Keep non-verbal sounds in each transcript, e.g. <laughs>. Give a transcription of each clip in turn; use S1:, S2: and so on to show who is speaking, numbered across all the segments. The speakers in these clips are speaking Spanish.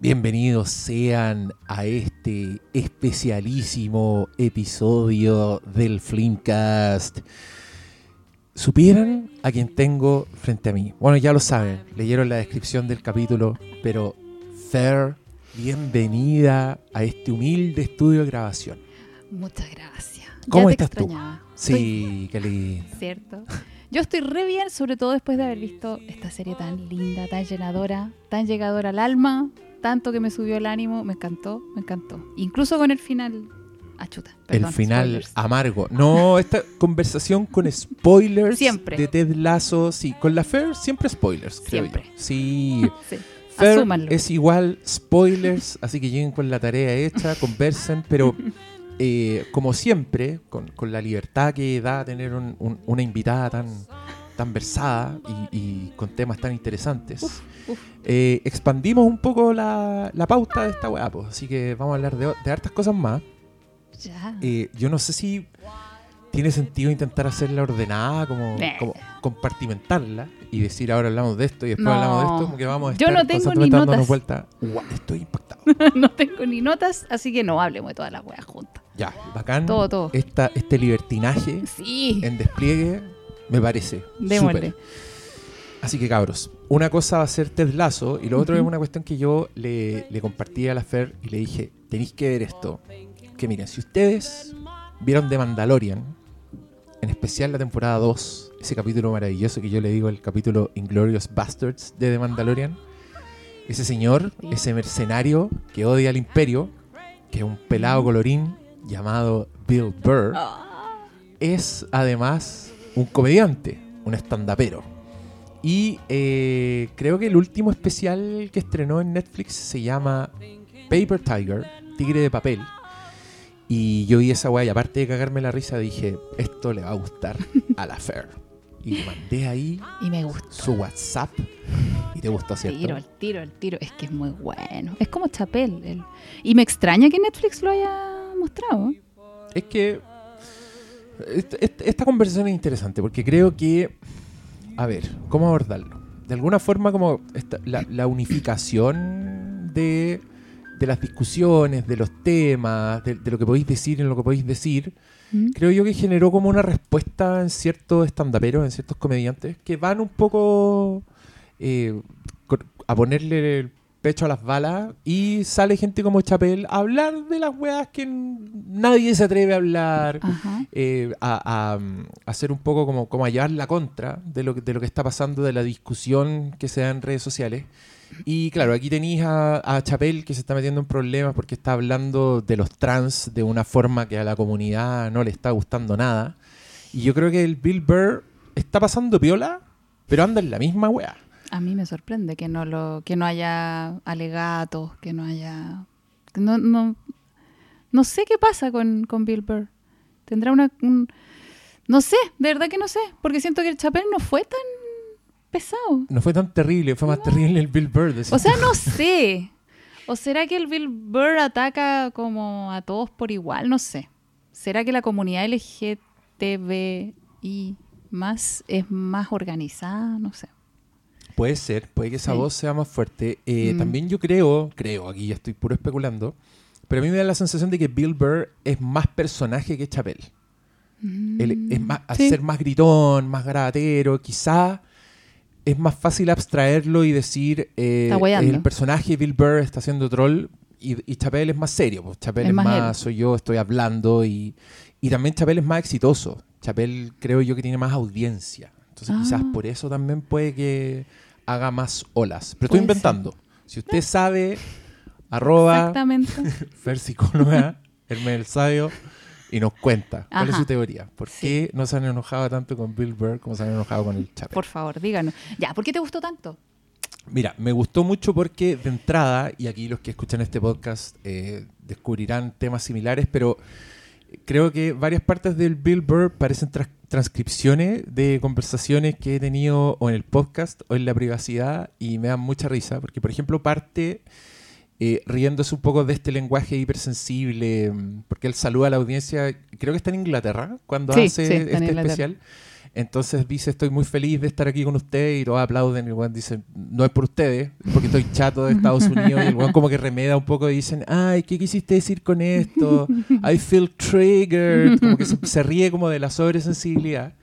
S1: Bienvenidos sean a este especialísimo episodio del Flimcast. ¿Supieran a quien tengo frente a mí? Bueno, ya lo saben, leyeron la descripción del capítulo, pero Fer, bienvenida a este humilde estudio de grabación.
S2: Muchas gracias.
S1: ¿Cómo
S2: Ya te
S1: estás tú?
S2: extrañaba.
S1: Sí, qué lindo.
S2: ¿Cierto? Yo estoy re bien, sobre todo después de haber visto esta serie tan linda, tan llenadora, tan llegadora al alma, tanto que me subió el ánimo. Me encantó, me encantó. Incluso con el final. Ah, chuta.
S1: el
S2: perdón,
S1: final
S2: spoilers.
S1: amargo. No, esta <laughs> conversación con spoilers
S2: Siempre.
S1: de Ted Lasso. Sí, con la Fer siempre spoilers, creo
S2: Siempre.
S1: yo. Sí. <laughs>
S2: Sí.
S1: Fer
S2: Asúmanlo.
S1: es igual spoilers, así que lleguen con la tarea hecha, conversen, pero <laughs> eh, como siempre, con, con la libertad que da tener un- un- una invitada tan, tan versada y, y con temas tan interesantes,
S2: uf.
S1: eh, expandimos un poco la, la pauta de esta weá, pues, así que vamos a hablar de, de hartas cosas más.
S2: Ya.
S1: Eh, yo no sé si tiene sentido intentar hacerla ordenada, como, como compartimentarla y decir ahora hablamos de esto y después
S2: No.
S1: hablamos de esto, como que vamos a
S2: Yo
S1: estar
S2: no tengo ni notas.
S1: vuelta. Guau, estoy impactado. <laughs>
S2: no tengo ni notas, así que no hablemos de todas las weas juntas.
S1: ya, bacán.
S2: Todo, todo.
S1: Esta, este libertinaje
S2: Sí.
S1: en despliegue me parece.
S2: Démosle.
S1: Así que cabros, una cosa va a ser Ted Lasso y lo otro es una cuestión que yo le, le compartí a la Fer y le dije, tenéis que ver esto. Que miren, si ustedes vieron The Mandalorian, en especial la temporada 2, ese capítulo maravilloso que yo le digo el capítulo Inglorious Bastards de The Mandalorian, ese señor, ese mercenario que odia al imperio, que es un pelado colorín llamado Bill Burr,
S2: Ah.
S1: es además un comediante, un estandapero. Y eh, creo que el último especial que estrenó en Netflix se llama Paper Tiger, Tigre de Papel. Y yo vi esa weá y aparte de cagarme la risa dije, esto le va a gustar a la Fer. Y le mandé ahí
S2: Y me gustó.
S1: su WhatsApp y te gustó, ¿cierto?
S2: Tiro, el tiro, el tiro. Es que es muy bueno. Es como Chapel. el- Y me extraña que Netflix lo haya mostrado.
S1: Es que esta, conversación es interesante porque creo que, a ver, ¿cómo abordarlo? De alguna forma como esta- la, la unificación de, de las discusiones, de los temas, de, de lo que podéis decir en lo que podéis decir,
S2: ¿Mm?
S1: creo yo que generó como una respuesta en ciertos estandaperos, en ciertos comediantes, que van un poco eh, a ponerle el pecho a las balas y sale gente como Chapel a hablar de las weas que nadie se atreve a hablar, eh, a, a, mm, a hacer un poco como, como a llevar la contra de lo, que- de lo que está pasando, de la discusión que se da en redes sociales. Y claro, aquí tenéis a, a Chapel que se está metiendo en problemas porque está hablando de los trans de una forma que a la comunidad no le está gustando nada. Y yo creo que el Bill Burr está pasando piola, pero anda en la misma wea.
S2: A mí me sorprende que no lo, que no haya alegatos, que no haya. No, no, no sé qué pasa con, con Bill Burr. Tendrá una. un- no sé, de verdad que no sé. Porque siento que el Chapel no fue tan pesado.
S1: No fue tan terrible, fue más terrible el Bill Burr.
S2: O sea, no <laughs> sé. ¿O será que el Bill Burr ataca como a todos por igual? No sé. ¿Será que la comunidad LGTBI más es más organizada? No sé.
S1: Puede ser, puede que esa
S2: Sí.
S1: voz sea más fuerte. Eh,
S2: Mm.
S1: También yo creo, creo, aquí ya estoy puro especulando, pero a mí me da la sensación de que Bill Burr es más personaje que Chapel. Él es más, al
S2: Mm.
S1: Ser más gritón, más grabatero, quizá es más fácil abstraerlo y decir eh, el personaje Bill Burr está haciendo troll y, y Chapel es más serio. Pues Chapel
S2: Es más
S1: soy yo, estoy hablando y, y también Chapel es más exitoso. Chapel creo yo que tiene más audiencia. Entonces
S2: Ah.
S1: quizás por eso también puede que haga más olas. Pero estoy inventando. Si usted sabe, arroba
S2: Exactamente. <laughs>
S1: Fer psicóloga, Hermes el Sabio, y nos cuenta cuál es su teoría. ¿Por
S2: Sí.
S1: qué no se han enojado tanto con Bill Burr como se han enojado con el Chapel?
S2: Por favor, díganos. Ya, ¿por qué te gustó tanto?
S1: Mira, me gustó mucho porque de entrada, y aquí los que escuchan este podcast eh, descubrirán temas similares, pero creo que varias partes del Bill Burr parecen transcripciones de conversaciones que he tenido o en el podcast o en la privacidad y me dan mucha risa, porque por ejemplo parte eh, riéndose un poco de este lenguaje hipersensible, mm, porque él saluda a la audiencia, creo que está en Inglaterra cuando
S2: Sí,
S1: hace
S2: sí,
S1: este especial. Entonces dice, estoy muy feliz de estar aquí con ustedes y todos aplauden y el weón dice, no es por ustedes, porque estoy chato de Estados <laughs> Unidos y el weón como que remeda un poco y dicen, ay, ¿qué quisiste decir con esto? I feel triggered, como que se, se ríe como de la sobresensibilidad.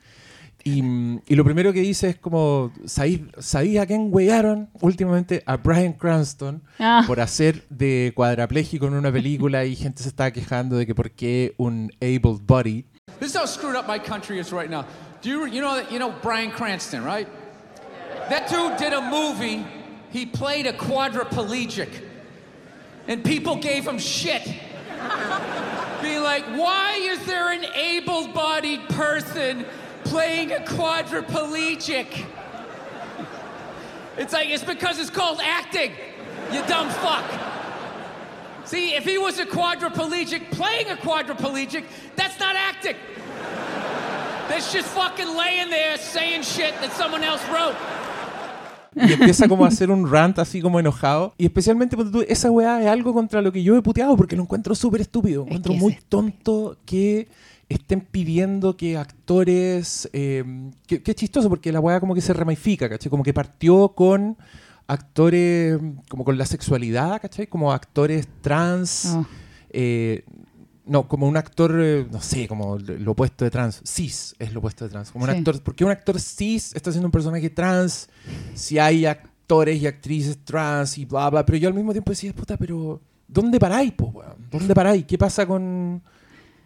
S1: Y, y lo primero que dice es como, ¿sabéis, ¿sabéis a quién wearon últimamente? A Brian Cranston
S2: Ah,
S1: por hacer de cuadrapléjico en una película y gente se estaba quejando de que por qué un able body
S3: This is how screwed up my country is right now. Do you you know you know Brian Cranston, right? That dude did a movie. He played a quadriplegic, and people gave him shit, being like, "Why is there an able-bodied person playing a quadriplegic?" It's like it's because it's called acting. You dumb fuck. See, if he was a quadriplegic playing a quadriplegic, that's not acting. That's just fucking laying there saying shit that someone else wrote.
S1: y empieza como a hacer un rant así como enojado y especialmente ponte tú, esa weá es algo contra lo que yo he puteado porque lo encuentro súper estúpido
S2: Es
S1: encuentro
S2: que es
S1: muy
S2: estúpido.
S1: tonto que estén pidiendo que actores eh, que, que es chistoso porque la weá como que se ramifica ¿cachai? como que partió con actores como con la sexualidad ¿cachai? como actores trans
S2: oh.
S1: eh, no, como un actor, eh, no sé, como lo opuesto de trans. Cis es lo opuesto de trans. Como un
S2: Sí.
S1: actor, ¿por qué un actor cis está haciendo un personaje trans? Si hay actores y actrices trans y bla, bla. Pero yo al mismo tiempo decía, puta, pero ¿dónde paráis, po, weón? ¿Dónde paráis? ¿Qué pasa con,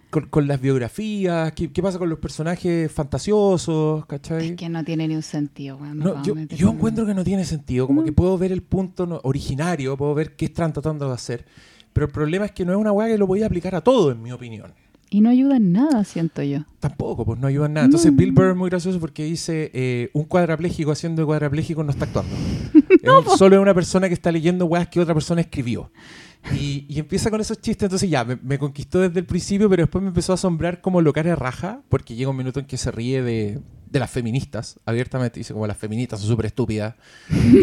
S1: con, con las biografías? ¿Qué, qué pasa con los personajes fantasiosos? ¿Cachai?
S2: Es que no tiene ni un sentido, weón.
S1: No, yo, yo
S2: en-
S1: encuentro que no tiene sentido, como que puedo ver el punto originario, puedo ver qué están tratando de hacer, pero el problema es que no es una weá que lo voy a aplicar a todo, en mi opinión.
S2: Y no ayuda en nada, siento yo.
S1: Tampoco, pues no ayuda en nada. Entonces
S2: No.
S1: Bill Burr es muy gracioso porque dice, eh, un cuadrapléjico haciendo cuadrapléjico no está actuando. <laughs> Es un- solo es una persona que está leyendo weas que otra persona escribió. Y, y empieza con esos chistes, entonces ya, me, me conquistó desde el principio, pero después me empezó a asombrar como lo cara raja, porque llega un minuto en que se ríe de, de las feministas, abiertamente, dice como las feministas son súper estúpidas,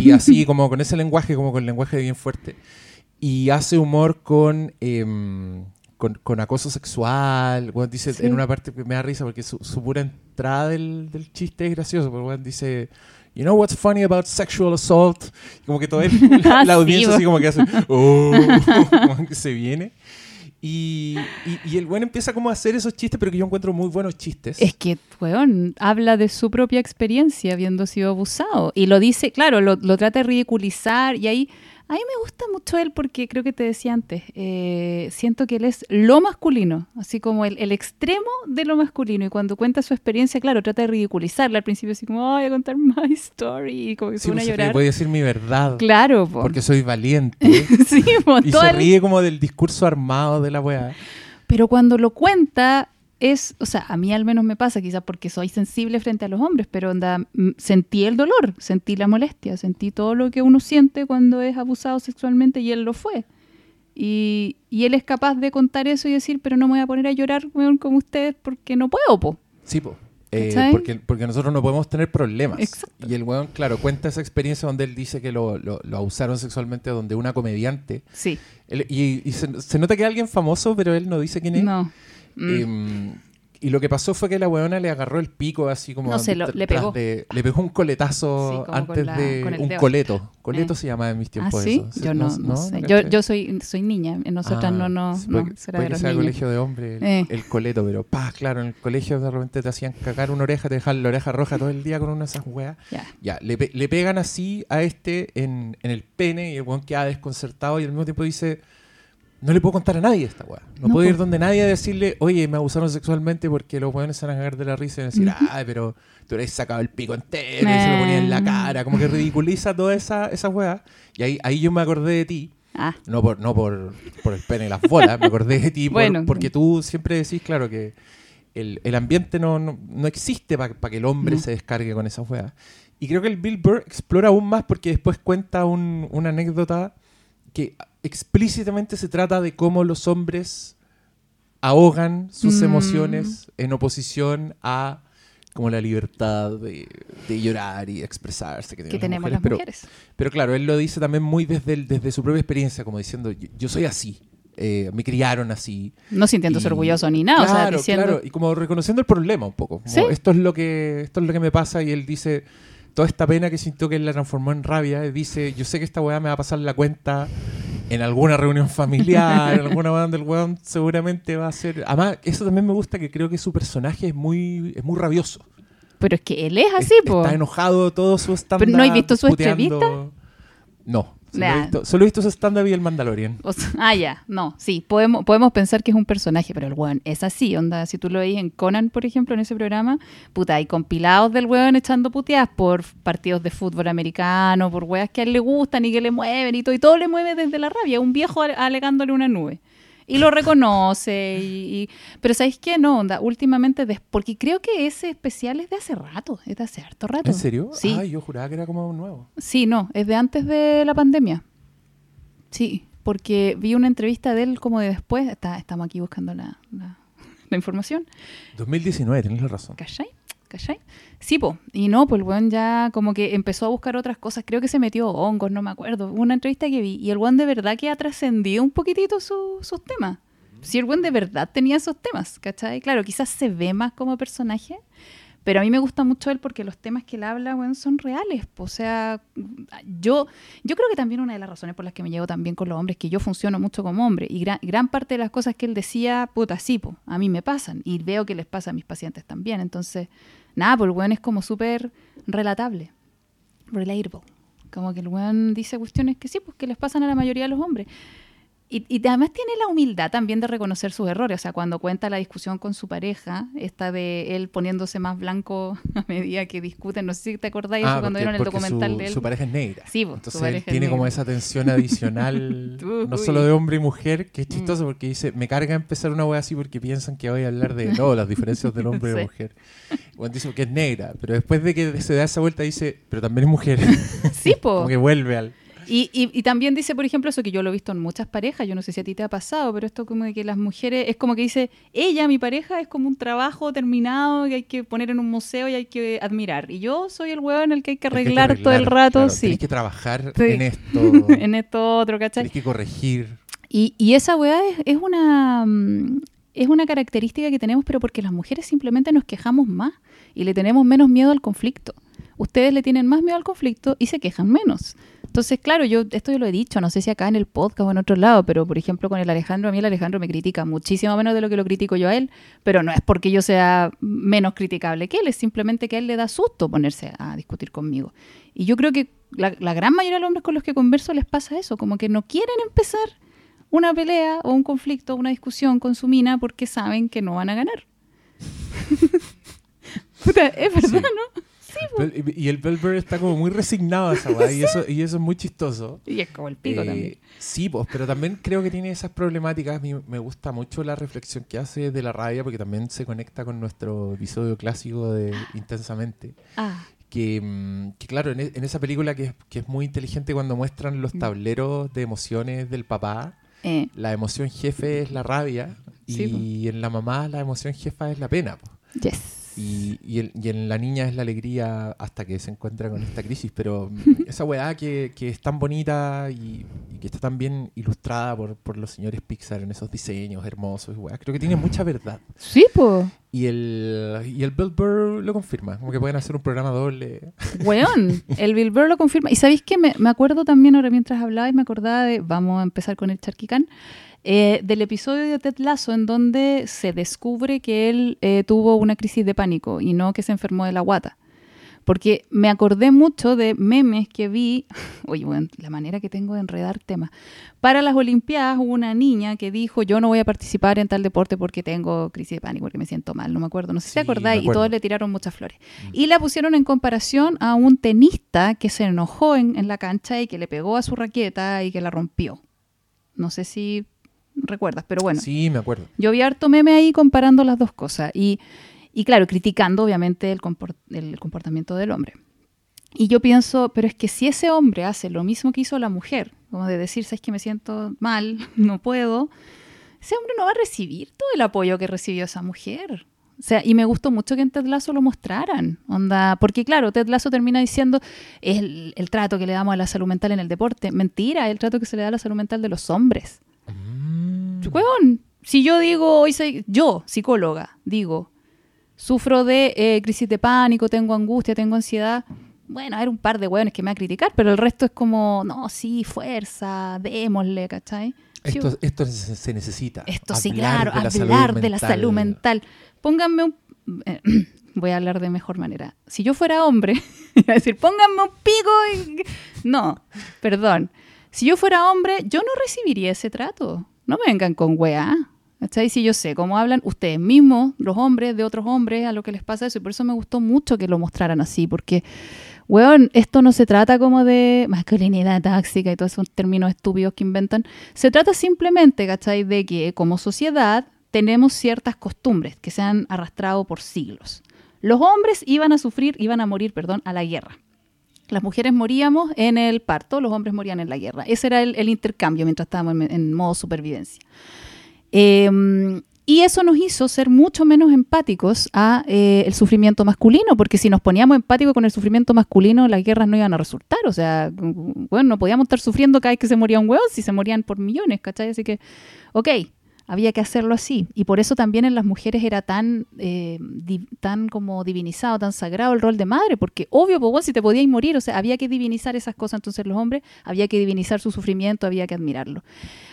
S1: y así como con ese lenguaje, como con el lenguaje bien fuerte. Y hace humor con... em, con, con acoso sexual, weón, dice
S2: Sí.
S1: en una parte que me da risa porque su, su pura entrada del, del chiste es gracioso, porque weón dice, you know what's funny about sexual assault? Y como que todo el, <laughs> la, la audiencia así como que hace, <laughs> oh, <laughs> como que se viene. Y, y, y el buen empieza como a hacer esos chistes, pero que yo encuentro muy buenos chistes.
S2: Es que, weón, habla de su propia experiencia habiendo sido abusado. Y lo dice, claro, lo, lo trata de ridiculizar. Y ahí, a mí me gusta mucho él porque creo que te decía antes, eh, siento que él es lo masculino, así como el, el extremo de lo masculino. Y cuando cuenta su experiencia, claro, trata de ridiculizarla. Al principio así como, voy a contar <laughs> my story. Y como que
S1: Sí,
S2: se pone a
S1: pues,
S2: llorar.
S1: voy a decir mi verdad,
S2: Claro, po.
S1: porque soy valiente. <laughs>
S2: sí, po,
S1: y se
S2: el-
S1: ríe como del discurso armado de la weá.
S2: Pero cuando lo cuenta, es, o sea, a mí al menos me pasa, quizás porque soy sensible frente a los hombres, pero onda, mm, sentí el dolor, sentí la molestia, sentí todo lo que uno siente cuando es abusado sexualmente y él lo fue. Y, y él es capaz de contar eso y decir, pero no me voy a poner a llorar como ustedes porque no puedo, po.
S1: Sí, po. Eh, porque, porque nosotros no podemos tener problemas.
S2: Exacto.
S1: Y el weón, claro, cuenta esa experiencia donde él dice que lo, lo- lo abusaron sexualmente, donde una comediante.
S2: Sí,
S1: él- y y se, se nota que es alguien famoso, pero él no dice quién es.
S2: no. Mm.
S1: Em, y lo que pasó fue que la weona le agarró el pico así como...
S2: No sé, lo- le pegó.
S1: de- le pegó un coletazo
S2: Sí,
S1: antes
S2: la-
S1: de... un
S2: dedo.
S1: coleto. Coleto
S2: Eh.
S1: se llama en mis
S2: Ah,
S1: tiempos
S2: sí,
S1: eso.
S2: yo no, no, sé.
S1: ¿No
S2: Yo,
S1: cachai?
S2: yo soy, soy niña, nosotras
S1: Ah,
S2: no, no,
S1: sí,
S2: no,
S1: puede,
S2: será
S1: puede
S2: de los
S1: sea
S2: niños.
S1: colegio de hombre el,
S2: Eh.
S1: el coleto, pero pa, claro, en el colegio de repente te hacían cagar una oreja, te dejaban la oreja roja todo el día con una de esas weas.
S2: Ya.
S1: Ya, le, pe- le pegan así a este en, en el pene y el weón queda desconcertado y al mismo tiempo dice, no le puedo contar a nadie esta weá. No,
S2: No,
S1: puedo ir donde nadie a decirle, oye, me abusaron sexualmente porque los weones se van a cagar de la risa y van a decir,
S2: Ujú.
S1: ay, pero tú eres sacado el pico entero y se lo ponía en la
S2: Eh.
S1: cara. Como que ridiculiza toda esa, esa weá. Y ahí, ahí yo me acordé de ti.
S2: Ah,
S1: No por, no por, por el pene y las bolas, me acordé de ti por-
S2: Bueno.
S1: porque tú siempre decís, claro, que el, el ambiente no, no, no existe para que el hombre
S2: No.
S1: se descargue con esa weá. Y creo que el Bill Burr explora aún más porque después cuenta un- una anécdota que explícitamente se trata de cómo los hombres ahogan sus
S2: Mm.
S1: emociones en oposición a como la libertad de, de llorar y expresarse que,
S2: que tenemos
S1: mujeres.
S2: las
S1: Pero-
S2: mujeres.
S1: pero claro, él lo dice también muy desde, el- desde su propia experiencia, como diciendo, yo, yo soy así. eh, me criaron así.
S2: No sintiéndose orgulloso ni nada, o sea,
S1: Claro,
S2: diciendo...
S1: claro, y como reconociendo el problema un poco. como,
S2: Sí.
S1: esto es lo que esto es lo que me pasa y él dice toda esta pena que sintió que él la transformó en rabia, dice, yo sé que esta weá me va a pasar la cuenta en alguna reunión familiar, en alguna weá donde el weón seguramente va a ser... Además, eso también me gusta que creo que su personaje es muy es muy rabioso.
S2: Pero es que él es así,
S1: Es-
S2: po.
S1: Está enojado todo su stand
S2: ¿Pero no has visto su
S1: entrevista? No. Solo he, visto, solo he visto su stand-up y el Mandalorian.
S2: O sea, ah, ya, no, sí, podemos, podemos pensar que es un personaje, pero el weón es así, onda, si tú lo veis en Conan, por ejemplo, en ese programa, puta, hay compilados del weón echando puteadas por partidos de fútbol americano, por weas que a él le gustan y que le mueven y todo, y todo le mueve desde la rabia, un viejo ale- alegándole una nube. Y lo reconoce, y, y- pero ¿sabéis qué? No, onda, últimamente, porque creo que ese especial es de hace rato, es de hace harto rato.
S1: ¿En serio?
S2: Sí.
S1: Ay, yo juraba que era como nuevo.
S2: Sí, no, es de antes de la pandemia. Sí, porque vi una entrevista de él como de después. Está, estamos aquí buscando la, la- la información.
S1: 2019, tenés la razón.
S2: ¿Cachai? ¿Cachai? Sí, po. Y no, pues el weón ya como que empezó a buscar otras cosas. Creo que se metió hongos, no me acuerdo. Una entrevista que vi. Y el weón de verdad que ha trascendido un poquitito su- sus temas. Si el weón de verdad tenía esos temas, ¿cachai? Claro, quizás se ve más como personaje. Pero a mí me gusta mucho él porque los temas que él habla, weón, son reales. O sea, yo, yo creo que también una de las razones por las que me llevo tan bien con los hombres es que yo funciono mucho como hombre. Y gran, gran parte de las cosas que él decía, puta, sí, a mí me pasan. Y veo que les pasa a mis pacientes también. Entonces, nada, pues el weón es como súper relatable. Relatable. Como que el weón dice cuestiones que sí, pues que les pasan a la mayoría de los hombres. Y, y además tiene la humildad también de reconocer sus errores. O sea, cuando cuenta la discusión con su pareja, esta de él poniéndose más blanco <laughs> a medida que discuten. No sé si te acordáis de eso cuando
S1: Ah, porque-
S2: vieron el documental
S1: su,
S2: de él.
S1: Su pareja es negra.
S2: Sí, su
S1: Entonces él tiene como esa tensión adicional, <laughs> no solo de hombre y mujer, que es chistoso porque dice, me carga empezar una wea así porque piensan que voy a hablar de no, las diferencias del hombre y <laughs>
S2: Sí.
S1: la mujer. Bueno, dice que es negra, pero después de que se da esa vuelta dice, pero también es mujer.
S2: Sí, po.
S1: como que vuelve al...
S2: Y, y, y también dice, por ejemplo, eso que yo lo he visto en muchas parejas, yo no sé si a ti te ha pasado, pero esto como de que las mujeres, es como que dice, ella, mi pareja, es como un trabajo terminado que hay que poner en un museo y hay que admirar. Y yo soy el huevo en el que hay que
S1: hay
S2: arreglar, todo el rato,
S1: claro,
S2: sí.
S1: Tenés que trabajar
S2: Sí.
S1: en esto, <laughs>
S2: en esto otro, ¿cachai?
S1: tenés que corregir.
S2: Y, y esa weá es, es una mm, es una característica que tenemos, pero porque las mujeres simplemente nos quejamos más y le tenemos menos miedo al conflicto. Ustedes le tienen más miedo al conflicto y se quejan menos. Entonces, claro, yo esto yo lo he dicho, no sé si acá en el podcast o en otro lado, pero por ejemplo con el Alejandro, a mí el Alejandro me critica muchísimo menos de lo que lo critico yo a él, pero no es porque yo sea menos criticable que él, es simplemente que a él le da susto ponerse a discutir conmigo. Y yo creo que la, la gran mayoría de los hombres con los que converso les pasa eso, como que no quieren empezar una pelea o un conflicto o una discusión con su mina porque saben que no van a ganar. <laughs> Puta, es verdad,
S1: Sí.
S2: ¿no?
S1: Y el Belber está como muy resignado a esa weá, y <laughs> eso, y eso es muy chistoso.
S2: Y es como el pico
S1: Eh,
S2: también.
S1: Sí, pues, pero también creo que tiene esas problemáticas. A mí me gusta mucho la reflexión que hace de la rabia, porque también se conecta con nuestro episodio clásico de Intensamente.
S2: Ah,
S1: Que, mm, que claro, en, e- en esa película que es, que es muy inteligente cuando muestran los
S2: Mm.
S1: tableros de emociones del papá,
S2: eh,
S1: la emoción jefe es la rabia
S2: Sí,
S1: y en la mamá la emoción jefa es la pena. po.
S2: yes.
S1: Y, y, el- y en la niña es la alegría hasta que se encuentra con esta crisis. Pero <laughs> esa weá que, que es tan bonita y, y que está tan bien ilustrada por, por los señores Pixar en esos diseños hermosos, y weá, creo que tiene mucha verdad.
S2: Sí, po.
S1: Y el, y el Bill Burr lo confirma, como que pueden hacer un programa doble.
S2: Weón, el Bill Burr lo confirma. Y sabéis que me, me acuerdo también ahora mientras hablaba y me acordaba de, vamos a empezar con el charquicán, eh, del episodio de Ted Lasso en donde se descubre que él eh, tuvo una crisis de pánico y no que se enfermó de la guata. Porque me acordé mucho de memes que vi, <laughs> oye, bueno, la manera que tengo de enredar temas. Para las Olimpiadas hubo una niña que dijo, yo no voy a participar en tal deporte porque tengo crisis de pánico, porque me siento mal, no me acuerdo, no sé si
S1: Sí,
S2: te acordáis, y todos le tiraron muchas flores. Y la pusieron en comparación a un tenista que se enojó en, en la cancha y que le pegó a su raqueta y que la rompió. No sé si recuerdas, pero bueno.
S1: Sí, me acuerdo.
S2: Yo vi harto meme ahí comparando las dos cosas y, y claro, criticando obviamente el, comport- el comportamiento del hombre. Y yo pienso, pero es que si ese hombre hace lo mismo que hizo la mujer, como de decir, sabes que me siento mal, <laughs> no puedo, ese hombre no va a recibir todo el apoyo que recibió esa mujer. O sea, y me gustó mucho que en Ted Lasso lo mostraran. Onda, porque claro, Ted Lasso termina diciendo es el, el trato que le damos a la salud mental en el deporte. Mentira, el trato que se le da a la salud mental de los hombres.
S1: Mm.
S2: Si yo digo, hoy soy, yo, psicóloga, digo, sufro de eh, crisis de pánico, tengo angustia, tengo ansiedad. Bueno, hay un par de hueones que me va a criticar, pero el resto es como, no, sí, fuerza, démosle, ¿cachai? Sí,
S1: Esto, se se necesita.
S2: esto sí, claro,
S1: de
S2: hablar de la salud mental. Pónganme un... eh, <clears throat> voy a hablar de mejor manera. Si yo fuera hombre, <laughs> iba a decir, pónganme un pico y... No, perdón. Si yo fuera hombre, yo no recibiría ese trato. No me vengan con weá. ¿Cachai? Si yo sé cómo hablan ustedes mismos, los hombres de otros hombres, a lo que les pasa eso. Y por eso me gustó mucho que lo mostraran así, porque, weón, esto no se trata como de masculinidad tóxica y todos esos términos estúpidos que inventan. Se trata simplemente, ¿cachai? De que como sociedad tenemos ciertas costumbres que se han arrastrado por siglos. Los hombres iban a sufrir, iban a morir, perdón, a la guerra. Las mujeres moríamos en el parto, los hombres morían en la guerra. Ese era el, intercambio mientras estábamos en, modo supervivencia. Eh, y eso nos hizo ser mucho menos empáticos a eh, el sufrimiento masculino, porque si nos poníamos empáticos con el sufrimiento masculino, las guerras no iban a resultar. O sea, bueno, no podíamos estar sufriendo cada vez que se moría un hueón, si se morían por millones, ¿cachai? Así que, ok, había que hacerlo así. Y por eso también en las mujeres era tan, eh, tan como divinizado, tan sagrado el rol de madre, porque obvio, pues, bueno, si te podías morir, o sea, había que divinizar esas cosas. Entonces los hombres, había que divinizar su sufrimiento, había que admirarlo.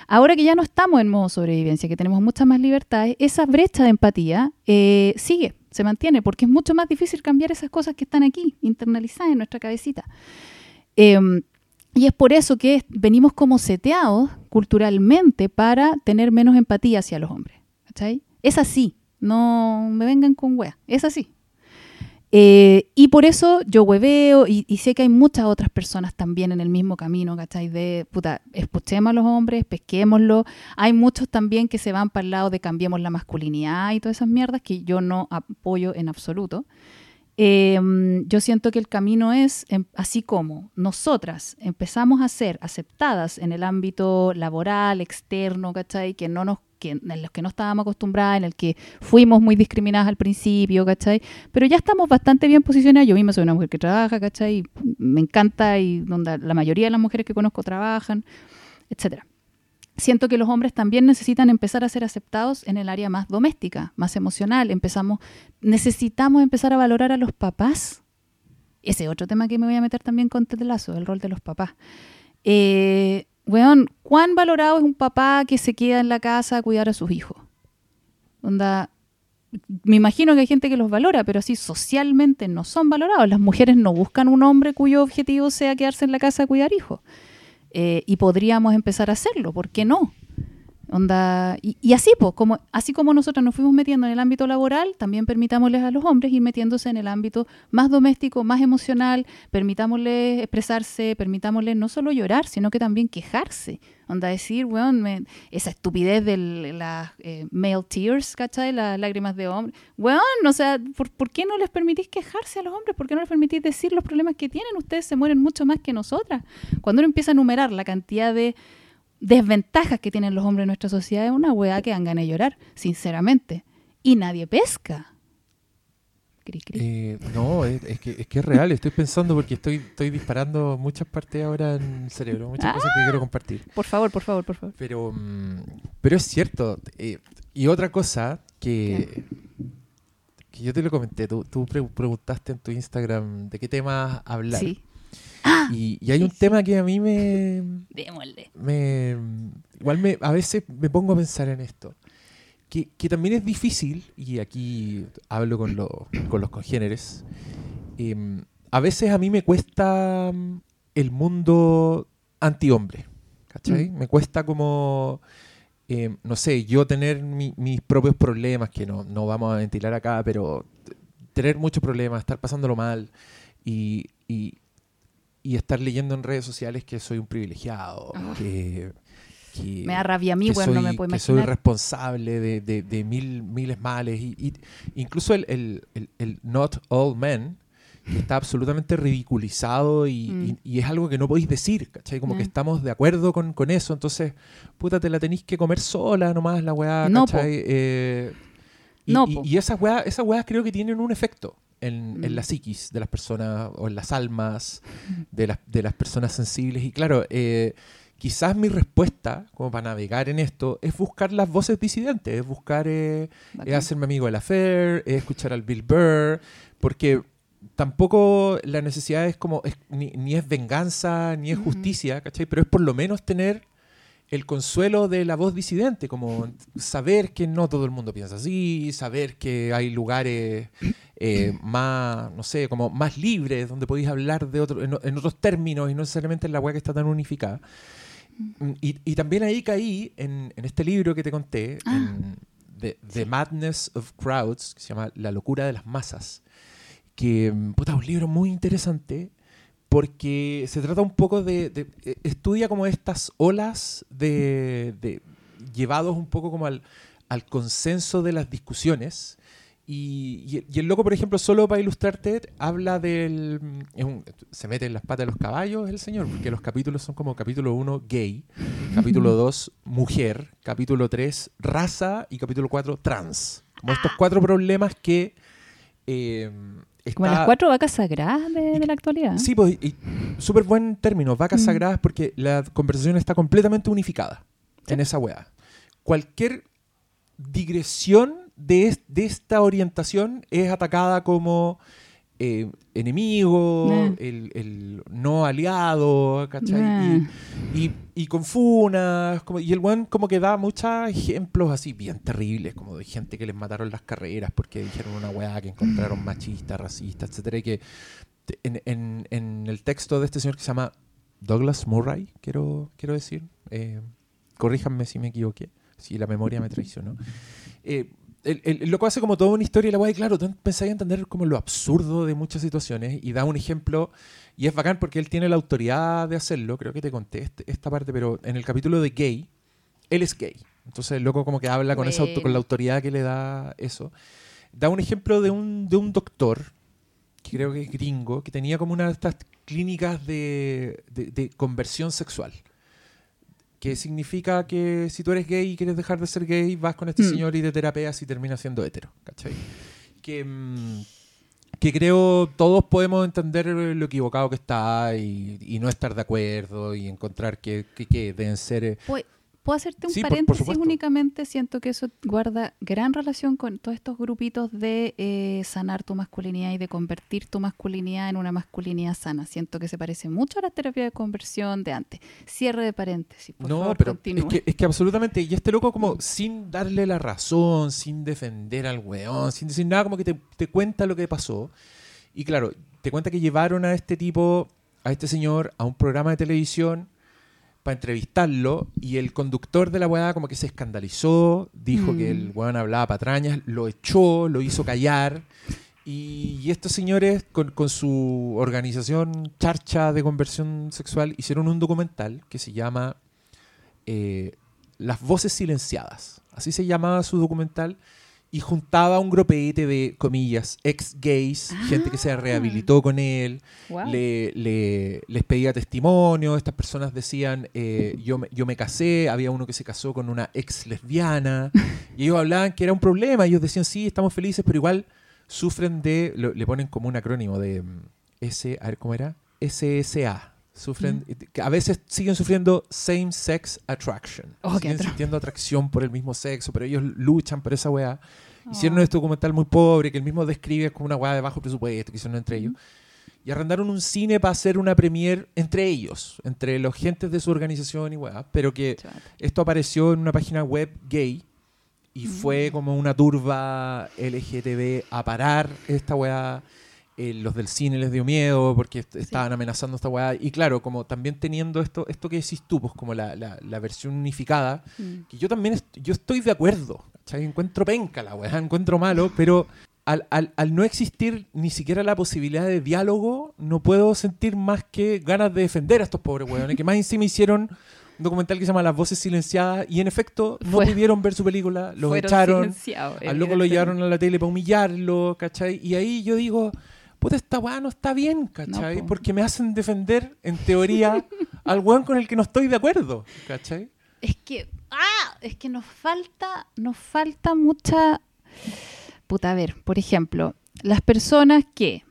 S2: Ahora que ya no estamos en modo sobrevivencia, que tenemos muchas más libertades, esa brecha de empatía eh, sigue, se mantiene, porque es mucho más difícil cambiar esas cosas que están aquí, internalizadas en nuestra cabecita. Eh, y es por eso que venimos como seteados culturalmente para tener menos empatía hacia los hombres. ¿cachai? Es así, no me vengan con wea, es así. Eh, y por eso yo hueveo y, y sé que hay muchas otras personas también en el mismo camino, ¿cachai? De, puta, escuchemos a los hombres, pesquémoslo. Hay muchos también que se van para el lado de cambiemos la masculinidad y todas esas mierdas que yo no apoyo en absoluto. Eh, yo siento que el camino es, em, así como nosotras empezamos a ser aceptadas en el ámbito laboral, externo, ¿cachai? Que no nos, que, en los que no estábamos acostumbradas, en el que fuimos muy discriminadas al principio, ¿cachai? Pero ya estamos bastante bien posicionadas. Yo misma soy una mujer que trabaja, ¿cachai? Me encanta y donde la mayoría de las mujeres que conozco trabajan, etcétera siento que los hombres también necesitan empezar a ser aceptados en el área más doméstica, más emocional. Necesitamos empezar a valorar a los papás. Ese otro tema que me voy a meter también con Ted Lasso, el rol de los papás. Eh, weón, ¿cuán valorado es un papá que se queda en la casa a cuidar a sus hijos? Onda, me imagino que hay gente que los valora, pero así socialmente no son valorados. Las mujeres no buscan un hombre cuyo objetivo sea quedarse en la casa a cuidar hijos. Eh, y podríamos empezar a hacerlo, ¿por qué no? Onda, y, y así, pues, como, así como nosotros nos fuimos metiendo en el ámbito laboral, también permitámosles a los hombres ir metiéndose en el ámbito más doméstico, más emocional, permitámosles expresarse, permitámosles no solo llorar, sino que también quejarse. Onda, decir, weón, esa estupidez de las eh, male tears, ¿cachai? Las lágrimas de hombre. Weón, o sea, ¿por, por qué no les permitís quejarse a los hombres? ¿Por qué no les permitís decir los problemas que tienen? Ustedes se mueren mucho más que nosotras. Cuando uno empieza a enumerar la cantidad de desventajas que tienen los hombres en nuestra sociedad, es una weá que dan ganas de llorar, sinceramente. Y nadie pesca. Cri, cri.
S1: Eh, no, es, es que, es que es real. Estoy pensando porque estoy, estoy disparando muchas partes ahora en el cerebro, muchas cosas que quiero compartir.
S2: Por favor, por favor, por favor.
S1: Pero, mm, pero es cierto. eh, y otra cosa que, que yo te lo comenté, tú, tú pre- preguntaste en tu Instagram de qué tema hablar.
S2: Sí.
S1: Y, y hay un
S2: sí,
S1: tema que a mí me, <laughs>
S2: Démosle.
S1: me igual me a veces me pongo a pensar en esto que, que también es difícil y aquí hablo con, lo- con los congéneres em, a veces a mí me cuesta mm, el mundo antihombre ¿cachai? me cuesta como em, no sé yo tener mi- mis propios problemas que no, no vamos a ventilar acá pero tener muchos problemas estar pasándolo mal y, y, y estar leyendo en redes sociales que soy un privilegiado,
S2: Ah.
S1: que, que- <laughs>
S2: Me da rabia a mí, bueno, no
S1: soy-
S2: me puedo
S1: que soy responsable de, de- de mil, miles males. Y, y incluso el, el- el- el not all men, que está absolutamente ridiculizado y,
S2: Mm.
S1: y- y es algo que no podéis decir, ¿cachai? Como que estamos de acuerdo con, con eso. Entonces, puta, te la tenéis que comer sola nomás la weá,
S2: No, po.
S1: ¿cachai? Eh, y,
S2: No, po.
S1: y esas weas, esas weas creo que tienen un efecto en, en
S2: Mm.
S1: la psiquis de las personas o en las almas <laughs> de las, de las personas sensibles. Y claro, eh, quizás mi respuesta, como para navegar en esto, es buscar las voces disidentes, es buscar, eh, es
S2: Bacán.
S1: hacerme amigo de la Fair, es escuchar al Bill Burr, porque tampoco la necesidad es como, es- ni, ni es venganza, ni es justicia, ¿cachai? Pero es por lo menos tener el consuelo de la voz disidente, como saber que no todo el mundo piensa así, saber que hay lugares eh, más, no sé, como más libres, donde podéis hablar de otro, en, en otros términos y no necesariamente en la web que está tan unificada. Y, y también ahí caí en, en este libro que te conté,
S2: Ah.
S1: en The, The Madness of Crowds, que se llama La locura de las masas, que, puta, un libro muy interesante porque se trata un poco de, de- eh, estudia como estas olas de, de- llevados un poco como al, al consenso de las discusiones. Y, y- y el loco por ejemplo solo para ilustrarte habla del es un- se mete en las patas de los caballos el señor porque los capítulos son como capítulo 1 gay capítulo 2 mujer capítulo 3 raza y capítulo 4 trans. Como estos cuatro problemas que eh,
S2: Como
S1: está-
S2: las cuatro vacas sagradas de, de la actualidad.
S1: Sí, pues, súper buen término, vacas
S2: Mm.
S1: sagradas, porque la conversación está completamente unificada en esa weá. Cualquier digresión de, es- de esta orientación es atacada como eh, enemigo,
S2: Nah.
S1: el, el no aliado, ¿cachai?
S2: Nah.
S1: Y, y, y con funas, como, y el buen como que da muchos ejemplos así bien terribles, como de gente que les mataron las carreras porque dijeron una weá que encontraron machista, racista, etcétera, y que en- en el texto de este señor que se llama Douglas Murray, quiero, quiero decir, eh, corríjanme si me equivoqué, si la memoria me traicionó. Eh, el, el- el loco hace como toda una historia y la weá, y claro, tú empezáis a entender como lo absurdo de muchas situaciones y da un ejemplo, y es bacán porque él tiene la autoridad de hacerlo, creo que te conté este- esta parte, pero en el capítulo de gay, él es gay. Entonces el loco como que habla con, esa auto- con la autoridad que le da eso. Da un ejemplo de un, de un doctor, que creo que es gringo, que tenía como una de estas clínicas de, de- de conversión sexual. Que significa que si tú eres gay y quieres dejar de ser gay, vas con este
S2: Mm.
S1: señor y te terapeas y terminas siendo hetero. ¿Cachai? Que, mm, que creo todos podemos entender lo equivocado que está y, y no estar de acuerdo y encontrar que, que- que deben ser... eh,
S2: Pu- ¿Puedo hacerte un
S1: Sí, por- por
S2: paréntesis únicamente? Siento que eso guarda gran relación con todos estos grupitos de eh, sanar tu masculinidad y de convertir tu masculinidad en una masculinidad sana. Siento que se parece mucho a la terapia de conversión de antes. Cierre de paréntesis, por
S1: no,
S2: favor,
S1: pero es que, es que absolutamente. Y este loco como sin darle la razón, sin defender al weón, sin decir nada, como que te, te cuenta lo que pasó. Y claro, te cuenta que llevaron a este tipo, a este señor, a un programa de televisión para entrevistarlo y el conductor de la weá como que se escandalizó, dijo
S2: Mm.
S1: que el weón hablaba patrañas, lo echó, lo hizo callar. Y, y estos señores con, con su organización charcha de conversión sexual hicieron un documental que se llama eh, Las voces silenciadas. Así se llamaba su documental y juntaba un grupete de, comillas, ex gays, gente que se
S2: Ah.
S1: rehabilitó con él,
S2: Wow.
S1: le, le- les pedía testimonio, estas personas decían, eh, yo, me, yo me casé, había uno que se casó con una ex lesbiana, <laughs> y ellos hablaban que era un problema, ellos decían, sí, estamos felices, pero igual sufren de, lo- le ponen como un acrónimo de mm, S, a ver cómo era, SSA. Sufren, que a veces siguen sufriendo same sex attraction.
S2: Oh,
S1: siguen sintiendo atracción por el mismo sexo, pero ellos luchan por esa weá. Hicieron
S2: Oh.
S1: este documental muy pobre que él mismo describe como una weá de bajo presupuesto que hicieron entre ellos. Y arrendaron un cine para hacer una premier entre ellos, entre los gentes de su organización y weá. Pero que
S2: Chata.
S1: esto apareció en una página web gay y
S2: Mm.
S1: fue como una turba LGTB a parar esta weá. Eh, los del cine les dio miedo porque est- estaban amenazando esta weá. Y claro, como también teniendo esto, esto que decís tú, pues como la, la- la versión unificada,
S2: Mm.
S1: que yo también est- yo estoy de acuerdo. ¿cachai? Encuentro penca la weá, encuentro malo, pero al, al- al no existir ni siquiera la posibilidad de diálogo, no puedo sentir más que ganas de defender a estos pobres weones, que más encima hicieron un documental que se llama Las Voces Silenciadas y en efecto no
S2: Fue-
S1: pudieron ver su película, los echaron, al loco lo llevaron a la tele para humillarlo, ¿cachai? Y ahí yo digo, puta, esta weá no está bien, ¿cachai?
S2: No, po.
S1: Porque me hacen defender, en teoría, <laughs> al weón con el que no estoy de acuerdo, ¿cachai?
S2: Es que, ah, es que nos falta, nos falta mucha. Puta, a ver, por ejemplo, las personas que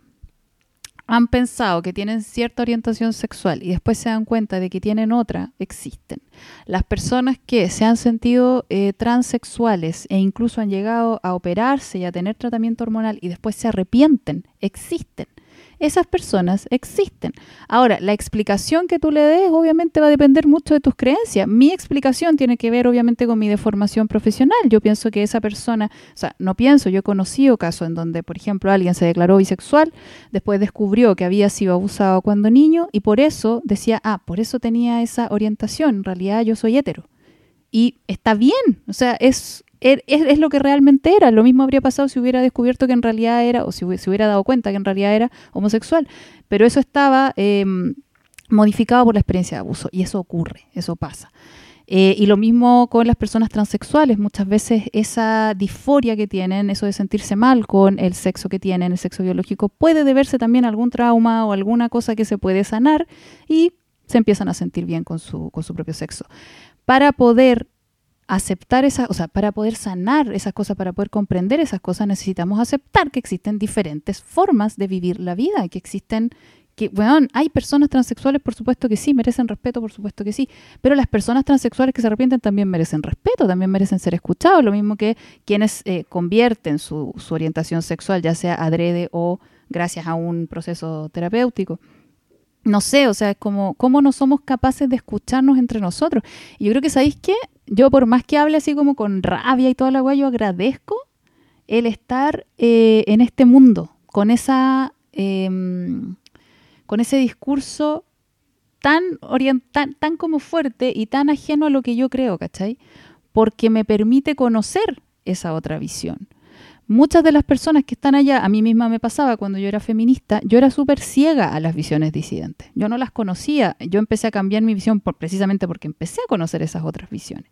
S2: han pensado que tienen cierta orientación sexual y después se dan cuenta de que tienen otra, existen. Las personas que se han sentido eh, transexuales e incluso han llegado a operarse y a tener tratamiento hormonal y después se arrepienten, existen esas personas existen. Ahora, la explicación que tú le des obviamente va a depender mucho de tus creencias. Mi explicación tiene que ver obviamente con mi deformación profesional. Yo pienso que esa persona, o sea, no pienso, yo he conocido casos en donde, por ejemplo, alguien se declaró bisexual, después descubrió que había sido abusado cuando niño y por eso decía, ah, por eso tenía esa orientación, en realidad yo soy hetero. Y está bien, o sea, es, Er, es, lo que realmente era. Lo mismo habría pasado si hubiera descubierto que en realidad era, o si se hubiera dado cuenta que en realidad era homosexual. Pero eso estaba em, modificado por la experiencia de abuso. Y eso ocurre, eso pasa. Eh, y lo mismo con las personas transexuales. Muchas veces esa disforia que tienen, eso de sentirse mal con el sexo que tienen, el sexo biológico, puede deberse también a algún trauma o alguna cosa que se puede sanar y se empiezan a sentir bien con su, con su propio sexo. Para poder aceptar esas, o sea, para poder sanar esas cosas, para poder comprender esas cosas, necesitamos aceptar que existen diferentes formas de vivir la vida, que existen, que, bueno, hay personas transexuales, por supuesto que sí, merecen respeto, por supuesto que sí, pero las personas transexuales que se arrepienten también merecen respeto, también merecen ser escuchados, lo mismo que quienes eh, convierten su, su orientación sexual, ya sea adrede o gracias a un proceso terapéutico no sé, o sea, es como cómo no somos capaces de escucharnos entre nosotros. Y yo creo que, ¿sabéis qué? yo por más que hable así como con rabia y toda la guay, yo agradezco el estar eh, en este mundo, con esa em, con ese discurso tan, tan, tan como fuerte y tan ajeno a lo que yo creo, ¿cachai? Porque me permite conocer esa otra visión muchas de las personas que están allá, a mí misma me pasaba cuando yo era feminista, yo era súper ciega a las visiones disidentes. Yo no las conocía. Yo empecé a cambiar mi visión precisamente porque empecé a conocer esas otras visiones.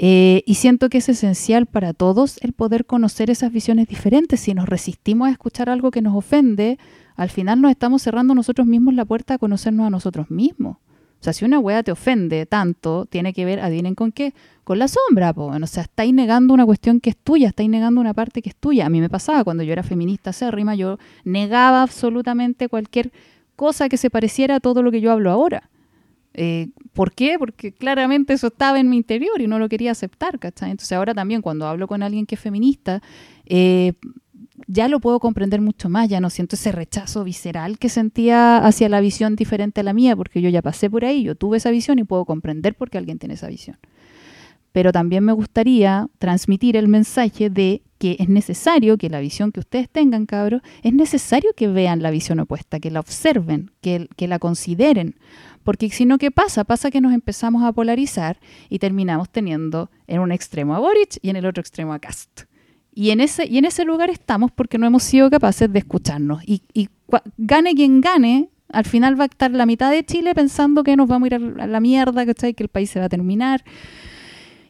S2: Eh, y siento que es esencial para todos el poder conocer esas visiones diferentes. Si nos resistimos a escuchar algo que nos ofende, al final nos estamos cerrando nosotros mismos la puerta a conocernos a nosotros mismos. O sea, si una wea te ofende tanto, tiene que ver, adivinen con qué, con la sombra, po. o sea, estáis negando una cuestión que es tuya, estáis negando una parte que es tuya. A mí me pasaba cuando yo era feminista acérrima, yo negaba absolutamente cualquier cosa que se pareciera a todo lo que yo hablo ahora. Eh, ¿Por qué? Porque claramente eso estaba en mi interior y no lo quería aceptar, ¿cachai? Entonces ahora también cuando hablo con alguien que es feminista, eh, ya lo puedo comprender mucho más, ya no siento ese rechazo visceral que sentía hacia la visión diferente a la mía, porque yo ya pasé por ahí, yo tuve esa visión y puedo comprender por qué alguien tiene esa visión. Pero también me gustaría transmitir el mensaje de que es necesario que la visión que ustedes tengan, cabros, es necesario que vean la visión opuesta, que la observen, que, que la consideren. Porque si no, ¿qué pasa? Pasa que nos empezamos a polarizar y terminamos teniendo en un extremo a Boric y en el otro extremo a Cast. Y en ese, y en ese lugar estamos porque no hemos sido capaces de escucharnos. Y, y gane quien gane, al final va a estar la mitad de Chile pensando que nos vamos a ir a la mierda, ¿cachai? Que el país se va a terminar.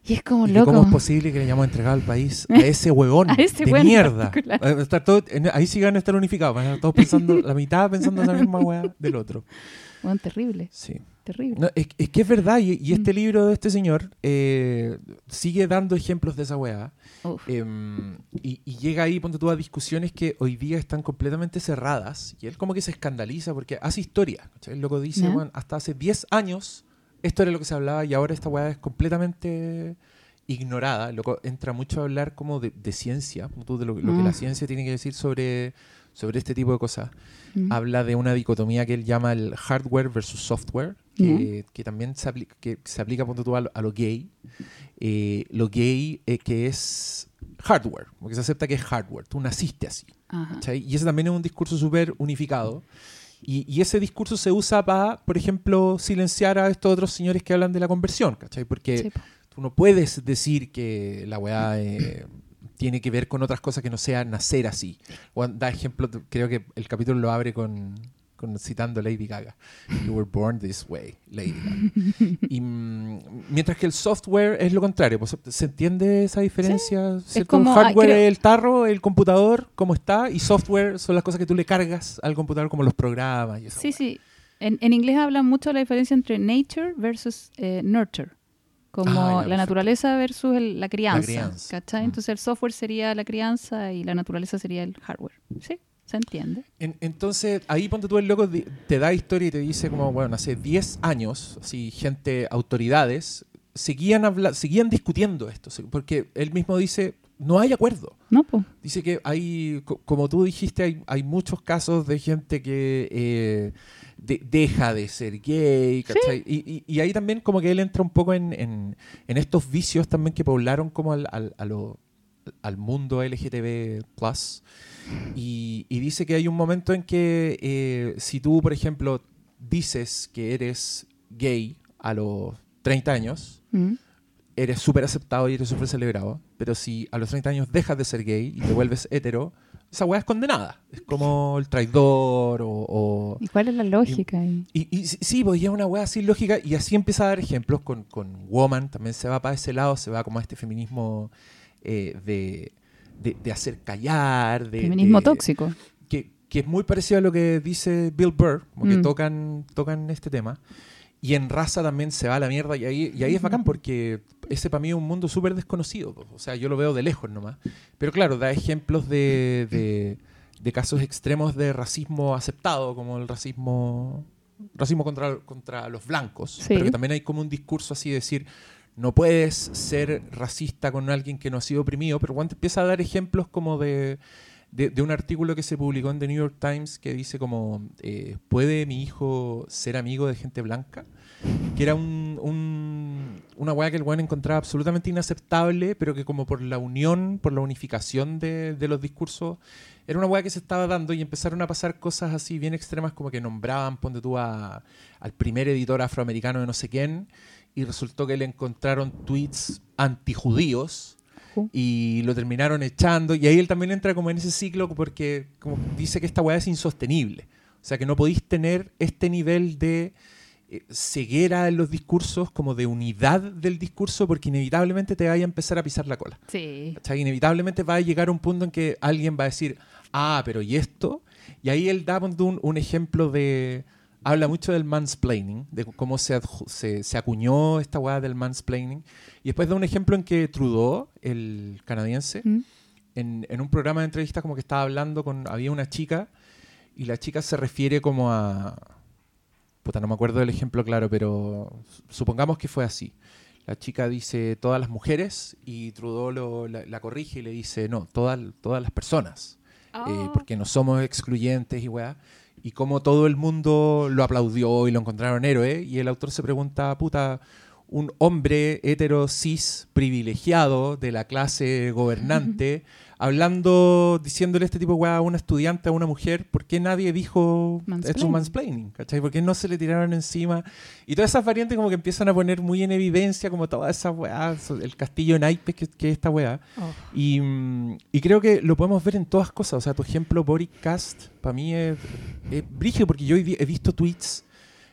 S2: Y es como loco.
S1: ¿Cómo es posible que le hayamos entregado al país a <laughs> ese huevón de mierda? ahí sí van a estar unificados, van a estar todos pensando, la mitad pensando en la misma hueá del otro. <laughs>
S2: Bueno, terrible.
S1: Sí.
S2: Terrible.
S1: es, que es verdad, y, este mm. libro de este señor eh, sigue dando ejemplos de esa weá. Em, y, llega ahí, ponte tú, a discusiones que hoy día están completamente cerradas. Y él como que se escandaliza porque hace historia. El loco dice, bueno, hasta hace 10 años esto era lo que se hablaba y ahora esta weá es completamente ignorada. Loco entra mucho a hablar como de, ciencia, de lo, que la mm. ciencia tiene que decir sobre, sobre este tipo de cosas. Mm. Habla de una dicotomía que él llama el hardware versus software que, también se aplica, que se aplica tú, a, lo, gay. Eh, lo gay eh, que es hardware, porque se acepta que es hardware, tú naciste así. Y ese también es un discurso súper unificado. Y, ese discurso se usa para, por ejemplo, silenciar a estos otros señores que hablan de la conversión, ¿cachai? Porque tú no puedes decir que la weá eh, tiene que ver con otras cosas que no sea nacer así. O da ejemplo, creo que el capítulo lo abre con, citando Lady Gaga. You were born this way, Lady Gaga. <laughs> Y, mm, mientras que el software es lo contrario. Pues, ¿Se entiende esa diferencia? Es como, ah, hardware es el tarro, el computador, cómo está, y software son las cosas que tú le cargas al computador, como los programas. Y
S2: sí, sí. En, en, inglés hablan mucho de la diferencia entre nature versus eh, nurture. Como ah, la naturaleza versus la crianza. La crianza. Mm. Entonces el software sería la crianza y la naturaleza sería el hardware. ¿Sí? Se entiende.
S1: En- entonces, ahí ponte tú el loco, te da historia y te dice como, bueno, hace 10 años, así, gente, autoridades, seguían, habla seguían discutiendo esto, porque él mismo dice, no hay acuerdo.
S2: No, pues.
S1: Dice que hay, co- como tú dijiste, hay, hay muchos casos de gente que eh, de- deja de ser gay, ¿cachai? Y, y- y ahí también como que él entra un poco en, en- en estos vicios también que poblaron como al, al- a lo- al mundo LGTB+. Y, y dice que hay un momento en que eh, si tú, por ejemplo, dices que eres gay a los 30 años,
S2: Mm.
S1: eres súper aceptado y eres súper celebrado. Pero si a los 30 años dejas de ser gay y te vuelves hetero, esa weá es condenada. Es como el traidor o... o-
S2: ¿Y cuál es la lógica ahí?
S1: y, y sí, pues ya es una weá así lógica y así empieza a dar ejemplos con, con Woman, también se va para ese lado, se va como a este feminismo eh, de, de, de hacer callar, de...
S2: Feminismo
S1: de-
S2: tóxico.
S1: que, que es muy parecido a lo que dice Bill Burr, como que
S2: Mm.
S1: tocan, tocan este tema. Y en raza también se va a la mierda y ahí, y ahí es bacán porque ese para mí es un mundo súper desconocido. O sea, yo lo veo de lejos nomás. Pero claro, da ejemplos de, de, de casos extremos de racismo aceptado, como el racismo racismo contra, contra los blancos.
S2: Sí.
S1: Pero que también hay como un discurso así de decir, no puedes ser racista con alguien que no ha sido oprimido, pero cuando empieza a dar ejemplos como de, de, un artículo que se publicó en The New York Times que dice como, eh, ¿puede mi hijo ser amigo de gente blanca? Que era un, un- una weá que el weón encontraba absolutamente inaceptable, pero que como por la unión, por la unificación de, de los discursos, era una weá que se estaba dando y empezaron a pasar cosas así bien extremas como que nombraban, ponte tú, a- al primer editor afroamericano de no sé quién, y resultó que le encontraron tweets antijudíos
S2: Ju.
S1: y lo terminaron echando y ahí él también entra como en ese ciclo porque como dice que esta weá es insostenible. O sea que no podéis tener este nivel de eh, ceguera en los discursos, como de unidad del discurso, porque inevitablemente te vaya a empezar a pisar la cola.
S2: Sí.
S1: ¿cachai? Inevitablemente va a llegar un punto en que alguien va a decir, ah, pero ¿y esto? Y ahí él da un ejemplo de... Habla mucho del mansplaining, de cómo se, se, se acuñó esta weá del mansplaining. Y después da un ejemplo en que Trudeau, el canadiense,
S2: Mm.
S1: en, en un programa de entrevistas como que estaba hablando con... Había una chica y la chica se refiere como a... Puta, no me acuerdo del ejemplo claro, pero supongamos que fue así. La chica dice todas las mujeres y Trudeau lo- la, la corrige y le dice no, todas, todas las personas.
S2: Ah.
S1: eh, porque no somos excluyentes y weá. Y como todo el mundo lo aplaudió y lo encontraron héroe, y el autor se pregunta, puta, un hombre hetero cis privilegiado de la clase gobernante, <laughs> hablando, diciéndole este tipo de weá a una estudiante, a una mujer, ¿por qué nadie dijo es un
S2: Mansplaining.
S1: ¿Cachai? ¿Por qué no se le tiraron encima? Y todas esas variantes como que empiezan a poner muy en evidencia como todas esas weas, el castillo en naipes que, que es esta weá.
S2: Oh.
S1: Y, mm, y creo que lo podemos ver en todas cosas. O sea, tu ejemplo, Cast para mí es, es brígido porque yo he visto tweets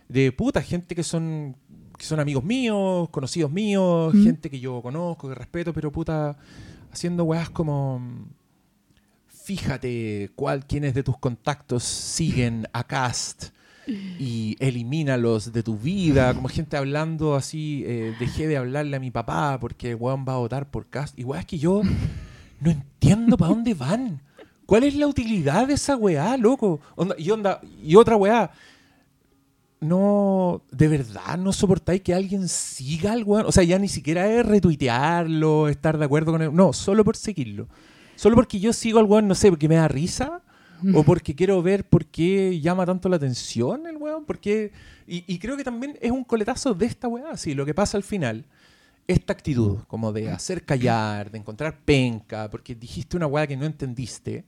S1: de puta, gente que son, que son amigos míos, conocidos míos,
S2: Mm.
S1: gente que yo conozco, que respeto, pero puta, haciendo weas como. Fíjate cuál, quiénes de tus contactos siguen a Cast y elimínalos de tu vida. Como gente hablando así, eh, dejé de hablarle a mi papá porque weón va a votar por Cast. Y weá, es que yo no entiendo para dónde van. ¿Cuál es la utilidad de esa weá, loco? Y, onda, y otra weá. No, de verdad, no soportáis que alguien siga al weón. O sea, ya ni siquiera es retuitearlo, estar de acuerdo con él. No, solo por seguirlo. Solo porque yo sigo al weón, no sé, porque me da risa. O porque quiero ver por qué llama tanto la atención el weón. Porque, y, y creo que también es un coletazo de esta weá. Así, lo que pasa al final, esta actitud como de hacer callar, de encontrar penca, porque dijiste una weá que no entendiste,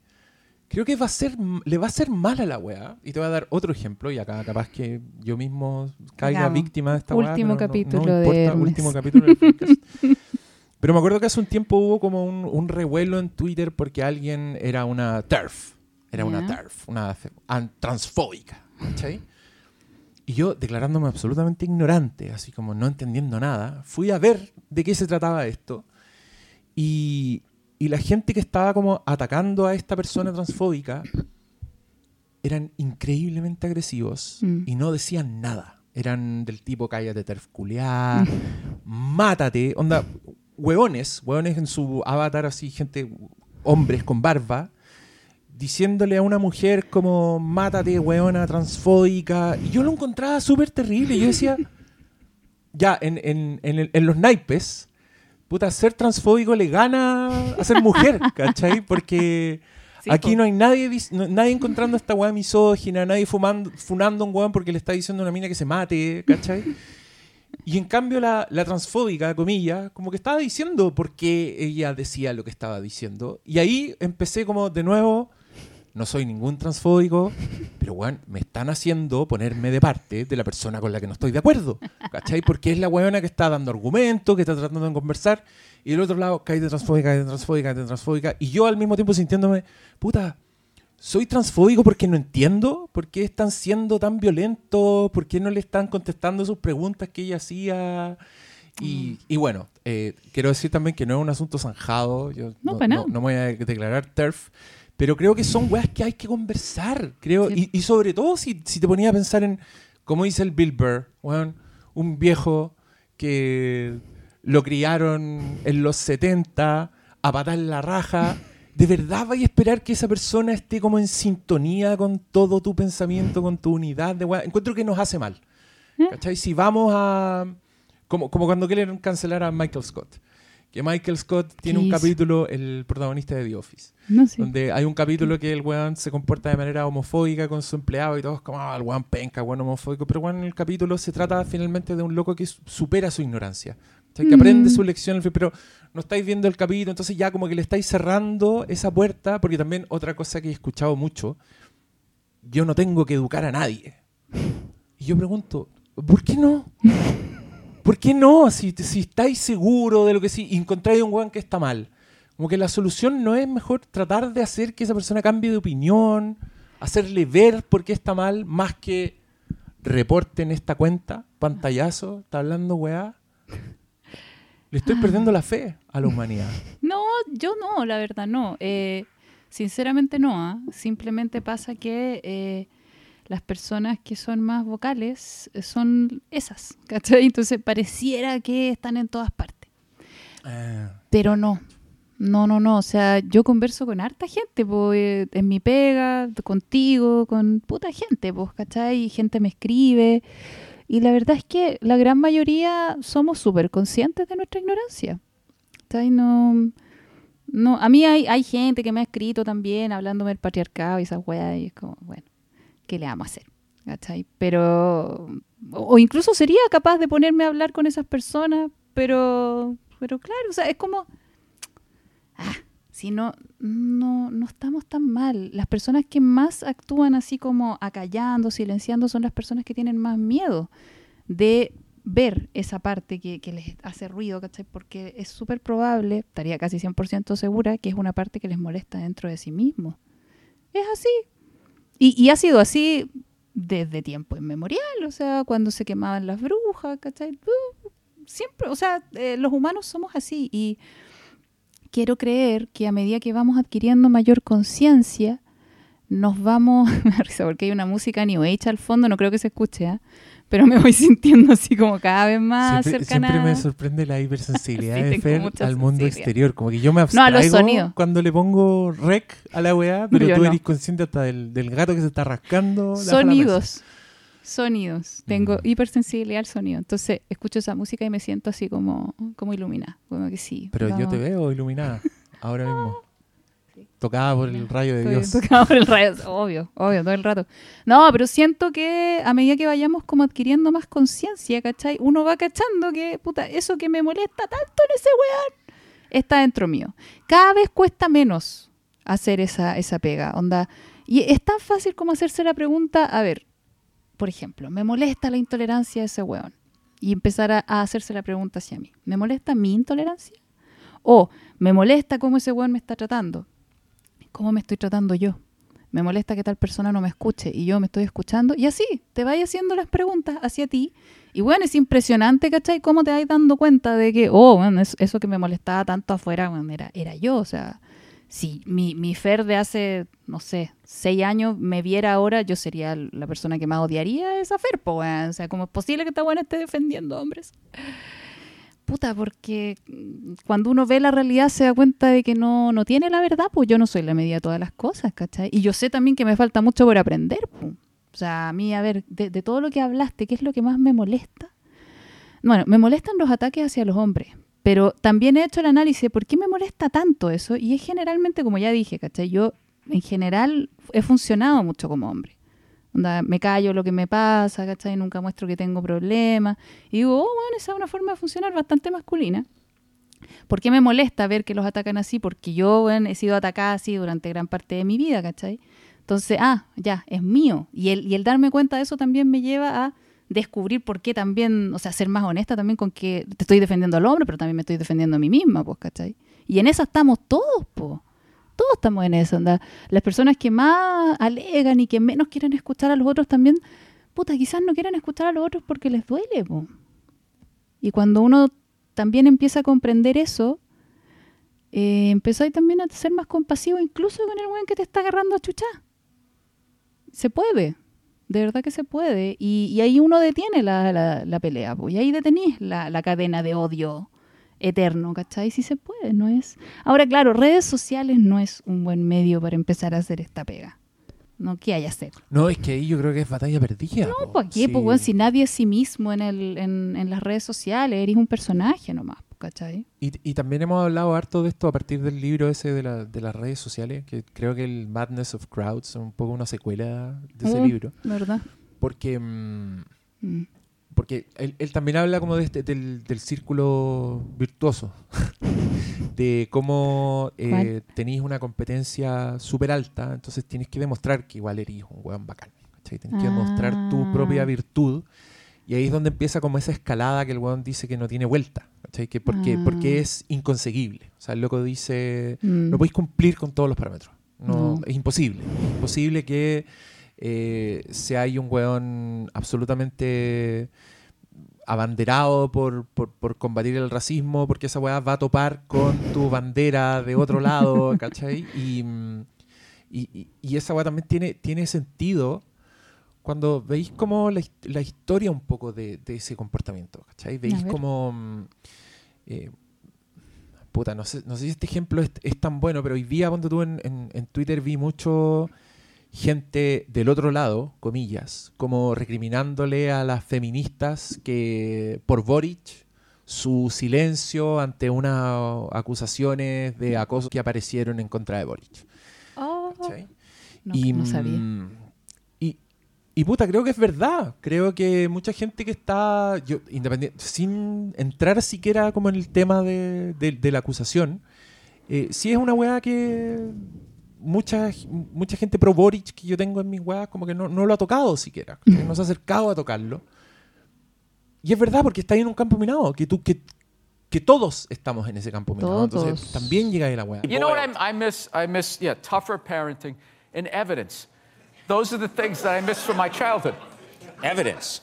S1: creo que va a ser, le va a hacer mal a la weá. Y te voy a dar otro ejemplo, y acá capaz que yo mismo caiga
S2: Digamos,
S1: víctima de esta weá.
S2: último
S1: pero no- no
S2: capítulo de
S1: importa,
S2: Hermes.
S1: Último capítulo del podcast. <laughs> Pero me acuerdo que hace un tiempo hubo como un, un revuelo en Twitter porque alguien era una TERF. Era una
S2: Ya.
S1: TERF, una transfóbica. ¿Cachai? Y yo, declarándome absolutamente ignorante, así como no entendiendo nada, fui a ver de qué se trataba esto. Y, y la gente que estaba como atacando a esta persona transfóbica eran increíblemente agresivos
S2: Mm.
S1: y no decían nada. Eran del tipo cállate terf culiá, mátate, onda, hueones, hueones en su avatar así, gente, hombres con barba, diciéndole a una mujer como mátate, weona, transfóbica. Y yo lo encontraba súper terrible. Yo decía, ya, en, en, en los naipes, puta, ser transfóbico le gana a ser mujer, <laughs> ¿cachai? Porque
S2: Sí,
S1: aquí
S2: po.
S1: no hay nadie, no- nadie encontrando esta weá misógina, nadie fumando, funando a un weón porque le está diciendo a una mina que se mate, ¿cachai? Y en cambio la, la transfóbica, comillas, como que estaba diciendo por qué ella decía lo que estaba diciendo. Y ahí empecé como de nuevo, no soy ningún transfóbico, pero bueno, me están haciendo ponerme de parte de la persona con la que no estoy de acuerdo. ¿Cachai? Porque es la weona que está dando argumentos, que está tratando de conversar. Y del otro lado, cae de transfóbica, cae de transfóbica, cae de transfóbica. Y yo al mismo tiempo sintiéndome, puta, soy transfóbico porque no entiendo por qué están siendo tan violentos, por qué no le están contestando sus preguntas que ella hacía. Y, y bueno, eh, quiero decir también que no es un asunto zanjado. Yo
S2: No,
S1: no- no me voy a declarar TERF. Pero creo que son weas que hay que conversar. Creo,
S2: Sí.
S1: y, y sobre todo si, si te ponías a pensar en, como dice el Bill Burr, weón, un viejo que lo criaron en los 70 a patar la raja. ¿De verdad vais a esperar que esa persona esté como en sintonía con todo tu pensamiento, con tu unidad de wea? Encuentro que nos hace mal.
S2: ¿Eh?
S1: ¿Cachai? Si vamos a... Como, como cuando quieren cancelar a Michael Scott. Que Michael Scott tiene un capítulo, el protagonista de The Office,
S2: No
S1: donde hay un capítulo que el weón se comporta de manera homofóbica con su empleado y todos como, ah, el weón penca, weón homofóbico. Pero weón, en el capítulo se trata finalmente de un loco que su- supera su ignorancia. O sea, que aprende
S2: Mm.
S1: su lección, pero no estáis viendo el capítulo, entonces ya como que le estáis cerrando esa puerta, porque también otra cosa que he escuchado mucho, yo no tengo que educar a nadie. Y yo pregunto, ¿por qué no? ¿Por qué no? Si, si estáis seguros de lo que sí, encontráis un weón que está mal. Como que la solución no es mejor tratar de hacer que esa persona cambie de opinión, hacerle ver por qué está mal, más que reporten esta cuenta, pantallazo, está hablando weá. Le estoy perdiendo la fe a la humanidad.
S2: No, yo no, la verdad no. Eh, sinceramente no. ¿ah? Simplemente pasa que eh, las personas que son más vocales eh, son esas. <laughs> ¿cachai? Entonces pareciera que están en todas partes. Pero no. No, no, no. O sea, yo converso con harta gente, po, eh, en mi pega, contigo, con puta gente, pues, ¿cachai? Y gente me escribe. Y la verdad es que la gran mayoría somos súper conscientes de nuestra ignorancia. ¿Cachai? No, no, a mí hay, hay gente que me ha escrito también hablándome del patriarcado y esas weas, y es como, bueno, ¿qué le vamos a hacer? ¿Cachai? Pero, o, incluso sería capaz de ponerme a hablar con esas personas, pero, pero claro, o sea, es como, ah, si no, no, no estamos tan mal. Las personas que más actúan así como acallando, silenciando, son las personas que tienen más miedo de ver esa parte que, que les hace ruido, ¿cachai? Porque es súper probable, estaría casi 100% segura, que es una parte que les molesta dentro de sí mismo. Es así. Y, ha sido así desde tiempo inmemorial, o sea, cuando se quemaban las brujas, ¿cachai? Uh, Siempre, o sea, eh, los humanos somos así y quiero creer que a medida que vamos adquiriendo mayor conciencia, nos vamos, <laughs> porque hay una música New Age al fondo, no creo que se escuche, ¿ah? Pero me voy <laughs> sintiendo así como cada vez más
S1: siempre,
S2: cercana.
S1: siempre me sorprende la hipersensibilidad <laughs>
S2: Sí,
S1: de Fer al mundo exterior. Como que yo me abstraigo cuando le pongo rec a la weá, pero
S2: Yo
S1: tú
S2: no.
S1: eres consciente hasta del, del gato que se está rascando.
S2: Sonidos. Sonidos. Tengo
S1: Mm.
S2: hipersensibilidad al sonido. Entonces escucho esa música y me siento así como, como iluminada. Como que sí.
S1: Pero yo te veo iluminada ahora mismo. <laughs> Tocada por el rayo de
S2: Estoy
S1: Dios.
S2: tocada por el rayo, obvio, obvio, todo el rato. No, pero siento que a medida que vayamos como adquiriendo más conciencia, ¿cachai? Uno va cachando que, puta, eso que me molesta tanto en ese weón está dentro mío. Cada vez cuesta menos hacer esa, esa pega, onda. Y es tan fácil como hacerse la pregunta, a ver, por ejemplo, me molesta la intolerancia de ese weón. Y empezar a, a hacerse la pregunta hacia mí. ¿Me molesta mi intolerancia? O me molesta cómo ese weón me está tratando. ¿Cómo me estoy tratando yo? Me molesta que tal persona no me escuche y yo me estoy escuchando. Y así, te vayas haciendo las preguntas hacia ti. Y bueno, es impresionante, ¿cachai? Cómo te vas dando cuenta de que, oh, bueno, es- eso que me molestaba tanto afuera, bueno, era, era yo. O sea, si mi, mi Fer de hace, no sé, seis años me viera ahora, yo sería la persona que más odiaría esa Fer, po. O sea, ¿cómo es posible que esta buena esté defendiendo hombres? Puta, porque cuando uno ve la realidad se da cuenta de que no, no tiene la verdad, pues yo no soy la medida de todas las cosas, ¿cachai? Y yo sé también que me falta mucho por aprender, pues. O sea, a mí, a ver, de, de todo lo que hablaste, ¿qué es lo que más me molesta? Bueno, me molestan los ataques hacia los hombres, pero también he hecho el análisis de por qué me molesta tanto eso, y es generalmente, como ya dije, ¿cachai? Yo, en general, he funcionado mucho como hombre. Me callo lo que me pasa, ¿cachai? Nunca muestro que tengo problemas. Y digo, oh, bueno, esa es una forma de funcionar bastante masculina. ¿Por qué me molesta ver que los atacan así? Porque yo he sido atacada así durante gran parte de mi vida, ¿cachai? Entonces, ah, ya, es mío. Y el, y el darme cuenta de eso también me lleva a descubrir por qué también, o sea, ser más honesta también con que te estoy defendiendo al hombre, pero también me estoy defendiendo a mí misma, pues, ¿cachai? Y en esa estamos todos, pues. Todos estamos en eso, onda. Las personas que más alegan y que menos quieren escuchar a los otros también, puta, quizás no quieren escuchar a los otros porque les duele, po. Y cuando uno también empieza a comprender eso, eh, empezáis también a ser más compasivo incluso con el weón que te está agarrando a chuchar. Se puede, de verdad que se puede. Y, ahí uno detiene la, la, la pelea, po. y ahí detenís la, la cadena de odio eterno, ¿cachai? Si se puede, no es. Ahora, claro, redes sociales no es un buen medio para empezar a hacer esta pega. No, ¿qué hay a hacer?
S1: No, es que ahí yo creo que es batalla perdida.
S2: No,
S1: po.
S2: pues aquí,
S1: Sí.
S2: pues, weón, si nadie es sí mismo en, el, en, en las redes sociales, eres un personaje nomás, ¿cachai?
S1: Y, y también hemos hablado harto de esto a partir del libro ese de, la- de las redes sociales, que creo que el Madness of Crowds es un poco una secuela de ese
S2: Mm.
S1: libro.
S2: ¿Verdad?
S1: Porque, mm,
S2: Mm.
S1: Porque él, él también habla como de este, del, del círculo virtuoso, <laughs> de cómo eh, tenéis una competencia súper alta, entonces tienes que demostrar que igual eres un weón bacán. ¿cachai? Tienes que demostrar tu propia
S2: Ah.
S1: virtud. Y ahí es donde empieza como esa escalada que el weón dice que no tiene vuelta. ¿cachai? Que porque, porque
S2: Ah.
S1: es inconseguible. O sea, el loco dice,
S2: Mm.
S1: no podéis cumplir con todos los parámetros. No,
S2: No.
S1: Es imposible. Es imposible que eh, seáis un weón absolutamente abanderado por, por, por combatir el racismo, porque esa weá va a topar con tu bandera de otro lado, <laughs> ¿cachai? Y, y, esa weá también tiene, tiene sentido cuando veis como la, la historia un poco de, de ese comportamiento, ¿cachai? Veis como... mm, eh, puta, no sé, no sé si este ejemplo es, es tan bueno, pero hoy día cuando tú en, en- en Twitter vi mucho gente del otro lado, comillas, como recriminándole a las feministas que por Boric su silencio ante unas acusaciones de acoso que aparecieron en contra de Boric.
S2: Oh, no,
S1: y,
S2: no sabía.
S1: mm, Y, y puta, creo que es verdad. Creo que mucha gente que está, yo, independiente, sin entrar siquiera como en el tema de, de- de la acusación, eh, sí es una weá que mucha, mucha gente pro Boric que yo tengo en mis weas como que no, no lo ha tocado siquiera. ¿cachai? No se ha acercado a tocarlo. Y es verdad, porque está ahí en un campo minado, que tú, que, que todos estamos en ese campo minado. Entonces también llega ahí la weá.
S3: You know what I, I miss? I miss, yeah, tougher parenting and evidence. Those are the things that I miss from my childhood.
S4: Evidence.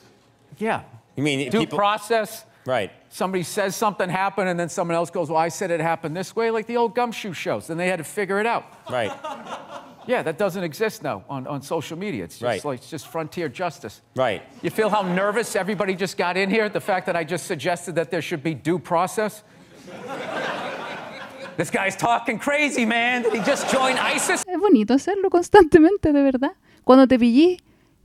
S3: Yeah.
S4: You mean
S3: Due
S4: people?
S3: process.
S4: Right.
S3: Somebody says something happened, and then someone else goes, Well, I said it happened this way, like the old gumshoe shows. Then they had to figure it out.
S4: Right. <laughs>
S3: Yeah, that doesn't exist now on, on social media. It's just
S4: Right.
S3: like it's just frontier justice.
S4: Right.
S3: You feel how nervous everybody just got in here? The fact that I just suggested that there should be due process? <laughs> this guy's talking crazy, man. Did he just join ISIS?
S2: Es bonito hacerlo constantemente, de verdad. Cuando te pillís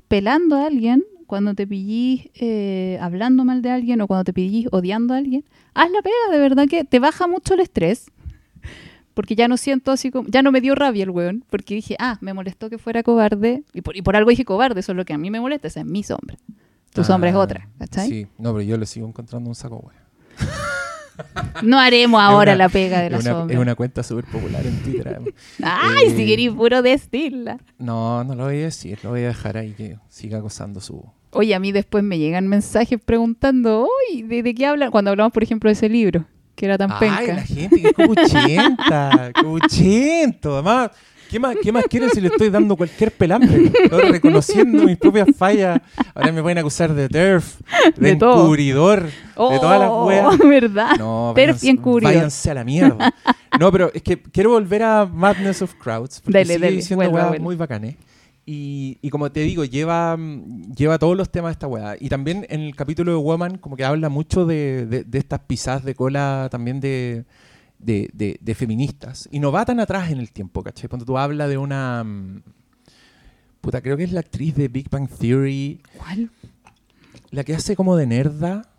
S2: pelando a alguien, cuando te pillís eh, hablando mal de alguien o cuando te pillís odiando a alguien, haz la pega, de verdad que te baja mucho el estrés. Porque ya no siento así como. Ya no me dio rabia el weón. Porque dije, ah, me molestó que fuera cobarde. Y por, y por algo dije cobarde, eso es lo que a mí me molesta, ese es mi sombra. Tu sombra es
S1: Ah,
S2: otra, ¿cachai?
S1: Sí, no, pero yo le sigo encontrando un saco, weá.
S2: No haremos ahora
S1: una-
S2: la pega de la
S1: una,
S2: sombra.
S1: Es una cuenta súper popular en Twitter. <laughs>
S2: Ay,
S1: Eh,
S2: si querís puro decirla.
S1: No, no lo voy a decir, lo voy a dejar ahí que siga acosando su...
S2: Oye, a mí después me llegan mensajes preguntando, oye, ¿de, de qué hablan? Cuando hablamos, por ejemplo, de ese libro, que era tan
S1: Ay,
S2: penca.
S1: la gente que es copuchenta, <laughs> copuchento. Además, ¿qué más, ¿qué más quieren si le estoy dando cualquier pelambre? Estoy reconociendo mis propias fallas. Ahora me pueden acusar de TERF, de,
S2: De
S1: encubridor, de todas las
S2: Oh,
S1: weas. <laughs>
S2: ¿verdad?
S1: No,
S2: Perf y encubridor.
S1: váyanse a la mierda. No, pero es que quiero volver a Madness of Crowds. Porque
S2: Dale,
S1: sigue diciendo weas muy bacanes. Y, y como te digo, lleva, lleva todos los temas de esta weá. Y también en el capítulo de Woman, como que habla mucho de, de- de estas pisadas de cola también de, de, de- de feministas. Y no va tan atrás en el tiempo, ¿cachai? Cuando tú hablas de una. mm, Puta, creo que es la actriz de Big Bang Theory,
S2: ¿Cuál?
S1: la que hace como de nerda.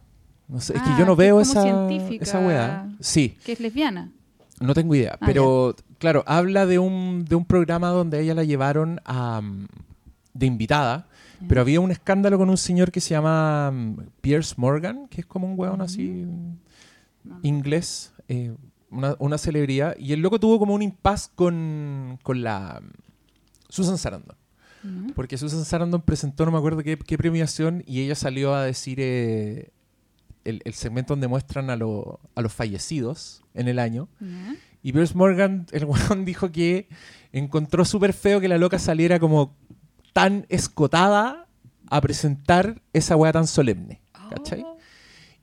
S1: No sé, es que
S2: Ah,
S1: yo no
S2: que es
S1: veo
S2: como
S1: esa, esa weá. Sí,
S2: Que es lesbiana.
S1: no tengo idea.
S2: Ah,
S1: pero, claro, habla de un, de un programa donde a ella la llevaron a, mm, de invitada. Pero había un escándalo con un señor que se llama mm, Pierce Morgan, que es como un weón así
S2: No.
S1: inglés, eh, una, una celebridad. Y el loco tuvo como un impasse con, con la mm, Susan Sarandon. Porque Susan Sarandon presentó, no me acuerdo qué, qué premiación, y ella salió a decir eh, el, el segmento donde muestran a, lo- a los fallecidos en el año. Y Pierce Morgan, <laughs> el weón, dijo que encontró súper feo que la loca saliera como tan escotada a presentar esa weá tan solemne. ¿Cachai?
S2: Oh.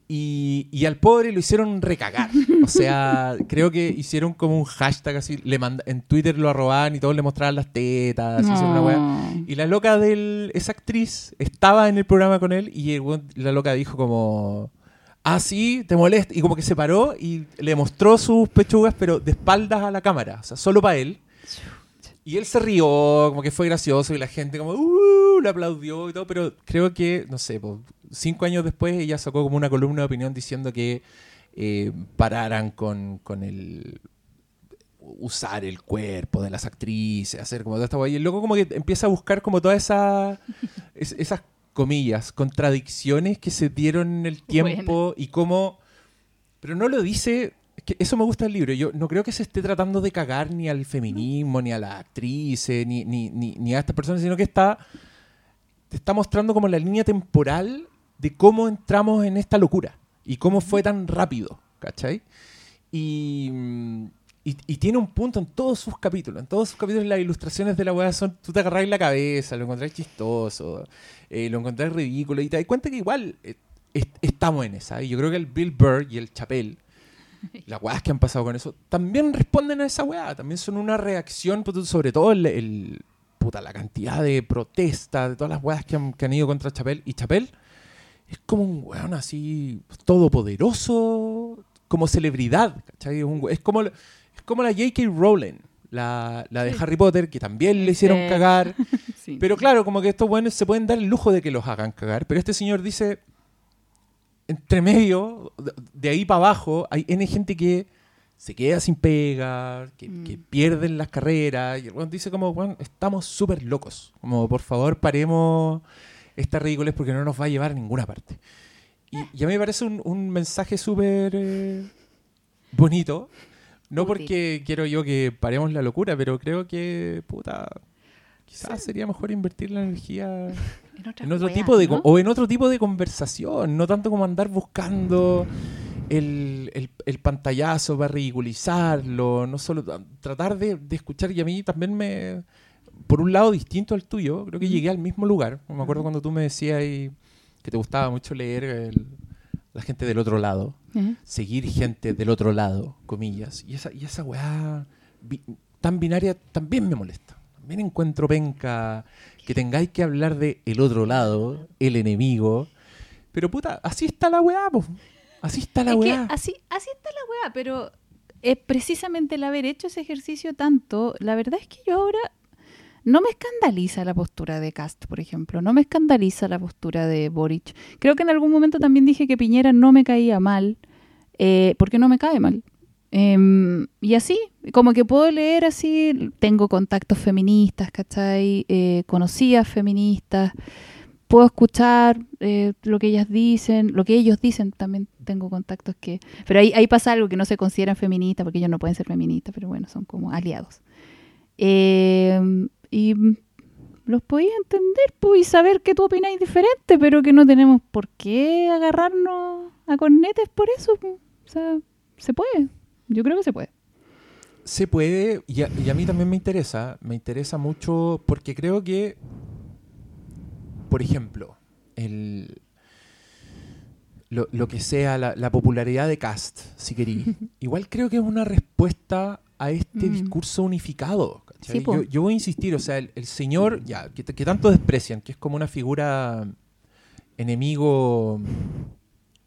S1: Y, y al pobre lo hicieron recagar. O sea, <laughs> creo que hicieron como un hashtag así. Le manda- en Twitter lo arrobaban y todos le mostraban las tetas. hicieron una. Y la loca de esa actriz estaba en el programa con él y el la loca dijo como, ah, sí, te molesta. Y como que se paró y le mostró sus pechugas, pero de espaldas a la cámara, o sea, solo para él. Y él se rió, como que fue gracioso y la gente como, uh, le aplaudió y todo, pero creo que, no sé, po, cinco años después ella sacó como una columna de opinión diciendo que eh, pararan con, con el usar el cuerpo de las actrices, hacer como toda esta guay. Y el loco como que empieza a buscar como todas esa, <laughs> es- esas comillas, contradicciones que se dieron en el tiempo y cómo... Pero no lo dice... que eso me gusta del libro. Yo no creo que se esté tratando de cagar ni al feminismo, ni a las actrices, ni, ni, ni, ni a estas personas, sino que está, te está mostrando como la línea temporal de cómo entramos en esta locura y cómo fue tan rápido, ¿cachai? Y, mm, y, y tiene un punto en todos sus capítulos. En todos sus capítulos las ilustraciones de la weá son, tú te agarrás la cabeza, lo encontrás chistoso, eh, lo encontrás ridículo y te das cuenta que igual eh, est- estamos en esa. Y yo creo que el Bill Burr y el Chapel, <laughs> las weas que han pasado con eso, también responden a esa weá. También son una reacción, sobre todo el, el- puta, la cantidad de protestas, de todas las weas que han, que han ido contra Chapel. Y Chapel es como un weón así todopoderoso, como celebridad. ¿cachai? Es, como, es como la J.K. Rowling, la, la de
S2: Sí.
S1: Harry Potter, que también le hicieron
S2: Sí.
S1: cagar. <laughs>
S2: Sí.
S1: Pero claro, como que estos buenos se pueden dar el lujo de que los hagan cagar. Pero este señor dice, entre medio, de- ahí para abajo, hay N gente que se queda sin pega, que,
S2: Mm.
S1: que pierden las carreras. Y el weón dice como, bueno, estamos súper locos. Como, por favor, paremos estas ridículas porque no nos va a llevar a ninguna parte. Y, y a mí me parece un, un mensaje súper eh, bonito. No
S2: Útil.
S1: porque quiero yo que paremos la locura, pero creo que, puta, quizás sería mejor invertir la energía <laughs>
S2: En,
S1: otro
S2: weas,
S1: tipo de
S2: ¿no?
S1: o en otro tipo de conversación, no tanto como andar buscando el, el- el pantallazo para ridiculizarlo, no solo tratar de, de escuchar y a mí también me por un lado distinto al tuyo, creo que llegué al mismo lugar. Me acuerdo cuando tú me decías ahí que te gustaba mucho leer el- la gente del otro lado,
S2: ¿Eh?
S1: seguir gente del otro lado, comillas. Y esa, y esa weá bi- tan binaria también me molesta. También encuentro penca que tengáis que hablar de el otro lado, el enemigo. Pero puta, así está la weá, po. Así está la
S2: Es que
S1: weá.
S2: así, así está la weá, pero es precisamente el haber hecho ese ejercicio tanto, la verdad es que yo ahora no me escandaliza la postura de Cast, por ejemplo, no me escandaliza la postura de Boric. Creo que en algún momento también dije que Piñera no me caía mal, eh, porque no me cae mal. Em, y así, como que puedo leer así, tengo contactos feministas, ¿cachai? Eh, conocidas feministas, puedo escuchar eh, lo que ellas dicen, lo que ellos dicen, también tengo contactos que... Pero ahí, ahí pasa algo que no se consideran feministas, porque ellos no pueden ser feministas, pero bueno, son como aliados. Y los podéis entender pues, y saber que tú opináis diferente, pero que no tenemos por qué agarrarnos a cornetes por eso. pues. O sea, se puede. Yo creo que se puede.
S1: Se puede, y a, y a mí también me interesa, me interesa mucho porque creo que, por ejemplo, el, lo, lo que sea la, la popularidad de Cast, si querí, <laughs> igual creo que es una respuesta a este
S2: Mm.
S1: discurso unificado.
S2: Sí,
S1: yo, yo voy a insistir, o sea, el, el señor, ya, que, que tanto desprecian, que es como una figura enemigo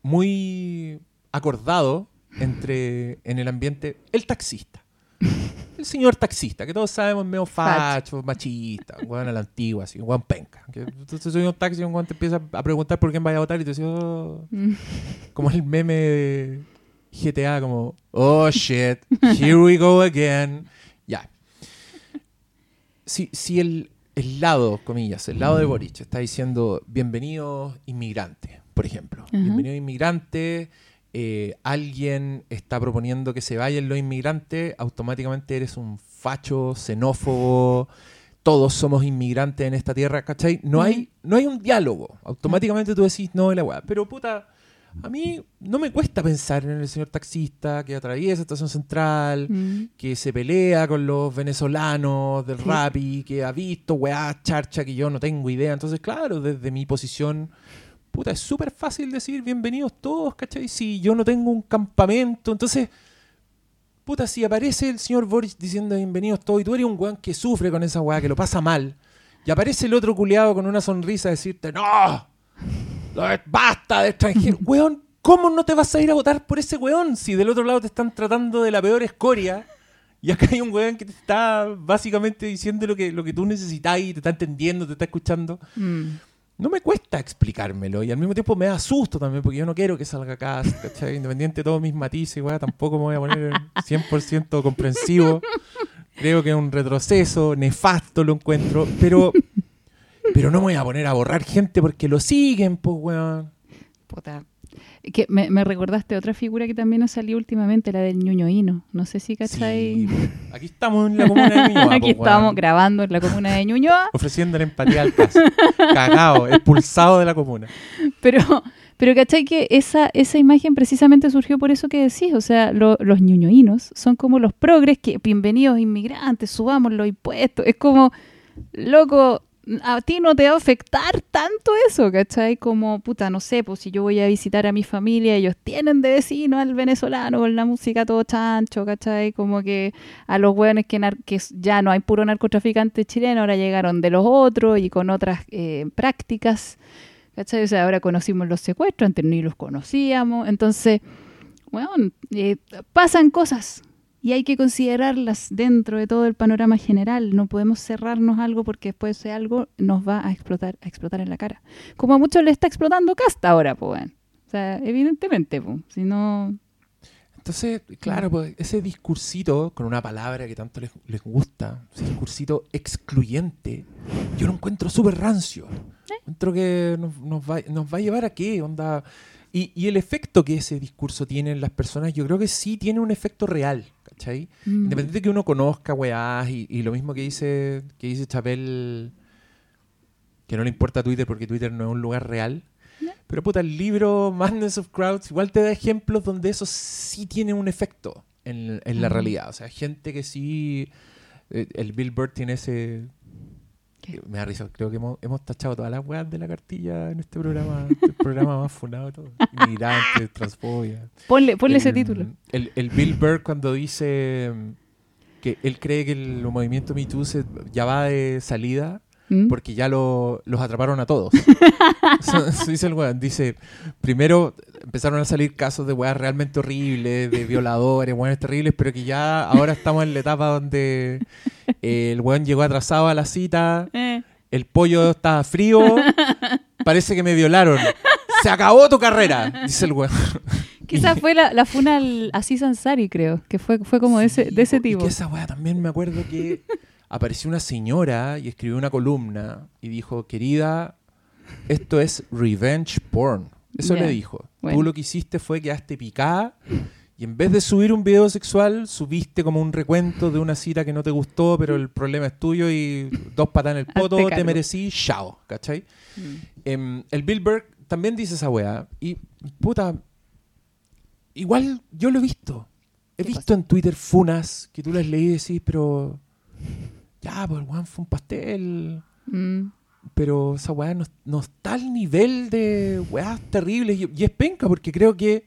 S1: muy acordado entre en el ambiente, el taxista. <laughs> El señor taxista, que todos sabemos medio facho, machista, weón a la antigua, así, weón penca. Que subes a un taxi y un te empieza a preguntar por quién vaya a votar y te dice, oh,
S2: Mm.
S1: como el meme de GTA, como, oh shit, here we go again. Ya. Si, si el, el lado, comillas, el lado de Boric está diciendo, bienvenidos inmigrantes, por ejemplo.
S2: Ajá.
S1: Bienvenidos inmigrantes. eh, alguien está proponiendo que se vayan los inmigrantes, automáticamente eres un facho, xenófobo, todos somos inmigrantes en esta tierra, ¿cachai? No, hay, no hay un diálogo. Automáticamente tú decís, no, la weá. Pero puta, a mí no me cuesta pensar en el señor taxista que atraviesa Estación Central,
S2: Mm.
S1: que se pelea con los venezolanos del
S2: Sí.
S1: Rappi, que ha visto weá charcha que yo no tengo idea. Entonces, claro, desde mi posición, puta, es súper fácil decir bienvenidos todos, ¿cachai? Si yo no tengo un campamento, entonces, puta, si aparece el señor Boris diciendo bienvenidos todos y tú eres un weón que sufre con esa weá, que lo pasa mal, y aparece el otro culiado con una sonrisa a decirte, no, basta de extranjero, <laughs> weón. ¿Cómo no te vas a ir a votar por ese weón si del otro lado te están tratando de la peor escoria? Y acá hay un weón que te está básicamente diciendo lo que, lo que tú necesitas y te está entendiendo, te está escuchando.
S2: Mm.
S1: No me cuesta explicármelo y al mismo tiempo me da susto también porque yo no quiero que salga acá, ¿cachai? Independiente de todos mis matices, weá, tampoco me voy a poner 100% comprensivo. Creo que es un retroceso, nefasto lo encuentro, pero, pero no me voy a poner a borrar gente porque lo siguen, pues, weón.
S2: Puta. Que me, me recordaste otra figura que también ha salido últimamente, la del ñuñoíno. No sé si cachai.
S1: Sí, aquí estamos en la comuna de Ñuñoa, <laughs>
S2: Aquí
S1: weón.
S2: estamos grabando en la comuna de Ñuñoa,
S1: Ofreciendo la empatía al caso. Cagado, expulsado de la comuna.
S2: pero, pero cachai que esa, esa imagen precisamente surgió por eso que decís. O sea, lo- los ñuñoínos son como los progres que, bienvenidos inmigrantes, subamos los impuestos. Es como, loco, a ti no te va a afectar tanto eso, ¿cachai? Como, puta, no sé, pues si yo voy a visitar a mi familia, ellos tienen de vecino al venezolano con la música todo chancho, ¿cachai? Como que a los hueones que, ya no hay puro narcotraficante chileno, ahora llegaron de los otros y con otras eh, prácticas, ¿cachai? O sea, ahora conocimos los secuestros, antes ni los conocíamos, entonces, bueno, eh, pasan cosas y hay que considerarlas dentro de todo el panorama general. No podemos cerrarnos algo porque después ese algo nos va a explotar, a explotar en la cara. Como a muchos le está explotando Casta ahora, pues. O sea, evidentemente, pues. Si no.
S1: Entonces, claro, pues, ese discursito, con una palabra que tanto les, les gusta, ese discursito excluyente, yo lo encuentro súper rancio. Encuentro que nos, nos va, nos va a llevar a qué, onda. Y, y el efecto que ese discurso tiene en las personas, yo creo que sí tiene un efecto real, ¿cachai?
S2: mm,
S1: Independiente de que uno conozca weás y, y lo mismo que dice, que dice Chapel, que no le importa Twitter porque Twitter no es un lugar real. Pero puta, el libro Madness of Crowds igual te da ejemplos donde eso sí tiene un efecto en, en la
S2: Mm.
S1: realidad. O sea, gente que sí... eh, El Billboard tiene ese... Me da risa, creo que hemos, hemos tachado todas las weas de la cartilla en este programa, el programa más funado de todo. Inmigrantes, transfobia.
S2: Ponle, ponle ese título.
S1: El, el Bill Burr cuando dice que él cree que el movimiento Me Too se- ya va de salida
S2: ¿Mm?
S1: porque ya lo- los atraparon a todos. Eso- <laughs> <laughs> dice el weón. Dice, primero empezaron a salir casos de weas realmente horribles, de violadores, weones terribles, pero que ya ahora estamos en la etapa donde eh, el weón llegó atrasado a la cita,
S2: Eh,
S1: el pollo estaba frío, parece que me violaron. Se acabó tu carrera, dice el weón. <laughs>
S2: Quizás fue la, la funa al Aziz Ansari, creo, que fue, fue como de ese, de ese
S1: Sí, po, y
S2: tipo.
S1: que esa weá también me acuerdo que apareció una señora y escribió una columna y dijo, querida, esto es revenge porn. Eso le dijo.
S2: bueno.
S1: Tú lo que hiciste fue quedaste picada y en vez de subir un video sexual, subiste como un recuento de una cita que no te gustó, pero el problema es tuyo y dos patas en el <laughs> poto, te
S2: cargo.
S1: merecí, chao, ¿cachai?
S2: Mm.
S1: Em, el Bill Burr también dice esa weá. Y, puta, igual yo lo he visto. He
S2: ¿Qué
S1: visto en Twitter funas que tú las leí y decís, pero. Ya, pues el weón fue un pastel.
S2: Mm.
S1: Pero esa weá no, no está al nivel de weás terribles. Y, y es penca, porque creo que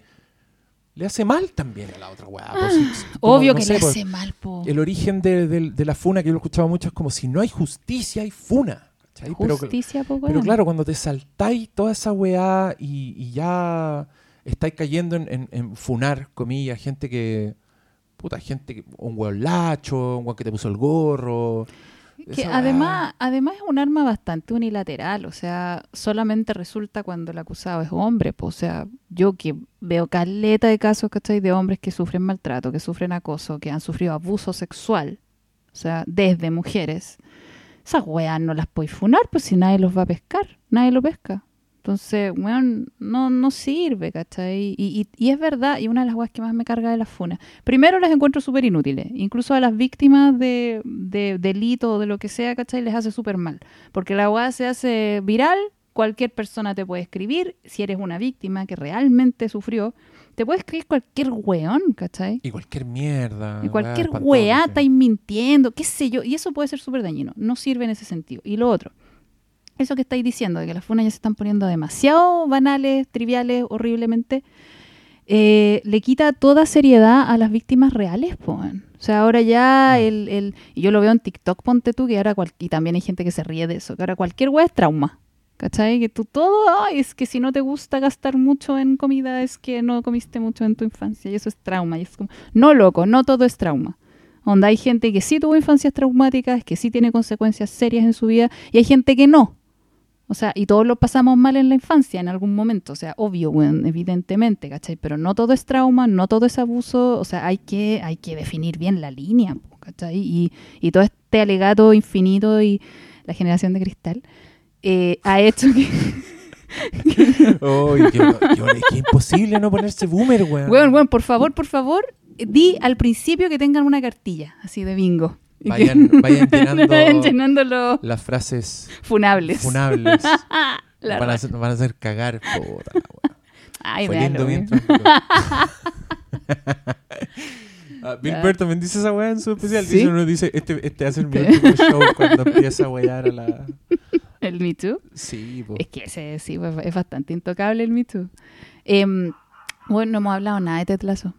S1: le hace mal también a la otra weá. po. Si-
S2: Ah, <gasps> Obvio
S1: no
S2: que
S1: sé,
S2: le
S1: po,
S2: hace mal, po.
S1: El origen de, de- de la funa, que yo lo he escuchado mucho, es como si no hay justicia, hay funa. ¿cachai? Pero,
S2: Justicia, po,
S1: pero claro, cuando te saltáis toda esa weá y, y ya estáis cayendo en, en- en funar, comillas, gente que. Puta, gente que. Un weón lacho, un weón que te puso el gorro.
S2: Que además, además es un arma bastante unilateral, o sea, solamente resulta cuando el acusado es hombre, pues, o sea, yo que veo caleta de casos, ¿cachai? De hombres que sufren maltrato, que sufren acoso, que han sufrido abuso sexual, o sea, desde mujeres, esas weas no las podéis funar, pues si nadie los va a pescar, nadie lo pesca. Entonces, weón, no, no sirve, ¿cachai? Y, y, y es verdad, y una de las weas que más me carga de las funas. Primero las encuentro súper inútiles. Incluso a las víctimas de, de delito o de lo que sea, ¿cachai? Les hace súper mal. Porque la wea se hace viral, cualquier persona te puede escribir. Si eres una víctima que realmente sufrió, te puede escribir cualquier weón, ¿cachai?
S1: Y cualquier mierda.
S2: Y cualquier weá
S1: sí.
S2: estáis mintiendo, qué sé yo. Y eso puede ser súper dañino. No sirve en ese sentido. Y lo otro, eso que estáis diciendo, de que las funas ya se están poniendo demasiado banales, triviales, horriblemente, eh, le quita toda seriedad a las víctimas reales, po. O sea, ahora ya el, el- Y yo lo veo en TikTok, ponte tú, que ahora... cual- y también hay gente que se ríe de eso, que ahora cualquier weá es trauma. ¿Cachai? Que tú todo, ay, es que si no te gusta gastar mucho en comida, es que no comiste mucho en tu infancia, y eso es trauma. Y es como, no, loco, no todo es trauma. Donde hay gente que sí tuvo infancias traumáticas, que sí tiene consecuencias serias en su vida, y hay gente que no. O sea, y todos lo pasamos mal en la infancia en algún momento. O sea, obvio, weón, evidentemente, ¿cachai? Pero no todo es trauma, no todo es abuso. O sea, hay que, hay que definir bien la línea, ¿cachai? Y, y todo este alegato infinito y la generación de cristal eh, ha hecho que... <laughs>
S1: Ay, yo- yo- es que imposible no ponerse boomer, weón.
S2: Weón, weón, por favor, por favor, di al principio que tengan una cartilla, así de bingo. <laughs>
S1: Vayan, vayan llenando <laughs>
S2: vayan llenando
S1: las frases
S2: funables.
S1: funables. <laughs> Nos van, a hacer, nos van a hacer cagar. Weá.
S2: Ay,
S1: Fue lindo mientras. Ah, Bill. Burr también dice esa weá en su especial.
S2: ¿Sí?
S1: Dice, uno dice, este, este hace el último show cuando empieza a wear a la.
S2: El Me Too.
S1: Sí, po.
S2: Es que ese sí, pues, es bastante intocable el Me Too. Em, bueno, no hemos hablado nada de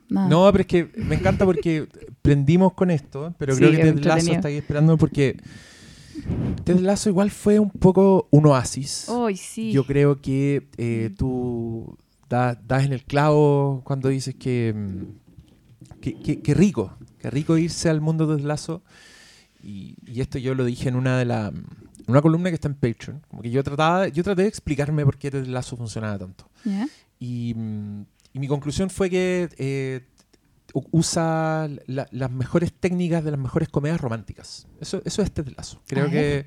S2: nada.
S1: No, pero es que me encanta porque prendimos con esto, pero
S2: Sí,
S1: creo que
S2: entretenido.
S1: está ahí esperando porque Ted Lasso igual fue un poco un oasis.
S2: Ay, sí.
S1: Yo creo que eh, tú da- das en el clavo cuando dices que, mm, que, que- que rico, que rico irse al mundo de Ted Lasso. Y, y esto yo lo dije en una de la, en una columna que está en Patreon. Como que yo trataba, yo traté de explicarme por qué Ted Lasso funcionaba tanto. Y, mm, y mi conclusión fue que eh, usa la- las mejores técnicas de las mejores comedias románticas. Eso, eso es Ted Lasso. Creo
S2: A
S1: que,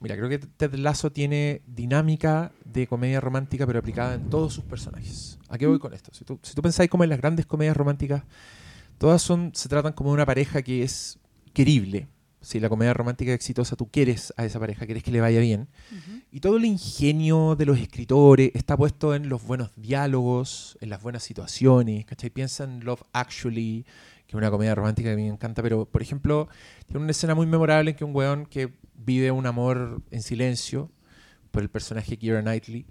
S1: mira, creo que Ted Lasso tiene dinámica de comedia romántica, pero aplicada en todos sus personajes. ¿A qué voy con esto? Si tú, si tú pensáis como en las grandes comedias románticas, todas son, se tratan como de una pareja que es querible. Si la comedia romántica es exitosa, tú quieres a esa pareja, quieres que le vaya bien. Y todo el ingenio de los escritores está puesto en los buenos diálogos, en las buenas situaciones. ¿Cachai? Piensa en Love Actually, que es una comedia romántica que a mí me encanta, pero por ejemplo, tiene una escena muy memorable en que un weón que vive un amor en silencio por el personaje Keira Knightley,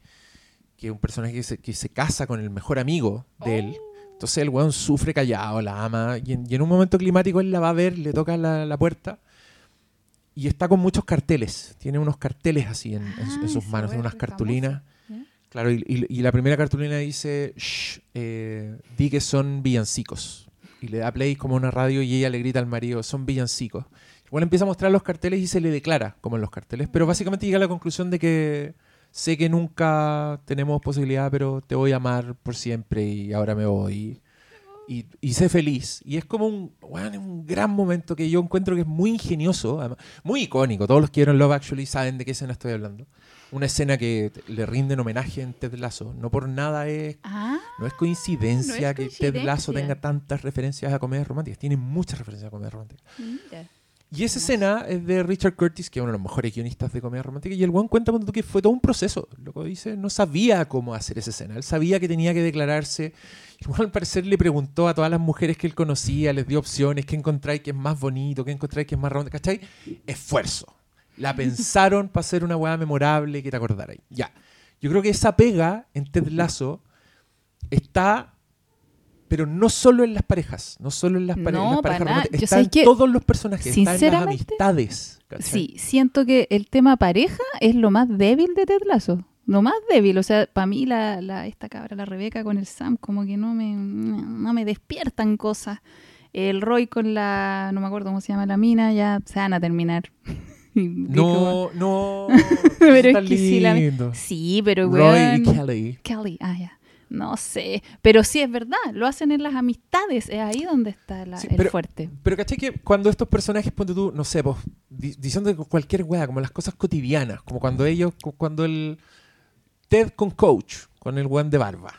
S1: que es un personaje que se, que se casa con el mejor amigo de él. Entonces el weón sufre callado, la ama, y en, y en un momento climático él la va a ver, le toca la, la puerta y está con muchos carteles. Tiene unos carteles así en, en su- en
S2: Ah,
S1: sus manos, unas cartulinas. Claro, y, y- y la primera cartulina dice, Shh, eh, di que son villancicos. Y le da play como una radio y ella le grita al marido, son villancicos. Bueno, empieza a mostrar los carteles y se le declara como en los carteles, pero básicamente llega a la conclusión de que sé que nunca tenemos posibilidad, pero te voy a amar por siempre y ahora me voy. Y, y sé feliz. Y es como un, bueno, un gran momento que yo encuentro que es muy ingenioso, además, muy icónico. Todos los que vieron Love Actually saben de qué escena estoy hablando. Una escena que le rinden homenaje en Ted Lasso. No por nada es
S2: Ah,
S1: no es coincidencia
S2: No es
S1: que Ted Lasso
S2: coincidencia.
S1: tenga tantas referencias a comedias románticas. Tiene muchas referencias a comedias románticas.
S2: mira.
S1: Y esa escena es de Richard Curtis, que es uno de los mejores guionistas de comedia romántica. Y el buen cuenta cuando que fue todo un proceso. Loco dice, no sabía cómo hacer esa escena. Él sabía que tenía que declararse. Igual al parecer le preguntó a todas las mujeres que él conocía, les dio opciones, qué encontráis que es más bonito, qué encontráis que es más romántico. ¿Cachai? Esfuerzo. La pensaron para hacer una weá memorable que te acordarais. Ya. Yo creo que esa pega en Ted Lasso está pero no solo en las parejas, no solo en las, pare- en
S2: No,
S1: las
S2: para
S1: parejas está en
S2: que,
S1: todos los personajes, está en las amistades. ¿cachai?
S2: Sí, siento que el tema pareja es lo más débil de Ted Lasso. Lo más débil, o sea, para mí la, la, esta cabra, la Rebeca con el Sam, como que no me, no me despiertan cosas. El Roy con la, no me acuerdo cómo se llama la mina, ya se van a terminar. <laughs>
S1: No, no. <laughs>
S2: Pero es que sí, la-. Sí, pero
S1: Roy
S2: weón,
S1: y Kelly.
S2: Kelly, ah, ya. No sé, pero sí es verdad, lo hacen en las amistades, es ahí donde está la-
S1: Sí,
S2: el
S1: pero-
S2: fuerte.
S1: Pero caché que cuando estos personajes, ponte tú, no sé, pues, di- diciendo cualquier weá, como las cosas cotidianas, como cuando ellos, cu- cuando el Ted con Coach, con el weón de barba,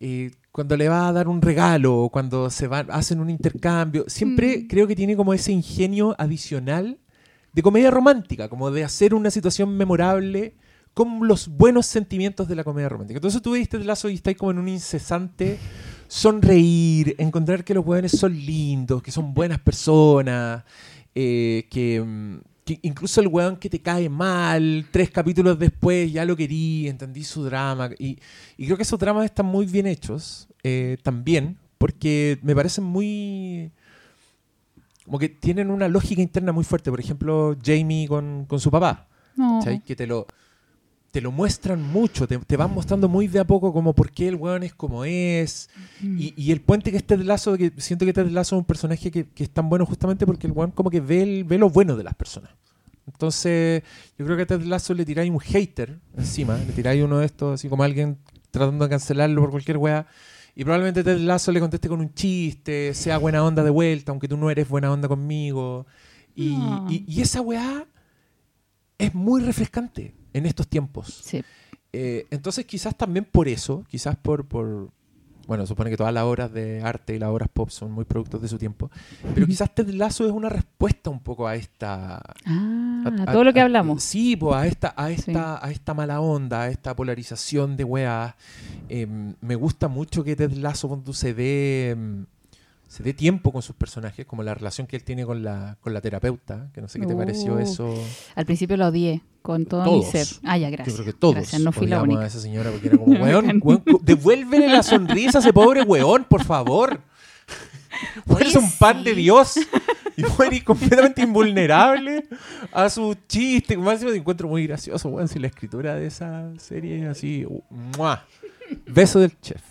S1: y cuando le va a dar un regalo, o cuando se van, hacen un intercambio, siempre
S2: Mm.
S1: creo que tiene como ese ingenio adicional de comedia romántica, como de hacer una situación memorable con los buenos sentimientos de la comedia romántica. Entonces tú viste el lazo y estáis como en un incesante sonreír, encontrar que los weones son lindos, que son buenas personas, eh, que, mm, que incluso el weón que te cae mal, tres capítulos después ya lo querí, entendí su drama. Y, y creo que esos dramas están muy bien hechos eh, también, porque me parecen muy... Como que tienen una lógica interna muy fuerte. Por ejemplo, Jamie con, con su papá.
S2: No.
S1: Que te lo, te lo muestran mucho, te, te van mostrando muy de a poco como por qué el weón es como es.
S2: Mm.
S1: Y, y el puente que es Ted Lasso, que siento que Ted Lasso es un personaje que, que es tan bueno justamente porque el weón como que ve, el- ve lo bueno de las personas. Entonces, yo creo que a Ted Lasso le tiráis un hater encima, le tiráis uno de estos, así como alguien tratando de cancelarlo por cualquier weá. Y probablemente Ted Lasso le conteste con un chiste, sea buena onda de vuelta, aunque tú no eres buena onda conmigo. Y,
S2: No.
S1: y- y esa weá es muy refrescante en estos tiempos.
S2: Sí.
S1: Eh, entonces quizás también por eso, quizás por, por... Bueno, supone que todas las obras de arte y las obras pop son muy productos de su tiempo, pero quizás Ted Lasso es una respuesta un poco a esta...
S2: Ah,
S1: a- a-
S2: todo lo que
S1: a-
S2: hablamos.
S1: Sí, pues a esta, a esta,
S2: Sí.
S1: a esta mala onda, a esta polarización de weas. Eh, me gusta mucho que Ted Lasso cuando se dé mm, se dé tiempo con sus personajes, como la relación que él tiene con la, con la terapeuta, que no sé qué te pareció
S2: Uh,
S1: eso.
S2: Al principio lo odié con todo
S1: Todos.
S2: mi ser. Ah, ya, gracias.
S1: Yo creo que todos
S2: Gracias, no fui la única.
S1: a esa señora porque era como, <laughs> weón, weón, devuélvele la sonrisa a ese pobre weón, por favor. <laughs> Weón, es
S2: Oye,
S1: un pan de. Dios. Y weón, y completamente invulnerable a su chiste. Más encima te encuentro muy gracioso, weón, si la escritura de esa serie es así. ¡mua! Beso del chef.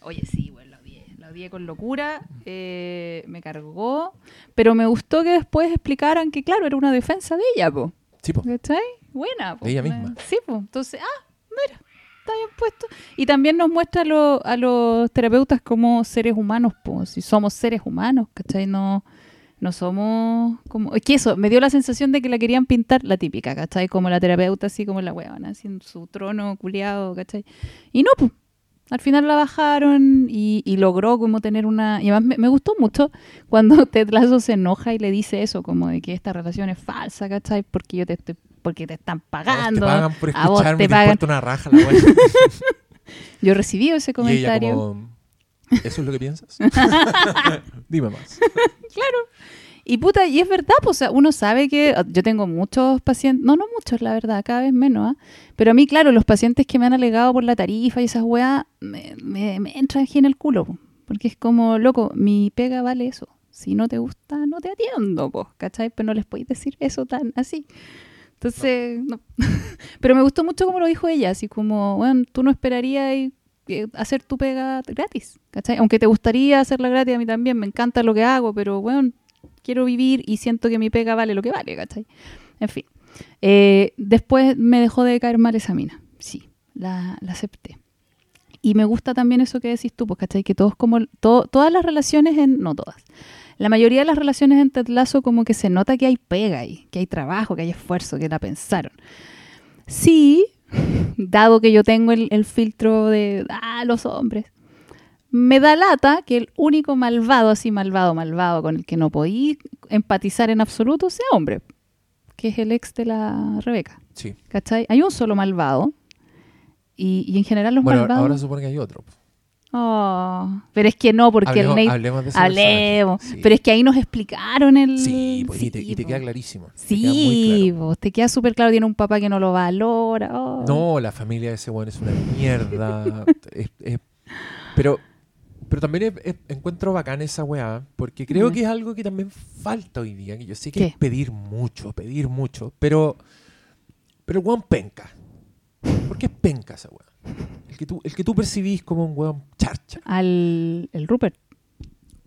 S2: Oye, sí, bueno, lo odié. Con locura. eh, me cargó. Pero me gustó que después explicaran que, claro, era una defensa de ella, po.
S1: Sí, po.
S2: ¿Cachai? Buena, po.
S1: De ella misma.
S2: Sí, pues. Entonces, ah, mira, está bien puesto. Y también nos muestra a, lo- a los terapeutas como seres humanos, pues. Si somos seres humanos, ¿cachai? No, no somos como. Es que eso, me dio la sensación de que la querían pintar la típica, ¿cachai? Como la terapeuta, así como la huevona, así en su trono culiado, ¿cachai? Y no, pues. Al final la bajaron y, y logró como tener una... Y además me, me gustó mucho cuando <laughs> Ted Lasso se enoja y le dice eso, como de que esta relación es falsa, ¿cachai? Porque yo te estoy... Porque te están
S1: A vos
S2: pagando.
S1: te pagan por
S2: a vos
S1: escucharme
S2: te pagan.
S1: una raja la. <laughs>
S2: Yo recibí ese
S1: Y ella
S2: comentario.
S1: como, ¿eso es lo que piensas? <laughs> Dime más.
S2: Y puta, y es verdad, pues, o sea, uno sabe que ah, yo tengo muchos pacientes, no, no muchos, la verdad, cada vez menos, ¿ah? pero a mí, claro, los pacientes que me han alegado por la tarifa y esas weas, me, me, me entran aquí en el culo, po. porque es como, loco, mi pega vale eso. Si no te gusta, no te atiendo, pues, ¿cachai? Pero no les podéis decir eso tan así. Entonces, no. <laughs> pero me gustó mucho como lo dijo ella, así como, bueno, tú no esperarías eh, hacer tu pega gratis, ¿cachai? Aunque te gustaría hacerla gratis, a mí también, me encanta lo que hago, pero, bueno, quiero vivir y siento que mi pega vale lo que vale, ¿cachai? En fin. Eh, después me dejó de caer mal esa mina. Sí, la, la acepté. Y me gusta también eso que decís tú, pues, ¿cachai? Que todos como, to- todas las relaciones en, no todas, la mayoría de las relaciones en Ted Lasso como que se nota que hay pega ahí, que hay trabajo, que hay esfuerzo, que la pensaron. Sí, <laughs> dado que yo tengo el, el filtro de, ah, los hombres, me da lata que el único malvado, así malvado, malvado, con el que no podí empatizar en absoluto sea hombre, que es el ex de la Rebeca.
S1: Sí.
S2: ¿Cachai? Hay un solo malvado. Y, y en general los
S1: Bueno,
S2: malvados.
S1: ahora se supone que hay otro.
S2: Oh, pero es que no, porque
S1: hablemos,
S2: el Nate.
S1: hablemos de
S2: Hablemos.
S1: Sí.
S2: Pero es que ahí nos explicaron el.
S1: Sí, pues, y, te, y te
S2: po.
S1: queda clarísimo. queda muy
S2: Sí,
S1: claro.
S2: po, te queda súper claro. Tiene un papá que no lo valora. oh.
S1: No, la familia de ese weón es una mierda. <laughs> Es- es- pero pero también es- es- encuentro bacán esa weá, porque creo
S2: Mm.
S1: que es algo que también falta hoy día. Que yo sé que
S2: ¿Qué?
S1: es pedir mucho, pedir mucho, pero, pero el weón penca. ¿Por qué es penca esa weá? El que tú, el que tú percibís como un weón charcha.
S2: Al el Rupert.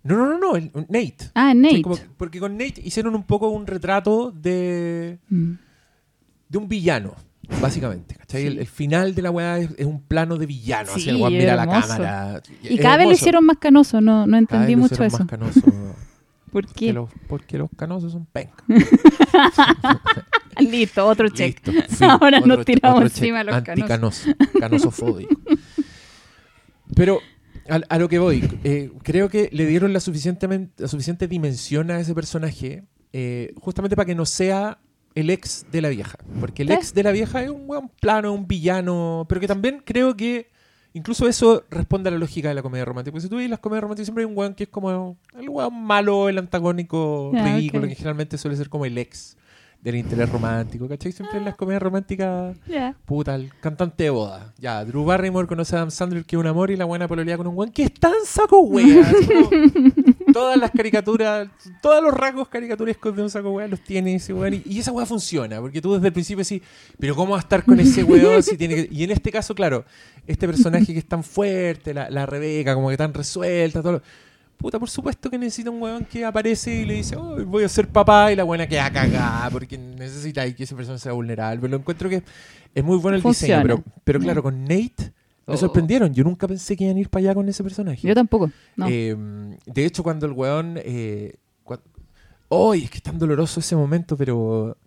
S1: No, no, no, no, el, Nate.
S2: Ah, Nate.
S1: como- porque con Nate hicieron un poco un retrato de,
S2: Mm.
S1: de un villano, básicamente. ¿cachai?
S2: Sí.
S1: El, el final de la weá es, es un plano de villano. así
S2: Sí,
S1: el weón mira a la cámara.
S2: Y cada vez lo hicieron más canoso, no, no
S1: Cada vez
S2: entendí
S1: lo
S2: mucho eso.
S1: más canoso. <laughs>
S2: ¿Por
S1: Porque
S2: qué?
S1: los, porque los canosos son pencas. <laughs>
S2: Listo, otro check.
S1: Listo. <laughs>
S2: Ahora nos
S1: Otro-
S2: tiramos
S1: otro
S2: encima
S1: check.
S2: los
S1: Anticanoso, canosofóbico. Pero a, a lo que voy, eh, creo que le dieron la, suficientemente, la suficiente dimensión a ese personaje eh, justamente para que no sea el ex de la vieja. Porque el
S2: ¿Qué?
S1: ex de la vieja es un buen plano, un villano, pero que también creo que incluso eso responde a la lógica de la comedia romántica. Porque si tú ves las comedias románticas siempre hay un weón que es como el weón malo, el antagónico
S2: Ya,
S1: ridículo,
S2: ok.
S1: que generalmente suele ser como el ex del interés romántico, ¿cachai? Siempre en las comedias románticas,
S2: Ya.
S1: puta, el cantante de boda. Ya, Drew Barrymore conoce a Adam Sandler, que es un amor, y la buena pololea con un weón que es tan saco wea. <laughs> todas las caricaturas, todos los rasgos caricaturescos de un saco wea los tiene ese weón. Y, y esa wea funciona, porque tú desde el principio decís, pero ¿cómo va a estar con ese weón si tiene que...? Y en este caso, claro, este personaje que es tan fuerte, la, la Rebeca, como que tan resuelta, todo lo- Puta, por supuesto que necesita un weón que aparece y le dice, oh, voy a ser papá, y la buena queda cagada, porque necesita que esa persona sea vulnerable. Pero lo encuentro que es muy bueno el
S2: Funciona.
S1: diseño. Pero, claro, con Nate me sorprendieron. Yo nunca pensé que iban a ir para allá con ese personaje.
S2: Yo tampoco. No.
S1: Eh, de hecho, cuando el weón. Eh, es que es tan doloroso ese momento, pero.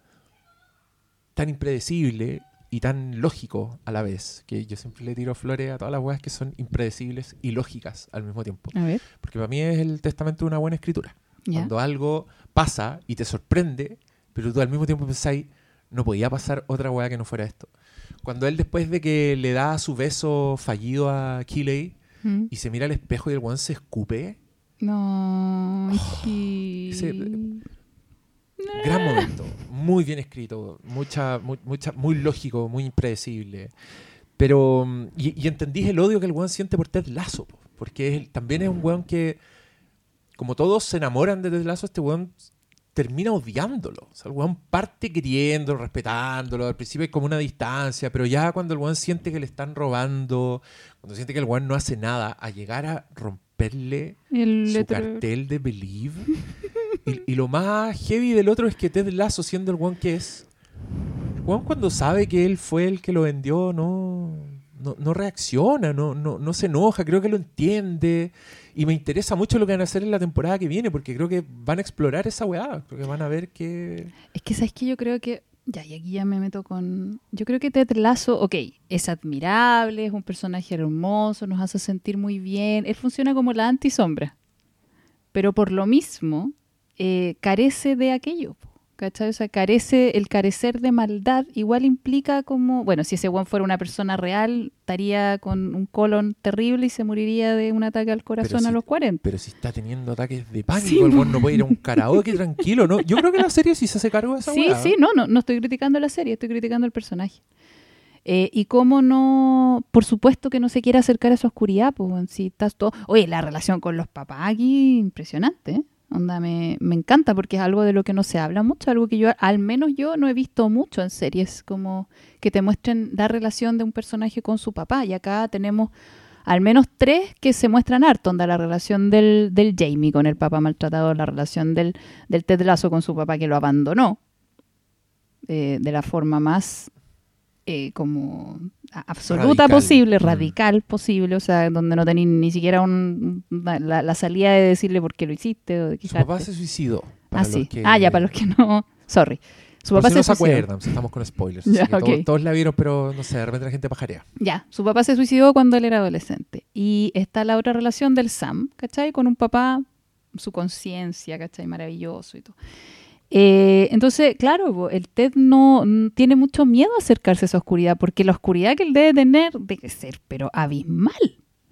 S1: tan impredecible y tan lógico a la vez. Que yo siempre le tiro flores a todas las weas que son impredecibles y lógicas al mismo tiempo.
S2: a ver.
S1: Porque para mí es el testamento de una buena escritura. Cuando algo pasa y te sorprende, pero tú al mismo tiempo pensáis, no podía pasar otra weá que no fuera esto. Cuando él después de que le da su beso fallido a Keeley
S2: Mm.
S1: y se mira al espejo y el weón se escupe,
S2: No.
S1: Oh, ese- gran momento, muy bien escrito, mucha, mu- mucha, muy lógico, muy impredecible. Pero, mm, y, y entendí el odio que el weón siente por Ted po, porque él también es un weón que, como todos se enamoran de Ted Lasso, este weón termina odiándolo. O sea, el weón parte queriendo, respetándolo. Al principio hay como una distancia, pero ya cuando el weón siente que le están robando, cuando siente que el weón no hace nada, a llegar a romperle
S2: El
S1: su cartel de Believe. y, y lo más heavy del otro es que Ted Lasso, siendo el weón que es, el weón cuando sabe que él fue el que lo vendió, no, no, no reacciona, no, no, no se enoja, creo que lo entiende. Y me interesa mucho lo que van a hacer en la temporada que viene, porque creo que van a explorar esa weá. Creo que van a ver que.
S2: Es que, ¿sabes que Yo creo que. Ya, y aquí ya me meto con. Yo creo que Ted Lasso, ok, es admirable, es un personaje hermoso, nos hace sentir muy bien. Él funciona como la antisombra. Pero por lo mismo, eh, carece de aquello. ¿Cachai? O sea, carece, el carecer de maldad igual implica como, bueno, si ese one fuera una persona real, estaría con un colon terrible y se moriría de un ataque al corazón
S1: si-
S2: a los 40.
S1: Pero si está teniendo ataques de pánico,
S2: Sí,
S1: el weón no puede ir a un karaoke <laughs> tranquilo, ¿no? Yo creo que la serie sí se hace cargo de esa
S2: Sí, sí, no, no, no estoy criticando la serie, estoy criticando el personaje. Eh, y cómo no, por supuesto que no se quiere acercar a esa oscuridad, pues si estás todo... Oye, la relación con los papás aquí, impresionante, ¿eh? Onda, me, me encanta porque es algo de lo que no se habla mucho, algo que yo, al menos yo, no he visto mucho en series, como que te muestren la relación de un personaje con su papá. Y acá tenemos al menos tres que se muestran harto, onda, la relación del, del Jamie con el papá maltratado, la relación del, del Ted Lasso con su papá que lo abandonó, eh, de la forma más eh, como absoluta
S1: Radical.
S2: posible,
S1: Mm.
S2: radical posible, o sea, donde no tenéis ni siquiera un, la, la salida de decirle por qué lo hiciste o de
S1: Su papá se suicidó.
S2: ah, sí.
S1: que-
S2: Ah, ya, para los que no... <laughs> Sorry. Su papá
S1: si no se acuerdan, estamos con spoilers. <laughs>
S2: Ya,
S1: todos la vieron, pero no sé, de repente la gente pajarea.
S2: Ya, su papá se suicidó cuando él era adolescente. Y está la otra relación del Sam, ¿cachai? Con un papá, su conciencia, ¿cachai? Maravilloso y todo. Eh, entonces, claro, el Ted no tiene mucho miedo a acercarse a esa oscuridad, porque la oscuridad que él debe tener debe ser, pero abismal.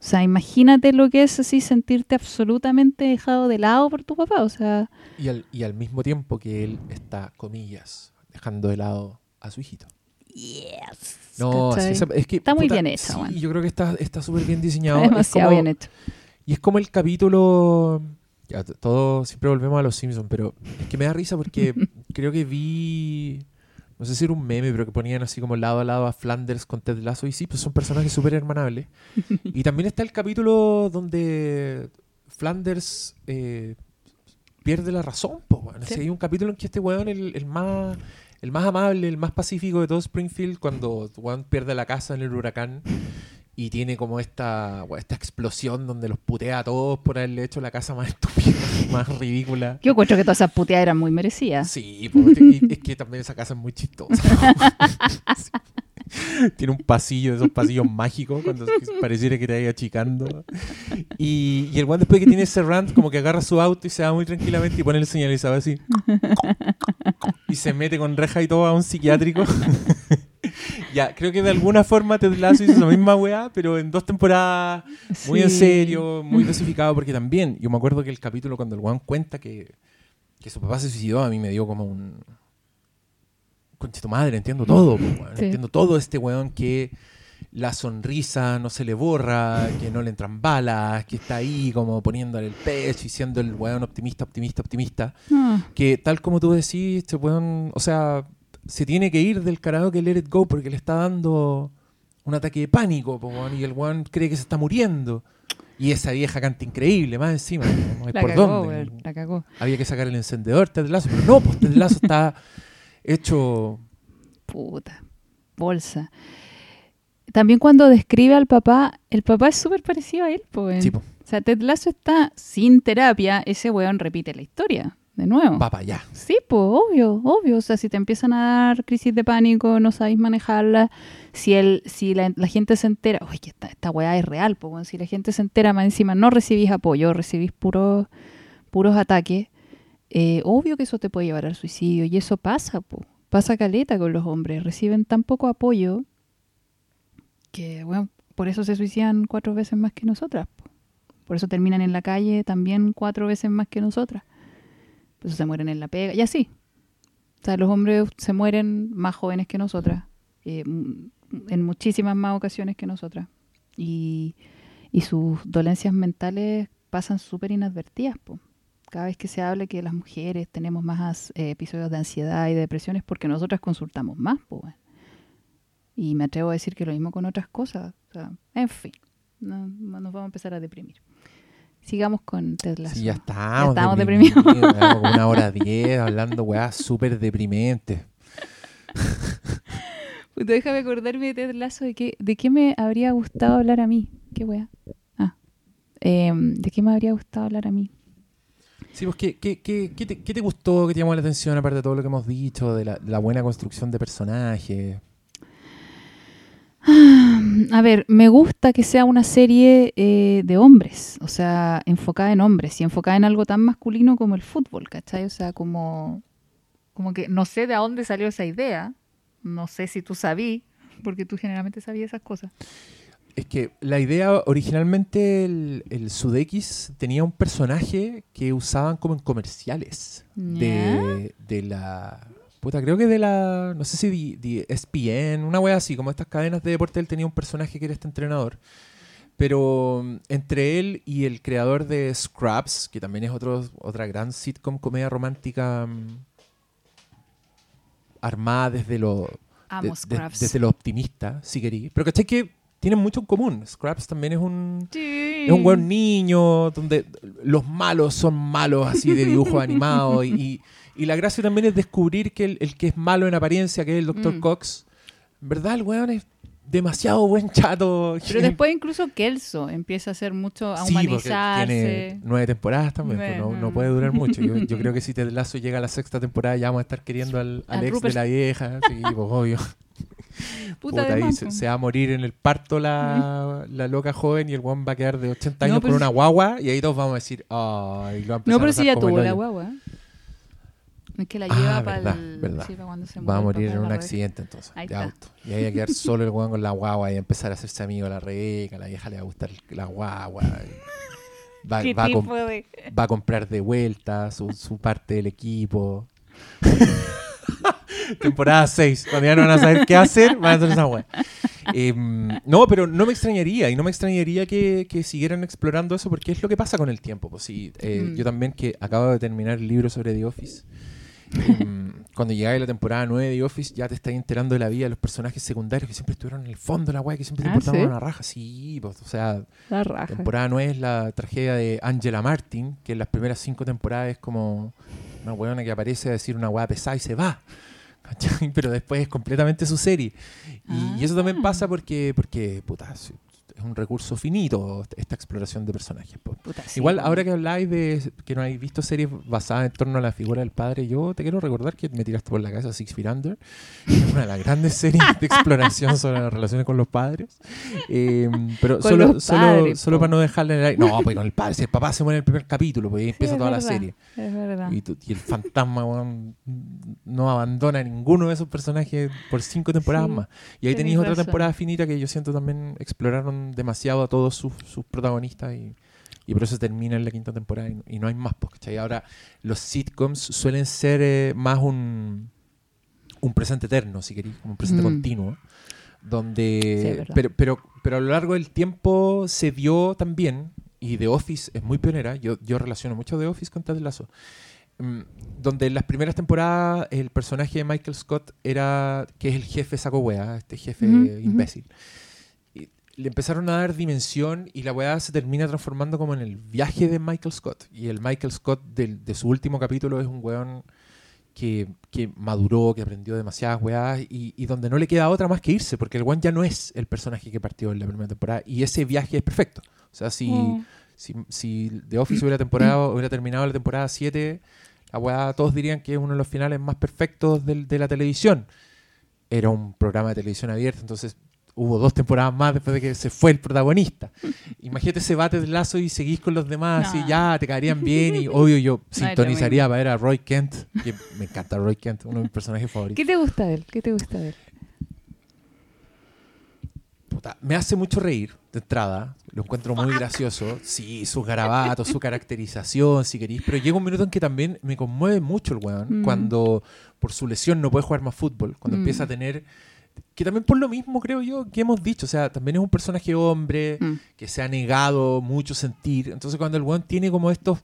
S2: O sea, imagínate lo que es así sentirte absolutamente dejado de lado por tu papá. O sea,
S1: Y al, y al mismo tiempo que él está, comillas, dejando de lado a su hijito.
S2: yes.
S1: No, sí,
S2: ¿cachai?
S1: esa- es que.
S2: Está muy
S1: puta,
S2: bien hecha,
S1: Sí, yo creo que está está súper bien diseñado.
S2: Está
S1: Es
S2: demasiado
S1: como-
S2: bien hecho.
S1: Y es como el capítulo. Ya, todo siempre volvemos a los Simpsons, pero es que me da risa porque <laughs> creo que vi. No sé si era un meme, pero que ponían así como lado a lado a Flanders con Ted Lasso. Y sí, pues son personajes súper hermanables. <laughs> y también está el capítulo donde Flanders eh, pierde la razón. Weón.
S2: Sí.
S1: Hay un capítulo en que este weón, el, el más. El más amable, el más pacífico de todo Springfield, cuando Juan pierde la casa en el huracán y tiene como esta, bueno, esta explosión donde los putea a todos por haberle hecho la casa más <laughs> estúpida, más ridícula.
S2: Yo encuentro que todas esas puteadas eran muy merecidas.
S1: Sí, pues, es que también esa casa es muy chistosa. <laughs> <laughs> Tiene un pasillo, esos pasillos mágicos, cuando pareciera que te vaya achicando. Y, y el one después que tiene ese rant, como que agarra su auto y se va muy tranquilamente y pone el señalizador así. Y se mete con reja y todo a un psiquiátrico. Ya, creo que de alguna forma Ted Lasso hizo esa misma weá, pero en dos temporadas muy en serio, muy dosificado, porque también, yo me acuerdo que el capítulo cuando el weón cuenta que, que su papá se suicidó, a mí me dio como un... Concha tu madre, entiendo todo, weón.
S2: Sí.
S1: entiendo todo este weón que la sonrisa no se le borra, que no le entran balas, que está ahí como poniéndole el pecho y siendo el weón optimista, optimista, optimista
S2: Ah,
S1: que tal como tú decís, este weón, o sea, se tiene que ir del karaoke Let It Go porque le está dando un ataque de pánico, po, y el weón cree que se está muriendo. Y esa vieja canta increíble, más encima. No hay
S2: la
S1: por
S2: cagó,
S1: dónde.
S2: la cagó.
S1: Había que sacar el encendedor, Ted Lasso, pero no, pues Ted Lasso está hecho...
S2: Puta, bolsa. También cuando describe al papá, el papá es súper parecido a él, pues.
S1: Sí, po,
S2: O sea, Ted Lasso está sin terapia, ese weón repite la historia, de nuevo.
S1: va para allá.
S2: Sí, pues, obvio, obvio. O sea, si te empiezan a dar crisis de pánico, no sabéis manejarla, si el, si la, la gente se entera, oye, que esta, esta weá es real, pues, weón, si la gente se entera más encima, no recibís apoyo, recibís puros, puros ataques, eh, obvio que eso te puede llevar al suicidio. Y eso pasa, pues. Pasa caleta con los hombres. Reciben tan poco apoyo que, bueno, por eso se suicidan cuatro veces más que nosotras. po. Por eso terminan en la calle también cuatro veces más que nosotras. Por eso se mueren en la pega. Y así. O sea, los hombres se mueren más jóvenes que nosotras. eh, en muchísimas más ocasiones que nosotras. Y, sus dolencias mentales pasan súper inadvertidas. po. Cada vez que se habla que las mujeres tenemos más eh, episodios de ansiedad y de depresión es porque nosotras consultamos más. po. Y me atrevo a decir que lo mismo con otras cosas. En fin, no nos vamos a empezar a deprimir. Sigamos con Ted Lasso.
S1: Sí, ya estamos,
S2: estamos
S1: deprimidos. Como una hora <laughs> diez hablando weá súper deprimentes.
S2: Puta, déjame acordarme de Ted Lasso de qué, de qué me habría gustado hablar a mí. ¿Qué wea? Ah. Em, ¿De qué me habría gustado hablar a mí?
S1: Sí, pues, ¿qué, qué, qué, qué te, te gustó, qué te llamó la atención, aparte de todo lo que hemos dicho, de la, la buena construcción de personajes?
S2: A ver, me gusta que sea una serie eh, de hombres, o sea, enfocada en hombres y enfocada en algo tan masculino como el fútbol, ¿cachai? O sea, como, como que no sé de dónde salió esa idea, no sé si tú sabí, porque tú generalmente sabías esas cosas.
S1: Es que la idea, originalmente, el, el Sudeikis tenía un personaje que usaban como en comerciales de, de la... Puta, creo que de la... No sé si de, de ESPN, una wea así, como estas cadenas de deporte, él tenía un personaje que era este entrenador. Pero mm, entre él y el creador de Scraps, que también es otro, otra gran sitcom, comedia romántica mm, armada desde lo,
S2: Amo
S1: de- desde lo optimista, si querí. Pero ¿cachai que tienen mucho en común? Scraps también es un...
S2: Sí.
S1: Es un buen niño, donde los malos son malos así de dibujo <laughs> animado. Y, y- y la gracia también es descubrir que el, el que es malo en apariencia, que es el Dr.
S2: Mm.
S1: Cox, verdad el weón es demasiado buen chato.
S2: Pero <laughs> después incluso Kelso empieza a hacer mucho, a
S1: Sí,
S2: humanizarse.
S1: tiene nueve temporadas también, pues, no, puede durar mucho. Yo, yo <laughs> creo que si Ted Lasso llega a la sexta temporada ya vamos a estar queriendo al, al
S2: Al
S1: ex
S2: Rupert.
S1: de la vieja. Sí, pues <laughs> obvio.
S2: Puta,
S1: Puta, ahí
S2: más,
S1: se, va a morir en el parto la, la loca joven y el weón va a quedar de 80
S2: No,
S1: años con una guagua y ahí todos vamos a decir, ay, lo
S2: No, pero si ya tuvo la
S1: hoyo".
S2: guagua. Es que la
S1: Ah,
S2: lleva para el...
S1: verdad.
S2: sí, pa' cuando se
S1: Va a morir en un accidente entonces,
S2: Ahí
S1: de
S2: está.
S1: auto. Y ahí va a quedar solo el <laughs> weón con la guagua y empezar a hacerse amigo de la Rebeca, la vieja le va a gustar la guagua. <laughs> Va,
S2: ¿Qué
S1: va a
S2: de...?
S1: va a comprar de vuelta su, su parte del equipo. <laughs> Temporada 6, cuando ya no van a saber qué hacer, van a hacer esa weá. Em, no, pero no me extrañaría, y no me extrañaría que, que siguieran explorando eso, porque es lo que pasa con el tiempo. Pues sí, eh,
S2: Mm.
S1: yo también que acabo de terminar el libro sobre The Office. Em, cuando llegáis a la temporada 9 de The Office, ya te estás enterando de la vida de los personajes secundarios que siempre estuvieron en el fondo de la weá, que siempre te
S2: Ah,
S1: importaban
S2: ¿sí?
S1: una raja. Sí, pues, o sea,
S2: La raja.
S1: temporada 9 es la tragedia de Angela Martin, que en las primeras cinco temporadas es como una weona que aparece a decir una weá pesada y se va. <laughs> Pero después es completamente su serie. Y, y eso también
S2: Ah.
S1: pasa porque, porque puta, es un recurso finito esta exploración de personajes.
S2: Puta,
S1: Igual, ahora que habláis de que no habéis visto series basadas en torno a la figura del padre, yo te quiero recordar que me tiraste por la cabeza Six Feet Under, que es una de las grandes <laughs> series de exploración sobre las relaciones con los padres. Eh, pero
S2: Con
S1: solo,
S2: los
S1: solo,
S2: padres,
S1: solo para no dejarle en el aire. No, pues con el padre, si el papá se muere en el primer capítulo, pues ahí empieza toda la serie.
S2: Es verdad.
S1: Y, el fantasma, no abandona a ninguno de esos personajes por cinco temporadas
S2: Sí,
S1: más. Y ahí tenéis otra
S2: razón.
S1: temporada finita que yo siento también exploraron demasiado a todos sus, sus protagonistas y, y por eso termina en la quinta temporada y, y no hay más. ¿cachai? Ahora, los sitcoms suelen ser eh, más un, un presente eterno, si queréis, como un presente
S2: Mm.
S1: continuo. Donde, pero, pero, pero a lo largo del tiempo se dio también, y The Office es muy pionera, yo, yo relaciono mucho The Office con Ted Lasso, mm, donde en las primeras temporadas el personaje de Michael Scott era, que es el jefe saco wea, este jefe imbécil. Le empezaron a dar dimensión y la weá se termina transformando como en el viaje de Michael Scott. Y el Michael Scott del- de su último capítulo es un weón que, que maduró, que aprendió demasiadas weas y, y donde no le queda otra más que irse, porque el weón ya no es el personaje que partió en la primera temporada y ese viaje es perfecto. O sea, si,
S2: Mm.
S1: si, si The Office hubiera, temporada, hubiera terminado la temporada 7, la weá, todos dirían que es uno de los finales más perfectos del- de la televisión. Era un programa de televisión abierto, entonces hubo dos temporadas más después de que se fue el protagonista. Imagínate ese bate de lazo y seguís con los demás,
S2: No.
S1: y ya te caerían bien. Y obvio, yo <laughs> sintonizaría para ver a Roy Kent, que me encanta Roy Kent, uno de mis personajes favoritos.
S2: ¿Qué te gusta de él? ¿Qué te gusta de él?
S1: Puta, me hace mucho reír de entrada. Lo encuentro muy gracioso. Sí, sus garabatos, su caracterización, si queréis. Pero llega un minuto en que también me conmueve mucho el weón.
S2: Mm.
S1: Cuando por su lesión no puede jugar más fútbol. Cuando
S2: Mm.
S1: empieza a tener. Que también por lo mismo creo yo que hemos dicho. O sea, también es un personaje hombre
S2: Mm.
S1: que se ha negado mucho sentir. Entonces cuando el weón tiene como estos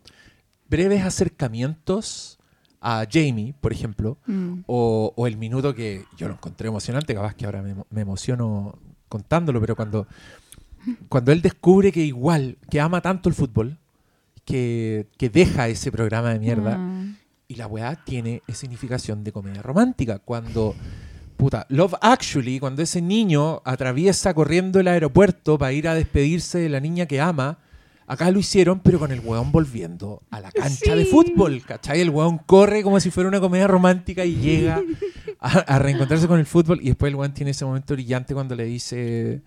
S1: breves acercamientos a Jamie, por ejemplo,
S2: Mm.
S1: o, o el minuto que yo lo encontré emocionante, capaz que ahora me, emo- me emociono contándolo, pero cuando, cuando él descubre que igual, que ama tanto el fútbol, que, que deja ese programa de mierda,
S2: Ah.
S1: y la weá tiene esa significación de comedia romántica. Cuando, puta, Love Actually, cuando ese niño atraviesa corriendo el aeropuerto para ir a despedirse de la niña que ama, acá lo hicieron, pero con el weón volviendo a la cancha de fútbol, ¿cachai? El weón corre como si fuera una comedia romántica y llega a, a reencontrarse con el fútbol y después el weón tiene ese momento brillante cuando le dice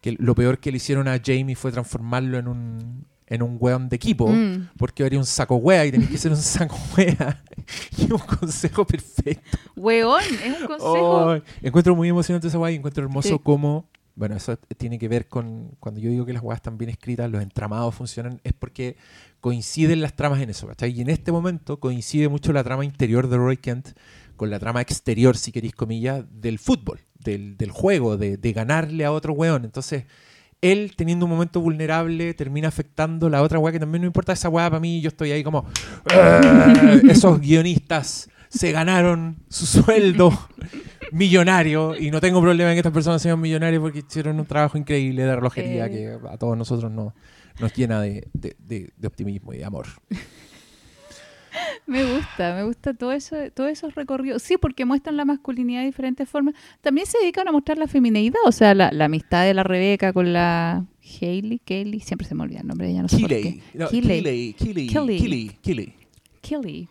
S1: que lo peor que le hicieron a Jamie fue transformarlo en un, en un weón de equipo
S2: Mm.
S1: porque haría un saco wea y tenés que ser un <laughs> saco wea. <laughs> y un consejo perfecto.
S2: Weón, es un consejo.
S1: Ay, encuentro muy emocionante esa wea y encuentro hermoso
S2: Sí.
S1: cómo. Bueno, eso tiene que ver con. Cuando yo digo que las weas están bien escritas, los entramados funcionan, es porque coinciden las tramas en eso, ¿cachai? Y en este momento coincide mucho la trama interior de Roy Kent con la trama exterior, si queréis comillas, del fútbol, del, del juego, de, de ganarle a otro weón. Entonces, él teniendo un momento vulnerable termina afectando la otra weá que también no importa esa weá para mí. Yo estoy ahí como. "Eh, esos guionistas se ganaron su sueldo millonario y no tengo problema en que estas personas sean millonarios porque hicieron un trabajo increíble de relojería
S2: Eh.
S1: que a todos nosotros no- nos llena de, de- de- de optimismo y de amor.
S2: Me gusta, me gusta todo eso, todos esos recorridos. Sí, porque muestran la masculinidad de diferentes formas. También se dedican a mostrar la femineidad, o sea, la, la amistad de la Rebeca con la Hailey, Kaylee, siempre se me olvida el nombre de ella, no sé por qué.
S1: No,
S2: Keeley.
S1: Keeley, Keeley.
S2: Kelly.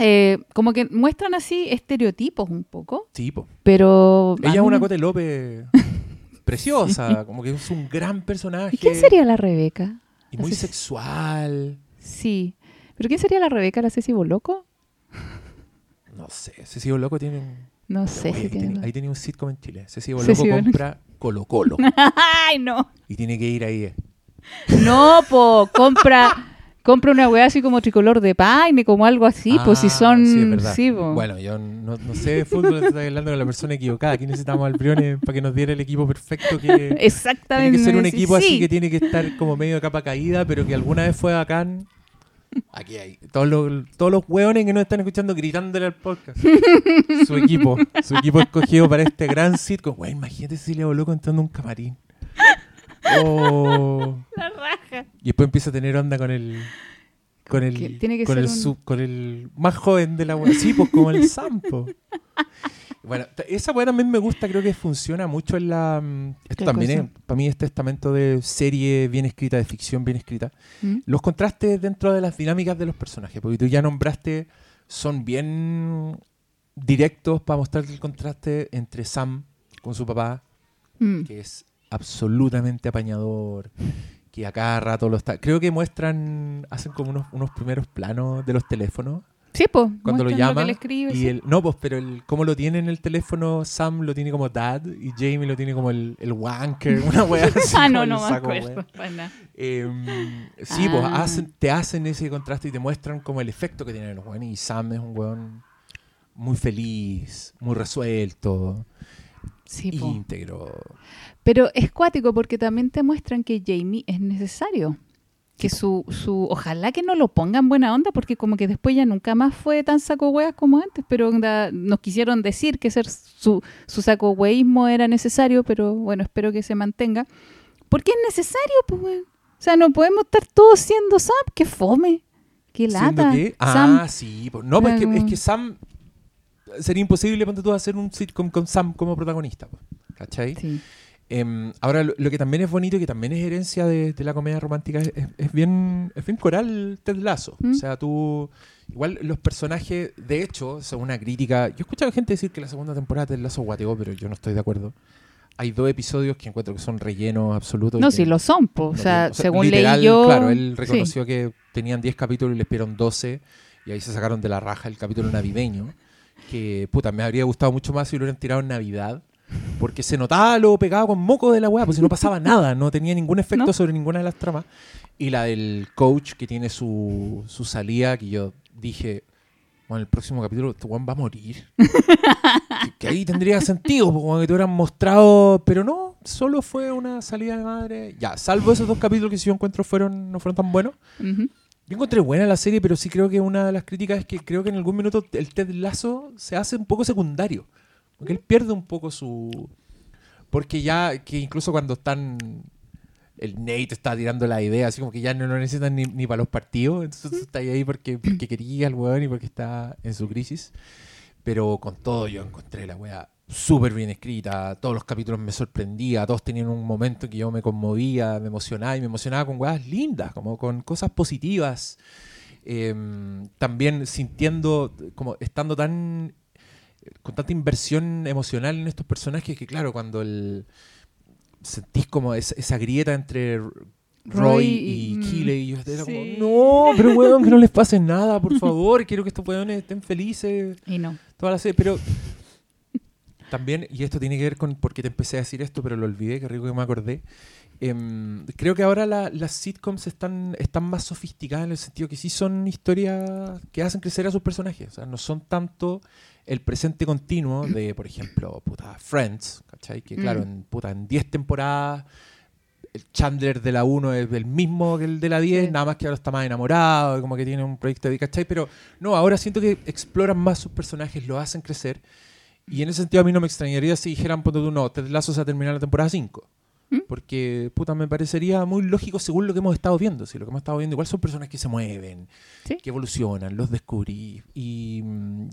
S2: Eh, como que muestran así estereotipos un poco,
S1: Sí, po.
S2: pero...
S1: Ella es una Cote López <laughs> preciosa, como que es un gran personaje.
S2: ¿Y quién sería la Rebeca?
S1: Y muy sexual.
S2: Sí. ¿Pero quién sería la Rebeca? ¿La Ceci Boloco?
S1: No sé, Ceci Loco tiene un...
S2: No sé
S1: Oye,
S2: si
S1: ahí,
S2: tiene...
S1: ahí tenía un sitcom en Chile. Ceci
S2: Ceci
S1: Boloco
S2: Boloco.
S1: compra Colo Colo. <laughs>
S2: ¡Ay, no!
S1: y tiene que ir ahí. eh.
S2: No, po, compra, compra una weá así como tricolor de paine, como algo así, pues si
S1: Ah,
S2: son...
S1: Sí, es verdad.
S2: sí, po.
S1: Bueno, yo no, no sé de fútbol, estoy hablando con la persona equivocada. Aquí necesitamos al Briones para que nos diera el equipo perfecto que...
S2: Exactamente.
S1: Tiene que ser un
S2: sí,
S1: equipo así
S2: sí.
S1: que tiene que estar como medio de capa caída, pero que alguna vez fue bacán. Aquí hay todos los, todos los hueones que nos están escuchando gritándole al podcast. su equipo, su equipo escogido para este gran sitcom. Güey, imagínate si le voló contando un camarín. Oh.
S2: La raja.
S1: Y después empieza a tener onda con el. Con
S2: que
S1: el,
S2: tiene que
S1: con,
S2: ser
S1: el
S2: un-
S1: sub- con el más joven de la wea. Sí, pues como el Sampo. <laughs> Bueno, esa weá también me gusta, creo que funciona mucho en la. mm, Esto
S2: ¿Qué
S1: también
S2: cosa?
S1: es, para mí, es testamento de serie bien escrita, de ficción bien escrita.
S2: ¿Mm?
S1: Los contrastes dentro de las dinámicas de los personajes, porque tú ya nombraste, son bien directos para mostrarte el contraste entre Sam con su papá,
S2: Mm.
S1: que es absolutamente apañador, que a cada rato lo está. Creo que muestran, hacen como unos, unos primeros planos de los teléfonos
S2: Sí, pues.
S1: cuando lo
S2: muestran
S1: llama.
S2: que le escribe,
S1: y
S2: sí.
S1: el, no, pues, pero el, cómo lo tiene en el teléfono, Sam lo tiene como dad y Jamie lo tiene como el, el wanker, <laughs> una wea así.
S2: Ah, no, no me
S1: saco,
S2: acuerdo.
S1: Em, sí, pues
S2: Ah.
S1: hacen, te hacen ese contraste y te muestran como el efecto que tienen los weones. Y Sam es un weón muy feliz, muy resuelto,
S2: Sí,
S1: íntegro.
S2: Pero es cuático porque también te muestran que Jamie es necesario. Que su, su, ojalá que no lo pongan buena onda, porque como que después ya nunca más fue tan saco hueas como antes, pero onda, nos quisieron decir que ser su, su saco hueísmo era necesario, pero bueno, espero que se mantenga. Porque es necesario, pues. O sea, no podemos estar todos siendo Sam, que fome, que
S1: ¿Siendo
S2: lata.
S1: qué? Ah,
S2: Sam,
S1: sí. no, pues es que, es
S2: Luego-
S1: que Sam... Sería imposible, ponte tú, hacer un sitcom con Sam como protagonista. ¿Cachai?
S2: sí.
S1: Em, ahora, lo, lo que también es bonito y que también es herencia de, de la comedia romántica es, es- es bien, es bien coral Ted Lasso.
S2: ¿Mm?
S1: O sea, tú. Igual los personajes, de hecho, según una crítica. Yo he escuchado gente decir que la segunda temporada de Ted Lasso guateó, pero yo no estoy de acuerdo. Hay dos episodios que encuentro que son rellenos absolutos.
S2: No, sí, lo son, pues. O
S1: no
S2: sea,
S1: tienen-
S2: según
S1: literal,
S2: leí yo.
S1: Claro, él
S2: sí.
S1: reconoció que tenían 10 capítulos y les pidieron 12. Y ahí se sacaron de la raja el capítulo navideño. Que, puta, me habría gustado mucho más si lo hubieran tirado en Navidad. Porque se notaba lo pegado con moco de la weá, pues si no pasaba <laughs> nada, no tenía ningún efecto
S2: ¿No?
S1: sobre ninguna de las tramas. Y la del coach que tiene su, su salida, que yo dije, bueno, el próximo capítulo este weón va a morir. que, <laughs> que ahí tendría sentido, porque como que te hubieran mostrado, pero no, solo fue una salida de madre. Ya, salvo esos dos capítulos que si yo encuentro fueron, no fueron tan buenos.
S2: Ujú.
S1: Yo encontré buena la serie, pero sí creo que una de las críticas es que creo que en algún minuto el Ted Lazo se hace un poco secundario. Porque él pierde un poco su. Porque ya, que incluso cuando están. El Nate está tirando la idea, así como que ya no lo necesitan ni, ni para los partidos. Entonces está ahí porque, porque quería el weón y porque está en su crisis. Pero con todo, yo encontré la wea súper bien escrita. Todos los capítulos me sorprendía. Todos tenían un momento en que yo me conmovía, me emocionaba y me emocionaba con weas lindas, como con cosas positivas. Em, también sintiendo, como estando tan. con tanta inversión emocional en estos personajes que, claro, cuando el. sentís como es- esa grieta entre Roy, y,
S2: y- mm,
S1: Keeley. Y yo era
S2: sí.
S1: como, no, pero weón, que no les pase nada, por favor. Quiero que estos weones estén felices
S2: Y no.
S1: toda la serie, pero también, y esto tiene que ver con porque te empecé a decir esto, pero lo olvidé, qué rico que me acordé. Em, creo que ahora la- las sitcoms están, están más sofisticadas en el sentido que sí son historias que hacen crecer a sus personajes. O sea, no son tanto el presente continuo de, por ejemplo, puta, Friends, ¿cachai? Que claro,
S2: Mm.
S1: en, puta, en 10 temporadas el Chandler de la 1 es el mismo que el de la 10,
S2: Sí.
S1: nada más que ahora está más enamorado, como que tiene un proyecto de ¿cachai? Pero no, ahora siento que exploran más sus personajes, lo hacen crecer. Y en ese sentido a mí no me extrañaría si dijeran, ponte tú, no, Ted Lasso se va a terminar la temporada 5.
S2: ¿Mm?
S1: Porque, puta, me parecería muy lógico según lo que hemos estado viendo. Si lo que hemos estado viendo igual son personas que se mueven,
S2: Sí.
S1: que evolucionan, los descubrí. Y,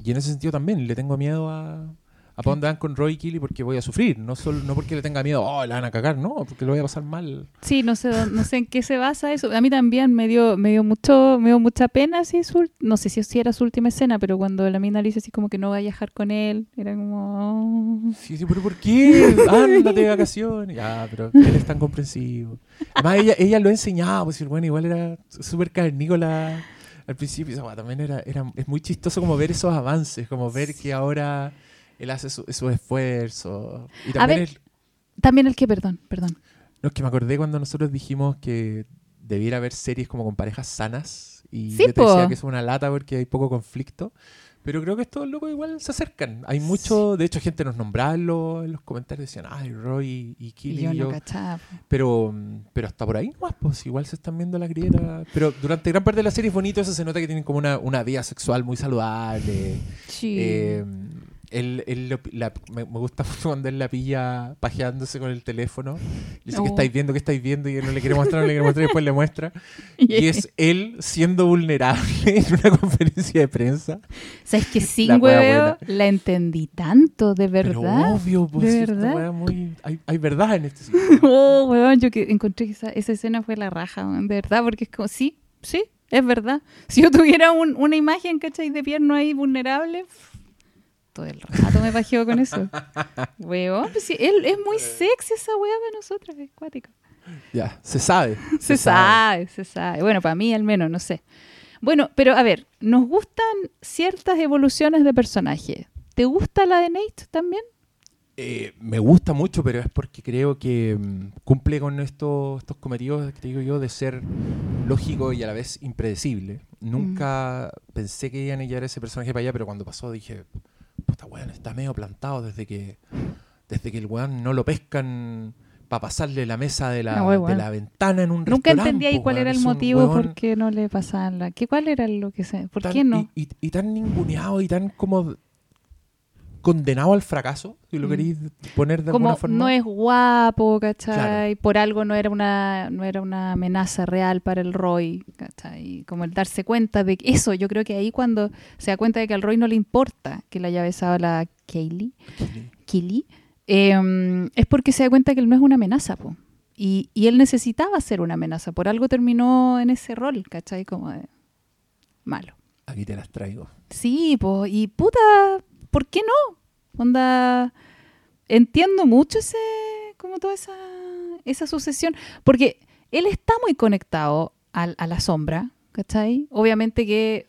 S1: y en ese sentido también le tengo miedo a, a para dónde van con Roy y Killy porque voy a sufrir. No solo no porque le tenga miedo, oh, la van a cagar, no, porque lo voy a pasar mal.
S2: Sí, no sé, no sé en qué se basa eso. A mí también me dio, me dio mucho, me dio mucha pena, sí, su, no sé si, si era su última escena, pero cuando la mina le dice así como que no va a viajar con él, era como... oh.
S1: Sí, sí, pero ¿por qué? Ándate de vacaciones. Ya, pero él es tan comprensivo. Además, ella, ella lo enseñaba, pues bueno, igual era súper carnícola al principio. También era, era, es muy chistoso como ver esos avances, como ver que ahora él hace su- esos esfuerzos. Y también
S2: ver.
S1: el-
S2: También el que, perdón, perdón.
S1: no, es que me acordé cuando nosotros dijimos que debiera haber series como con parejas sanas. Y
S2: Sí,
S1: yo te decía
S2: po.
S1: que es una lata porque hay poco conflicto. Pero creo que estos locos igual se acercan. Hay mucho, de hecho, gente nos nombraba en los, en los comentarios, decían, ay, Roy y
S2: Y
S1: Killy.
S2: yo
S1: y
S2: no
S1: pero, pero hasta por ahí nomás, pues igual se están viendo la grieta. Pero durante gran parte de la serie es bonito, eso se nota que tienen como una, una vida sexual muy saludable.
S2: Sí.
S1: Eh, él, él lo- la- me, me gusta mucho cuando él la pilla pajeándose con el teléfono. Y dice
S2: Oh.
S1: que estáis viendo, que estáis viendo, y él no le quiere mostrar, no le quiere mostrar, y después le muestra. <laughs> Y es él siendo vulnerable en una <laughs> conferencia de prensa.
S2: ¿Sabes que sin
S1: La
S2: hueveo la entendí tanto, de
S1: Pero
S2: verdad?
S1: obvio, pues,
S2: ¿De verdad?
S1: muy, hay, hay verdad en este sitio. <laughs>
S2: Oh, weón, yo que encontré que esa, esa escena fue la raja, de verdad, porque es como, sí, sí, es verdad. Si yo tuviera un- una imagen, ¿cachai? De pierno ahí vulnerable, todo el rato me pajeo con eso. <laughs> Weón, pues sí, él es muy sexy esa weá para nosotros, es cuático.
S1: Ya, se sabe. <laughs>
S2: Se sabe, se sabe. Bueno, para mí al menos, no sé. Bueno, pero a ver, nos gustan ciertas evoluciones de personaje. ¿Te gusta la de Nate también?
S1: Eh, me gusta mucho, pero es porque creo que mm, cumple con estos, estos cometidos digo yo de ser lógico y a la vez impredecible. Nunca pensé que iban a llevar ese personaje para allá, pero cuando pasó dije, puta weón, está medio plantado desde que desde que el weón no lo pescan para pasarle la mesa de la,
S2: Ah,
S1: de la ventana en un
S2: Nunca
S1: restaurante.
S2: entendí ahí cuál era el motivo por qué no le pasaban la... ¿Qué, ¿Cuál era lo que se...? ¿Por
S1: tan-
S2: qué no?
S1: Y, y- y tan ninguneado y tan como condenado al fracaso, si lo
S2: Mm.
S1: queréis poner de
S2: Como
S1: alguna forma.
S2: no es guapo, ¿cachai?
S1: Claro.
S2: Por algo no era una no era una amenaza real para el Roy, ¿cachai? Como el darse cuenta de que eso, yo creo que ahí cuando se da cuenta de que al Roy no le importa que la haya besado la Kaylee, Killy, eh, es porque se da cuenta que él no es una amenaza, po. Y, y él necesitaba ser una amenaza, por algo terminó en ese rol, ¿cachai? Como de malo.
S1: Aquí te las traigo.
S2: Sí, pues, y puta, ¿por qué no? Onda, entiendo mucho ese, como toda esa, esa sucesión, porque él está muy conectado a, la sombra, ¿cachai? Obviamente que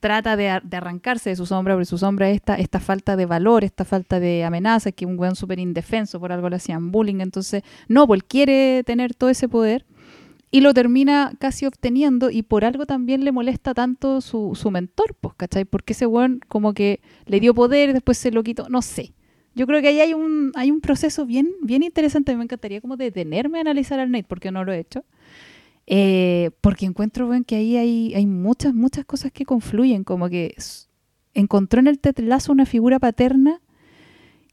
S2: trata de, ar- de arrancarse de su sombra, porque su sombra es esta, esta falta de valor, esta falta de amenaza, que un weón súper indefenso, por algo le hacían bullying, entonces, no, pues él quiere tener todo ese poder, y lo termina casi obteniendo y por algo también le molesta tanto su, mentor, pues, ¿cachai? Porque ese weón como que le dio poder y después se lo quitó, no sé. Yo creo que ahí hay un, hay un proceso bien, bien interesante. Me encantaría como detenerme a analizar al Nate, porque no lo he hecho. Eh, porque encuentro, weón, que ahí hay, hay muchas, muchas cosas que confluyen. Como que encontró en el Ted Lasso una figura paterna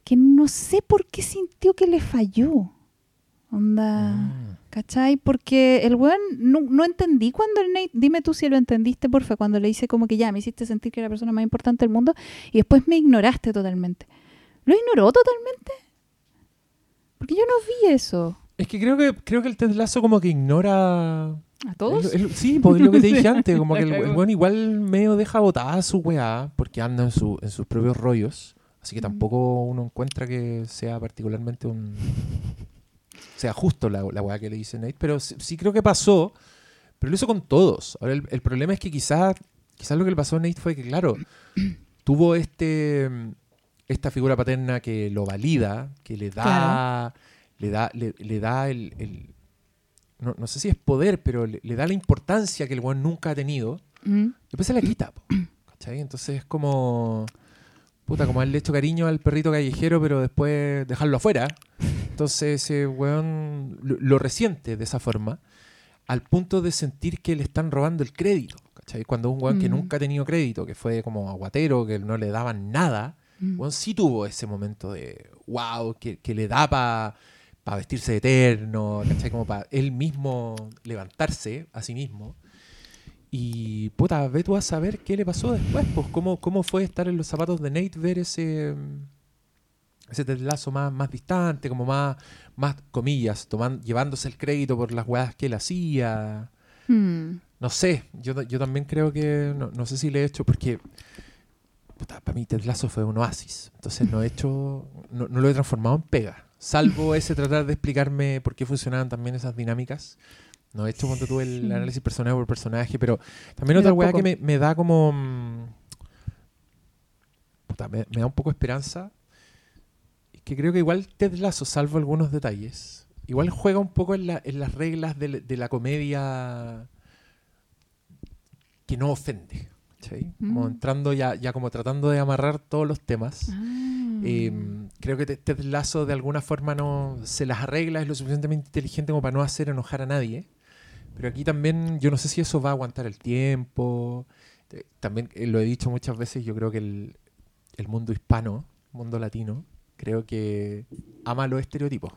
S2: que no sé por qué sintió que le falló. Onda...
S1: Mm.
S2: ¿Cachai? Porque el weón no, no entendí cuando el Nate, dime tú si lo entendiste, porfa, cuando le hice como que ya, me hiciste sentir que era la persona más importante del mundo y después me ignoraste totalmente. ¿Lo ignoró totalmente? Porque yo no vi eso.
S1: Es que creo que creo que el Ted Lasso como que ignora
S2: ¿A todos?
S1: Sí, pues es lo que te dije <laughs> antes, como que el, el weón igual medio deja botada su weá porque anda en, su, en sus propios rollos. Así que tampoco uno encuentra que sea particularmente un. Sea justo la, la weá que le dice Nate. Pero sí, sí creo que pasó, pero lo hizo con todos. Ahora, el, el problema es que quizás quizás lo que le pasó a Nate fue que, claro, <clears throat> tuvo este esta figura paterna que lo valida, que le da.
S2: Claro.
S1: Le da, le, le da el, el- no, no sé si es poder, pero le, le da la importancia que el weón nunca ha tenido.
S2: Mm.
S1: Después se la quita, po, ¿cachai? Entonces es como. Puta, como haberle hecho cariño al perrito callejero, pero después dejarlo afuera. Entonces ese weón lo, lo resiente de esa forma, al punto de sentir que le están robando el crédito. ¿cachai? Cuando un weón que
S2: Mm.
S1: nunca ha tenido crédito, que fue como aguatero, que no le daban nada,
S2: Mm.
S1: weón sí tuvo ese momento de wow, que, que le da para vestirse de eterno, ¿cachai? Como para él mismo levantarse a sí mismo. Y puta, ve tú a saber qué le pasó después, pues cómo, cómo fue estar en los zapatos de Nate, ver ese ese más, más distante, como más, más comillas, toman, llevándose el crédito por las weas que él hacía.
S2: Mm.
S1: No sé, yo, yo también creo que, no, no sé si le he hecho, porque puta, para mí Ted Lasso fue un oasis, entonces no he hecho, no, no lo he transformado en pega, salvo ese tratar de explicarme por qué funcionaban también esas dinámicas. No he hecho cuando tuve el
S2: Sí.
S1: análisis personaje por personaje, pero también otra weá que me, me da como... mm, puta, me, me da un poco de esperanza. Es que creo que igual Ted Lasso, salvo algunos detalles, igual juega un poco en, la- en las reglas de, la- de la comedia que no ofende. ¿cachai? Como
S2: Mm.
S1: entrando ya, ya como tratando de amarrar todos los temas.
S2: Ah.
S1: Eh, creo que Ted Ted Lasso de alguna forma no se las arregla, es lo suficientemente inteligente como para no hacer enojar a nadie. Pero aquí también yo no sé si eso va a aguantar el tiempo. Eh, También eh, lo he dicho muchas veces, yo creo que el, el mundo hispano, mundo latino, creo que ama los estereotipos.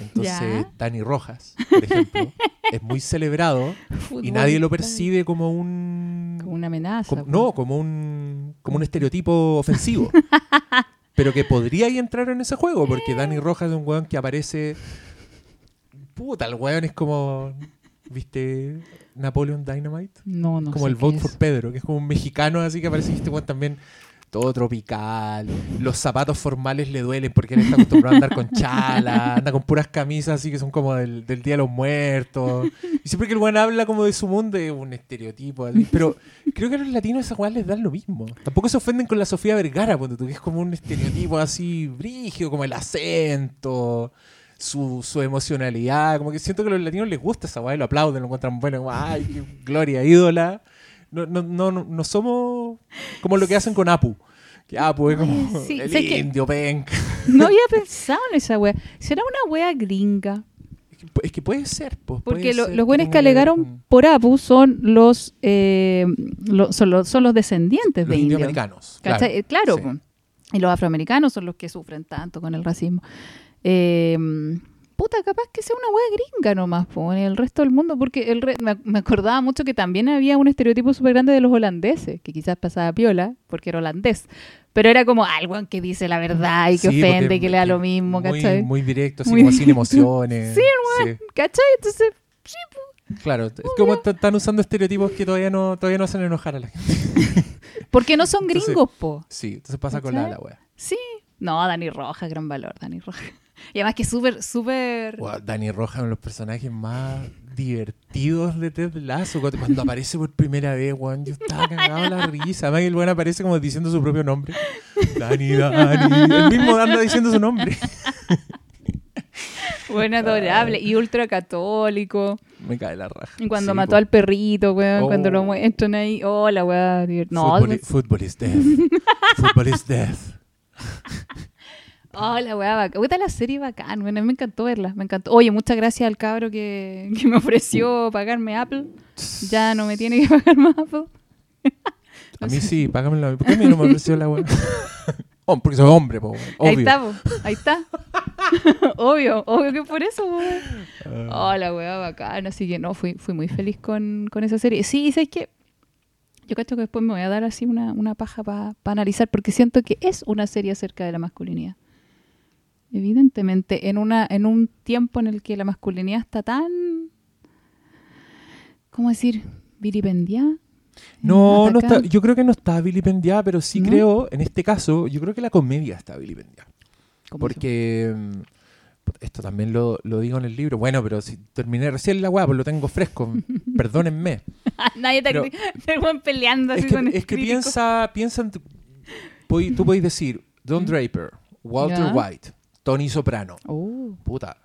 S1: Entonces,
S2: Ya.
S1: Dani Rojas, por ejemplo, es muy celebrado <laughs> y nadie lo percibe como un
S2: Como una amenaza.
S1: como-
S2: pues.
S1: no, como un, como un estereotipo ofensivo. <laughs> pero que podría ahí entrar en ese juego, porque Dani Rojas es un weón que aparece. Puta, el weón es como. ¿Viste? Napoleon Dynamite.
S2: No, no
S1: como
S2: sé
S1: el Vote for Pedro, que es como un mexicano así que aparece, ¿viste? Weón también. Todo tropical. Los zapatos formales le duelen porque él está acostumbrado a andar con chala. Anda con puras camisas así que son como del, del Día de los Muertos. Y siempre que el weón habla como de su mundo es un estereotipo. Pero creo que a los latinos esas weas les dan lo mismo. Tampoco se ofenden con la Sofía Vergara, cuando tú que es como un estereotipo así brígido, como el acento, su, su emocionalidad. Como que siento que a los latinos les gusta esa wea y lo aplauden, lo encuentran bueno, como, ay, qué gloria, ídola. No, no, no, no, somos como lo que hacen con Apu. Que Apu es como
S2: sí,
S1: el
S2: que-
S1: indio, penca.
S2: No había pensado en esa wea. ¿Será una wea gringa?
S1: Es que, que puede ser, pues,
S2: Porque
S1: puede
S2: lo-
S1: ser
S2: los buenos que alegaron por Apu son los, eh, lo- son, los son los descendientes
S1: los
S2: de indios. Eh, Claro,
S1: sí.
S2: po. y los afroamericanos son los que sufren tanto con el racismo. Eh, puta, capaz que sea una wea gringa nomás, po, en el resto del mundo, porque el re- me, me acordaba mucho que también había un estereotipo súper grande de los holandeses, que quizás pasaba piola, porque era holandés, pero era como algo que dice la verdad y que
S1: Sí,
S2: ofende y que le da lo mismo,
S1: muy,
S2: ¿cachai?
S1: Muy directo, así
S2: Muy
S1: como sin emociones.
S2: Sí,
S1: Sí,
S2: ¿Cachai? Entonces,
S1: Claro, es como t- están usando estereotipos que todavía no, todavía no hacen enojar a la gente. <laughs>
S2: porque no son
S1: Entonces-
S2: gringos, po.
S1: Sí, entonces pasa con la, la wea.
S2: Sí. No, Dani Roja, gran valor, Dani Roja. Y además que es súper, súper...
S1: Wow, Dani Roja es uno de los personajes más divertidos de Ted Lasso. Cuando, aparece por primera vez, weón, yo estaba <laughs> cagado la risa. Además que el weón aparece como diciendo su propio nombre. Dani, Dani. El mismo anda diciendo su nombre. <laughs>
S2: Bueno, adorable y ultracatólico.
S1: Me cae la raja.
S2: Y cuando
S1: Sí,
S2: mató al perrito, weón,
S1: Oh.
S2: cuando lo muestran ahí. Oh, la weá. divert- No,
S1: Football, is, football is death. football is death. <laughs>
S2: oh, la weá bacán. La serie bacán, bueno, a mí me encantó verla. Me encantó. Oye, muchas gracias al cabro que, <laughs> que me ofreció pagarme Apple. <laughs> Ya no me tiene que pagar más Apple. <laughs>
S1: A mí sí, págamelo. ¿Por qué a mí no me ofreció la weá? Oh, porque soy hombre, po, weón.
S2: Ahí
S1: obvio.
S2: está, po. ahí está. obvio, obvio que por eso, po.
S1: Ah,
S2: Oh, la weá bacán. Así que no, fui, fui muy feliz con, con esa serie. Sí, ¿sabes qué? Yo creo que después me voy a dar así una, una paja para analizar porque siento que es una serie acerca de la masculinidad. Evidentemente, en, una, en un tiempo en el que la masculinidad está tan... ¿Cómo decir? Vilipendiada.
S1: No, no está, yo creo que no está vilipendiada, pero sí
S2: ¿No?
S1: creo, en este caso, yo creo que la comedia está vilipendiada.
S2: ¿Cómo
S1: Porque mm, esto también lo, lo digo en el libro. Bueno, pero si terminé recién la weá, pues lo tengo fresco. <laughs> Perdónenme. <laughs>
S2: Nadie te
S1: Pero- <laughs>
S2: te van peleando así
S1: es que,
S2: con
S1: es que piensa, piensa en tu- podí- tú podéis decir Don Draper, Walter. White, Tony Soprano.
S2: Oh,
S1: Puta.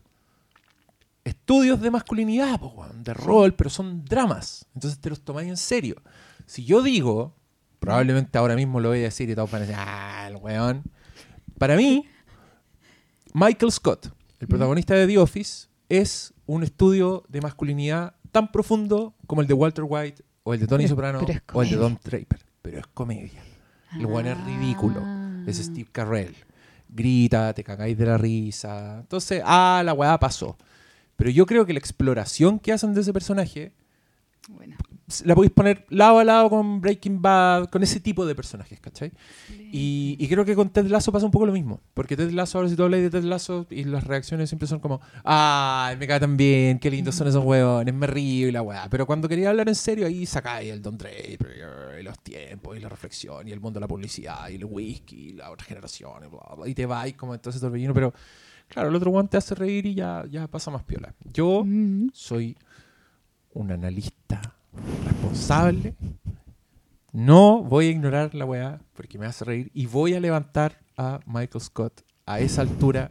S1: Estudios de masculinidad, po, de rol, pero son dramas. Entonces te los tomáis en serio. Si yo digo, probablemente ahora mismo lo voy a decir y todos van a decir, ah, el weón. Para mí, Michael Scott, el protagonista de The Office, es un estudio de masculinidad tan profundo como el de Walter White o el de Tony
S2: Pero-
S1: Soprano
S2: pero
S1: o el de. Don Draper. Pero es comedia. El weón es ridículo.
S2: Ah.
S1: Es Steve Carell. Grita, te cagáis de la risa. Entonces, ah, la weá pasó. Pero yo creo que la exploración que hacen de ese personaje La podéis poner lado a lado con Breaking Bad, con ese tipo de personajes, ¿cachai? Y, y creo que con Ted Lasso pasa un poco lo mismo. Porque Ted Lasso, ahora si tú hablas de Ted Lasso y las reacciones siempre son como, ay, me cae tan bien, qué lindos son esos hueones, me río y la weá. Pero cuando quería hablar en serio, ahí sacáis el Don Draper y los tiempos y la reflexión y el mundo de la publicidad y el whisky y la otra generación y bla, bla, y te vais como entonces torbellino. Pero claro, el otro one te hace reír y ya, ya pasa más piola. Yo
S2: Mm.
S1: soy un analista responsable. No voy a ignorar la weá porque me hace reír y voy a levantar a Michael Scott a esa altura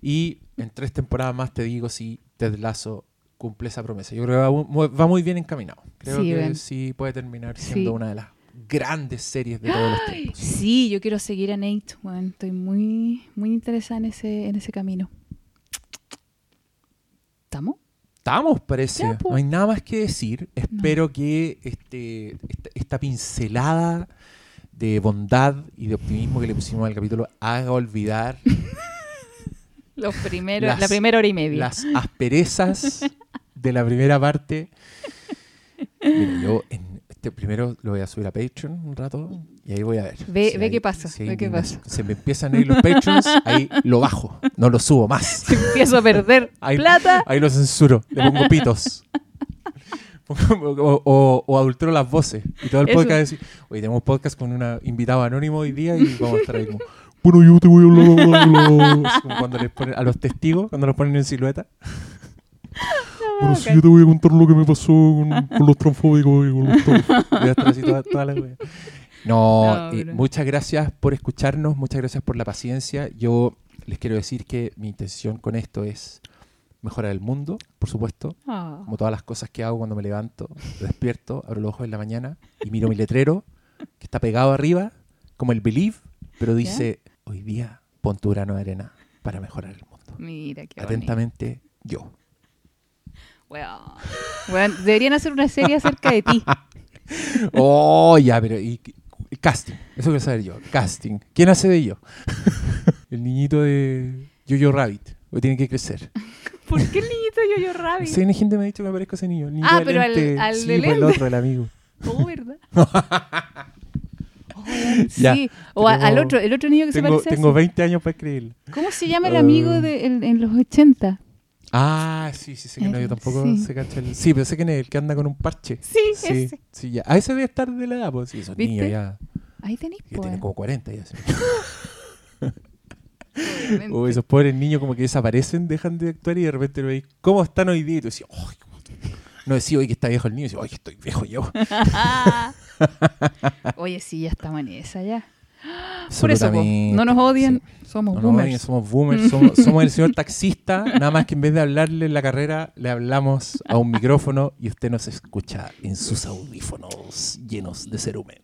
S1: Y en tres temporadas más te digo si Ted Lasso cumple esa promesa. Yo creo que va, mu- va muy bien encaminado. Creo
S2: Sí,
S1: que sí puede terminar siendo
S2: Sí.
S1: una de las grandes series de todos los tiempos.
S2: Sí, yo quiero seguir a Nate. Bueno, estoy muy, muy interesada en ese, en ese camino. ¿Estamos?
S1: Estamos, parece.
S2: Ya,
S1: no hay nada más que decir. Espero que este, esta, esta pincelada de bondad y de optimismo que le pusimos al capítulo haga olvidar <laughs>
S2: Los primeros,
S1: Las-
S2: la primera hora y media.
S1: las asperezas de la primera parte. <laughs> Mira, yo en este primero lo voy a subir a Patreon un rato y ahí voy a ver.
S2: Ve- ve
S1: hay-
S2: qué pasa, ve qué
S1: indignación. Se me empiezan a ir los Patreons, ahí lo bajo, no lo subo más. <laughs>
S2: Empiezo a perder <laughs>
S1: Ahí-
S2: plata.
S1: Ahí lo censuro, le pongo pitos. <laughs> o, o- o adultero las voces. Y todo el
S2: Eso.
S1: podcast decir, oye, tenemos podcast con un invitado anónimo hoy día y vamos a estar ahí como, bueno, yo te voy a hablar, bla, bla, bla". Así como cuando les ponen a los testigos, cuando los ponen en silueta. Bueno, sí, yo te voy a contar lo que me pasó con, con los transfóbicos y con los <laughs> todos. Voy a estar así toda, toda la wea. No,
S2: No,
S1: eh,
S2: pero-
S1: muchas gracias por escucharnos, muchas gracias por la paciencia. Yo les quiero decir que mi intención con esto es mejorar el mundo, por supuesto,
S2: Ah.
S1: como todas las cosas que hago cuando me levanto, despierto, abro los ojos en la mañana y miro mi letrero que está pegado arriba, como el Believe, pero dice, hoy día pon tu grano de arena para mejorar el mundo.
S2: Mira qué bonito.
S1: Atentamente, yo.
S2: Weón. Weón, deberían hacer una serie acerca de ti. <laughs>
S1: Oh, ya, pero y, y- casting, eso quiero saber yo, casting. ¿Quién hace de yo? <laughs> el niñito de Jojo Rabbit, hoy tiene que crecer. <laughs>
S2: ¿Por qué el niñito Yo-Yo Rabbit?
S1: Sí, hay gente me ha dicho que me parezco a ese niño. el niño
S2: Ah,
S1: de
S2: pero al-
S1: lente.
S2: al
S1: sí,
S2: de
S1: pues el otro, el amigo.
S2: Oh, ¿verdad? Oh,
S1: Ya,
S2: sí. O a- al otro, el otro niño que se
S1: Tengo,
S2: parece a
S1: tengo
S2: ese.
S1: 20 años para escribirlo.
S2: ¿Cómo se llama el amigo
S1: Ah.
S2: de, en, en los 80?
S1: Ah, sí, sí, sé que no, yo
S2: El-
S1: tampoco
S2: sí.
S1: sé cacha el... Sí, pero sé que es el que anda con un parche.
S2: Sí,
S1: Sí,
S2: ese.
S1: sí, ya. A ese debe estar de la edad, pues sí, esos
S2: ¿Viste?
S1: niños ya.
S2: Ahí tenéis,
S1: Que
S2: pues.
S1: tienen como 40 ya. O esos pobres niños como que desaparecen, dejan de actuar y de repente lo veis, ¿cómo están hoy día? Y tú decís, ¡ay! cómo- No decís, hoy que está viejo el niño, y decís, ¡ay, estoy viejo yo! <laughs>
S2: Oye, sí, ya estamos en esa ya. Por eso, po, no nos odian,
S1: sí.
S2: somos
S1: No nos
S2: boomers.
S1: odien, somos boomers, <laughs> somos, somos el señor taxista, nada más que en vez de hablarle en la carrera, le hablamos a un micrófono y usted nos escucha en sus audífonos llenos de cerumen.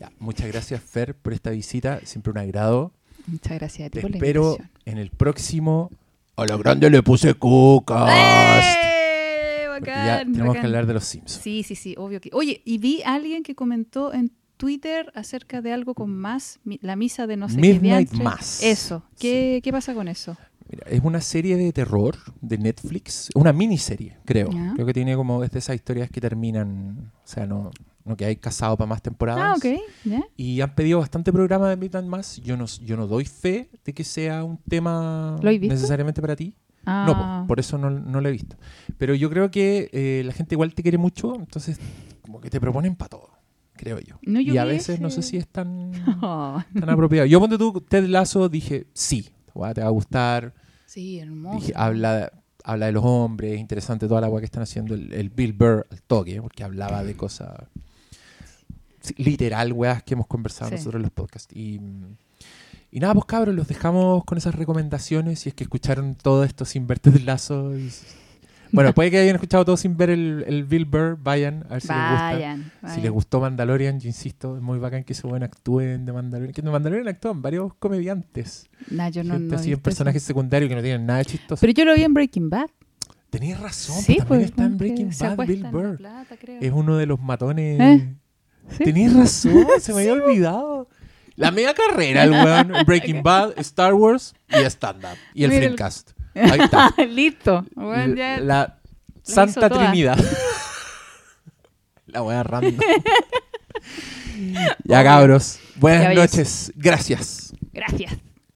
S1: Ya, muchas gracias, Fer, por esta visita, siempre un agrado.
S2: Muchas gracias a ti
S1: Te
S2: por la
S1: espero
S2: invitación.
S1: en el próximo. A lo grande le puse cucas.
S2: ¡Eh! Bacán,
S1: ya tenemos
S2: bacán.
S1: que hablar de los Simpsons.
S2: Sí, sí, sí, obvio que. Oye, y vi a alguien que comentó en Twitter acerca de algo con más, mi- la misa de no sé qué
S1: Midnight
S2: diantre.
S1: Mass.
S2: Eso. ¿Qué, ¿Qué pasa con eso?
S1: Mira, es una serie de terror de Netflix, una miniserie, creo.
S2: Ya.
S1: Creo que tiene como es de esas historias que terminan, o sea, no, no que hay casado para más temporadas.
S2: Ah, ok. ¿Ya?
S1: Y han pedido bastante programa de Midnight Mass. Yo no, yo no doy fe de que sea un tema
S2: ¿Lo has visto?
S1: necesariamente para ti.
S2: Ah,
S1: No, po, por eso no, no lo he visto. Pero yo creo que eh, la gente igual te quiere mucho, entonces como que te proponen para todo, creo yo.
S2: No, yo
S1: y a veces no sé si es tan, <laughs>
S2: Oh,
S1: tan apropiado. Yo ponte tú, Ted Lazo, dije, sí, te va a gustar.
S2: sí, hermoso.
S1: Dije, habla, habla de los hombres, es interesante toda la agua que están haciendo el, el Bill Burr al toque, porque hablaba de cosas literal, weas que hemos conversado
S2: Sí.
S1: nosotros en los podcasts. Y, y nada, pues cabros, los dejamos con esas recomendaciones. Si es que escucharon todo esto sin ver Ted Lazo. y- Bueno, puede que hayan escuchado todo sin ver el, el Bill Burr, vayan a ver si les gusta.
S2: Vayan,
S1: Si les gustó Mandalorian, yo insisto, es muy bacán que ese buen actúen de Mandalorian. Que en Mandalorian actúan varios comediantes.
S2: Nah, yo no, no
S1: así en
S2: visto eso.
S1: personajes secundarios que no tienen nada de chistoso.
S2: Pero yo lo vi en Breaking Bad.
S1: Tenías razón,
S2: sí,
S1: pues, también
S2: pues,
S1: está en Breaking
S2: se
S1: Bad Bill Burr.
S2: plata.
S1: Es uno de los matones.
S2: ¿Eh? Sí.
S1: Tenías razón, se me <laughs> había olvidado. La media carrera, el weón. <laughs> Breaking Bad, Star Wars y stand-up. Y el- Filmcast. Ahí está. <laughs>
S2: Listo. Bueno, ya-
S1: La Santa. Trinidad. <laughs> La wea random. <laughs> ya, cabros. Buenas
S2: Ya,
S1: noches. Gracias.
S2: Gracias.